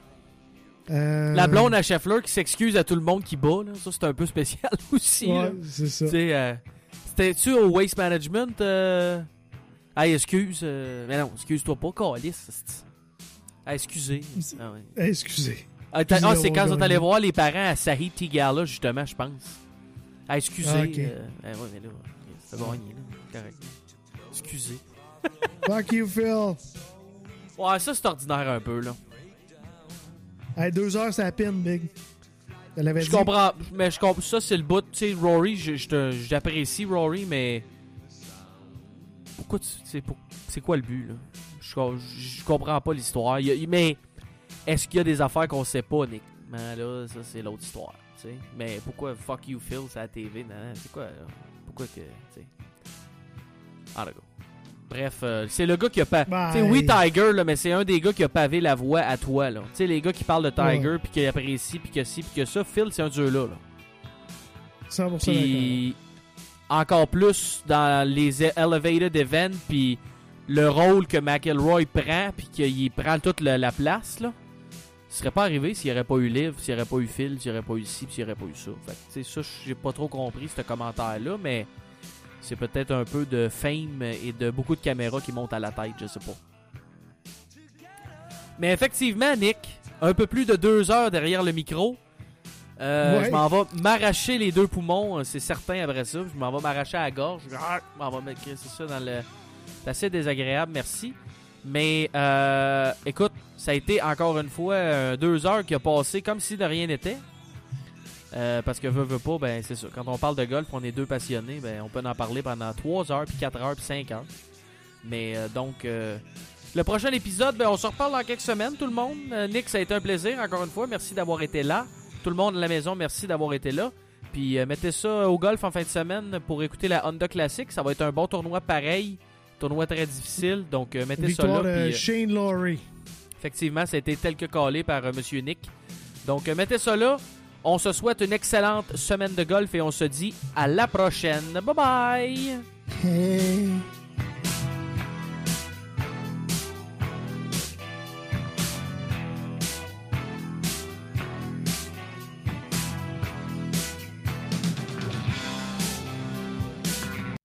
Euh, La blonde à Scheffler qui s'excuse à tout le monde qui bat, là. ça c'est un peu spécial aussi. Ouais, c'est ça. Euh, C'était-tu au Waste Management? Euh... Hey, excuse. Mais non, excuse-toi pas, Calis. c'est- Ah, excusez. Ah, ouais. Excusez. Ah, ah, c'est Ils quand ont on est allé gagné. voir les parents à Sahid Tigala, justement, je pense. Ah, excusez. Ah, ok. ah, ouais, mais là, c'est gagné, là. Correct. Excusez. Fuck you, Phil. Ouais, ça, c'est ordinaire un peu, là. Hey, deux heures, c'est la peine, Big. Je comprends, mais je comprends. Ça, c'est le bout. Tu sais, Rory, j'apprécie Rory, mais. Pourquoi tu. C'est pour- c'est quoi le but, là? Je, comprends pas l'histoire. Mais. Est-ce qu'il y a des affaires qu'on sait pas, Nick? Ben là, ça, c'est l'autre histoire. tu sais. Mais pourquoi Fuck You Phil, c'est la TV? C'est quoi, là? Pourquoi que. Tu sais? D'accord. Bref, euh, c'est le gars qui a pas. Ben, sais, oui, Tiger, là, mais c'est un des gars qui a pavé la voie à toi. Tu sais, les gars qui parlent de Tiger, puis qui apprécient, puis que ci, puis que ça. Phil, c'est un dieu là, là. 100% Puis encore plus dans les e- elevated events, puis le rôle que McElroy prend, puis qu'il prend toute la, la place, là. Ce serait pas arrivé s'il n'y aurait pas eu Liv, s'il n'y aurait pas eu Phil, s'il n'y aurait pas eu ci, s'il n'y aurait pas eu ça. Fait que, tu sais, ça, j'ai pas trop compris ce commentaire-là, mais c'est peut-être un peu de fame et de beaucoup de caméras qui montent à la tête, je sais pas. Mais effectivement, Nick, un peu plus de deux heures derrière le micro. Euh, Ouais. Je m'en vais m'arracher les deux poumons, euh, c'est certain après ça. Je m'en vais m'arracher à la gorge. Je je m'en vais mettre c'est ça dans le. C'est assez désagréable, merci. Mais euh, écoute, ça a été encore une fois euh, deux heures qui a passé comme si de rien n'était. Euh, parce que veut, veut pas, ben c'est ça. Quand on parle de golf, on est deux passionnés, ben on peut en parler pendant trois heures, puis quatre heures, puis cinq heures. Mais euh, donc, euh, le prochain épisode, ben on se reparle dans quelques semaines, tout le monde. Nick, ça a été un plaisir, encore une fois. Merci d'avoir été là. Tout le monde à la maison, merci d'avoir été là. Puis mettez ça au golf en fin de semaine pour écouter la Honda Classic. Ça va être un bon tournoi pareil. Tournoi très difficile. Donc mettez Victoire ça là. de Shane Laurie. Effectivement, ça a été tel que calé par Monsieur Nick. Donc, mettez ça là. On se souhaite une excellente semaine de golf et on se dit à la prochaine. Bye bye!